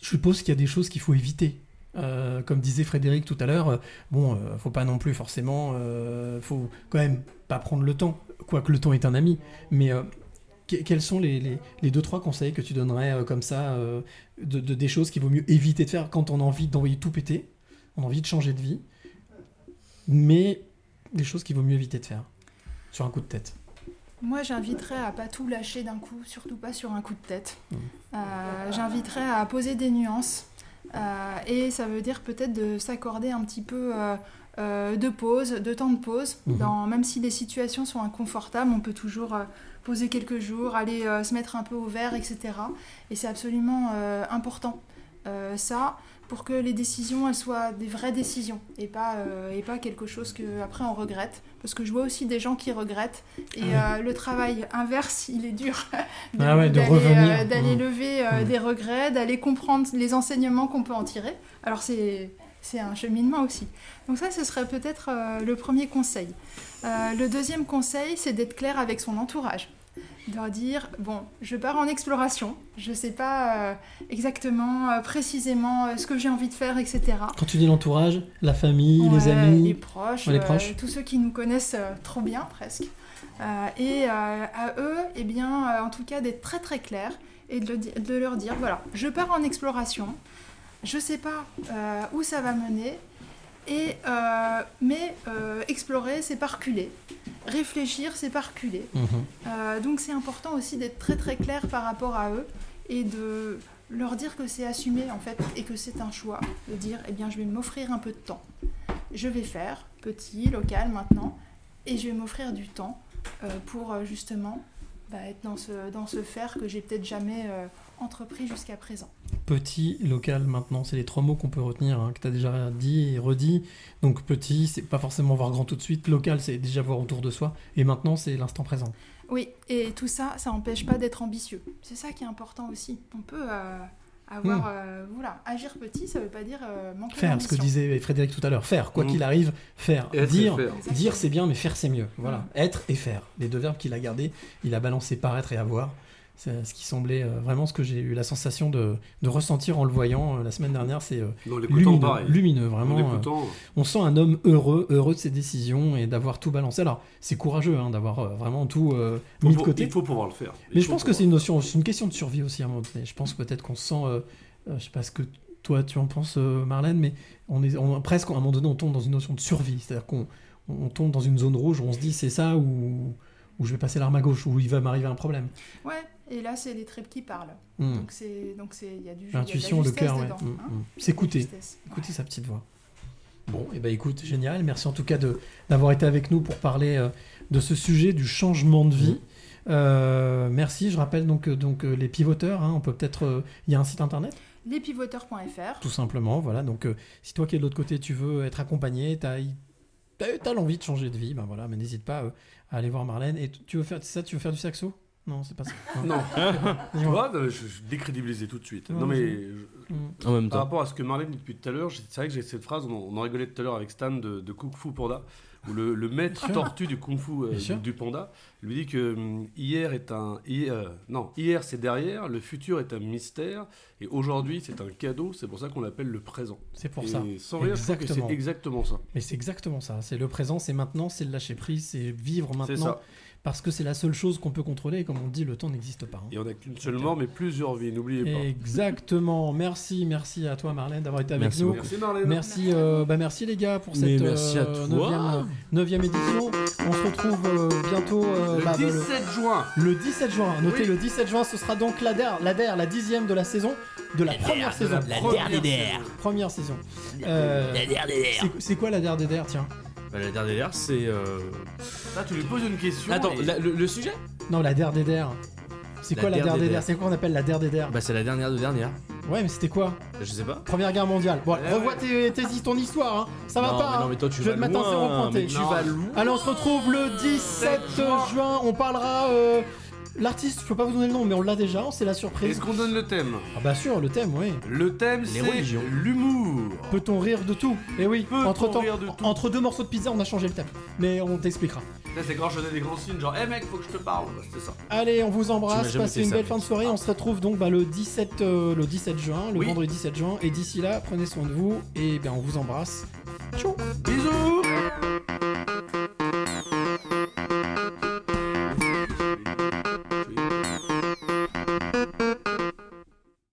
je suppose qu'il y a des choses qu'il faut éviter. Euh, comme disait Frédéric tout à l'heure, euh, bon, faut pas non plus forcément, faut quand même pas prendre le temps, quoique le temps est un ami. Mais que- quels sont les, deux trois conseils que tu donnerais comme ça, de, de- des choses qu'il vaut mieux éviter de faire quand on a envie d'envoyer tout péter, on a envie de changer de vie, mais des choses qu'il vaut mieux éviter de faire sur un coup de tête? Moi, j'inviterais à pas tout lâcher d'un coup, surtout pas sur un coup de tête. Mmh. Euh, j'inviterais à poser des nuances. euh, et ça veut dire peut-être de s'accorder un petit peu euh, de pause, de temps de pause. Dans, même si les situations sont inconfortables, on peut toujours poser quelques jours, aller se mettre un peu au vert, etc. Et c'est absolument important. Ça, pour que les décisions elles soient des vraies décisions et pas, euh, et pas quelque chose que après on regrette. Parce que je vois aussi des gens qui regrettent et Ah euh, le travail inverse, il est dur. Ah ouais, d'aller, euh, Mmh. lever Mmh. des regrets, d'aller comprendre les enseignements qu'on peut en tirer. Alors c'est c'est un cheminement aussi. Donc ça, ce serait peut-être le premier conseil. Le deuxième conseil, c'est d'être clair avec son entourage. De leur dire, bon, je pars en exploration, je ne sais pas euh, exactement, euh, précisément euh, ce que j'ai envie de faire, etc. Quand tu dis l'entourage, la famille, les amis, les proches, Ouais, les proches. tous ceux qui nous connaissent trop bien presque. Et à eux, eh bien, en tout cas, d'être très très clair et de, le de leur dire voilà, je pars en exploration, je sais pas où ça va mener, et, euh, mais euh, explorer, c'est pas reculer. Réfléchir, c'est pas reculer. Mhm. Euh, donc c'est important aussi d'être très très clair par rapport à eux et de leur dire que c'est assumé en fait et que c'est un choix. De dire eh bien je vais m'offrir un peu de temps. Je vais faire petit, local maintenant et je vais m'offrir du temps pour justement bah, être dans ce, dans ce faire que j'ai peut-être jamais entrepris jusqu'à présent. petit, local, maintenant, c'est les trois mots qu'on peut retenir, hein, que tu as déjà dit et redit. Donc petit, c'est pas forcément voir grand tout de suite. Local, c'est déjà voir autour de soi. Et maintenant, c'est l'instant présent. Oui, et tout ça, ça n'empêche pas d'être ambitieux. C'est ça qui est important aussi. On peut euh, avoir, Mm. euh, voilà, agir petit, ça veut pas dire euh, manquer Faire, ce que disait Frédéric tout à l'heure. Faire, quoi Mm. qu'il arrive, faire. Et dire, faire. dire c'est bien, mais faire c'est mieux. Voilà. Mm. Être et faire. Les deux verbes qu'il a gardés, il a balancé paraître et avoir. C'est ce qui semblait euh, vraiment ce que j'ai eu la sensation de, de ressentir en le voyant euh, la semaine dernière. C'est euh, lumineux, pareil. lumineux, En vraiment. euh, on sent un homme heureux, heureux de ses décisions et d'avoir tout balancé. Alors, c'est courageux hein, d'avoir euh, vraiment tout euh, mis de côté. il faut pouvoir le faire. Il Mais je pense que c'est une notion, c'est une question de survie aussi à un moment donné. Je pense peut-être qu'on se sent, euh, euh, je sais pas ce que toi tu en penses, Marlène, mais on est on- presque à un moment donné on tombe dans une notion de survie, c'est-à-dire qu'on on tombe dans une zone rouge où on se dit c'est ça ou où je vais passer l'arme à gauche où il va m'arriver un problème. Ouais, et là, c'est les tripes qui parlent. Mm. Donc, c'est, donc c'est, il y a du L'intuition, le cœur, ouais. dedans, Mm, hein. mm. S'écouter, écouter sa petite voix. Bon, et ben écoute, génial. Merci en tout cas de d'avoir été avec nous pour parler euh, de ce sujet du changement de vie. Euh, merci. Je rappelle donc euh, donc les pivoteurs. hein, on peut peut-être, euh, il y a un site internet? Lespivoteurs.fr. Tout simplement, voilà. Donc, euh, si toi qui es de l'autre côté, tu veux être accompagné, tu as, l'envie de changer de vie, ben voilà, mais n'hésite pas euh, à aller voir Marlène. Et tu veux faire ça, tu veux faire du saxo? Non, c'est pas ça. Non. tu vois, je, je décrédibilisais tout de suite. Ouais, non, mais. je- je- Mm. En même Par temps. rapport à ce que Marlène dit depuis tout à l'heure, j'ai- c'est vrai que j'ai cette phrase, on en, on en rigolait tout à l'heure avec Stan de, de Kung Fu Panda, où le, le maître sûr. tortue du Kung Fu euh, Bien sûr. du, du panda lui dit que hum, hier est un. hi- euh, non, hier c'est derrière, le futur est un mystère, et aujourd'hui c'est un cadeau, c'est pour ça qu'on l'appelle le présent. C'est pour Et ça. Sans rire, je trouve que c'est exactement ça. Mais c'est exactement ça. C'est le présent, c'est maintenant, c'est le lâcher prise, c'est vivre maintenant. ça. Parce que c'est la seule chose qu'on peut contrôler. Et comme on dit, le temps n'existe pas. hein. Et on n'a qu'une seule mort, mais plusieurs vies, n'oubliez pas. Exactement. Merci, merci à toi Marlène d'avoir été avec Merci nous. beaucoup. Merci, Marlène. Merci, euh, bah, merci les gars pour cette merci à euh, toi. neuvième, neuvième édition. On se retrouve euh, bientôt. euh, Le bah, bah, 17 juin. Le 17 juin. Notez Oui. le 17 juin. Ce sera donc la der, la der, la dixième de la saison, de la, première der, saison. la Première der des der. saison. Première saison. Euh, La der des der. c'est- C'est quoi la der des der Tiens? Bah, la dernière, c'est. euh, Là, tu lui poses une question. Attends, et- la- le, le sujet? Non, la der des der. C'est quoi la der des DRDR der. C'est quoi qu'on appelle la DRDR Bah, c'est la dernière de dernière. Ouais, mais c'était quoi Je sais pas. Première guerre mondiale. Bon, Ouais, revois tes, tes, ton histoire, hein. ça va Non, pas. mais non, hein. mais toi, tu vas un loin, zéro pointé. tu vas loin. Allez, on se retrouve le 17 juin. On parlera. euh, L'artiste, je peux pas vous donner le nom, mais on l'a déjà, c'est la surprise. Est-ce qu'on donne le thème? Ah bah sûr, le thème, oui. Le thème, c'est religions. l'humour. Peut-on rire de tout? Eh oui, Peut-on entre temps, rire de tout? entre deux morceaux de pizza, on a changé le thème. Mais on t'expliquera. Là, c'est quand je donnais des grands signes, genre, hé mec, faut que je te parle. C'était ça. Allez, on vous embrasse, jamais passez fait une ça, belle fin de soirée. On se retrouve donc bah, le 17, euh, le 17 juin, le Oui. vendredi 17 juin. Et d'ici là, prenez soin de vous et bien on vous embrasse. Ciao Bisous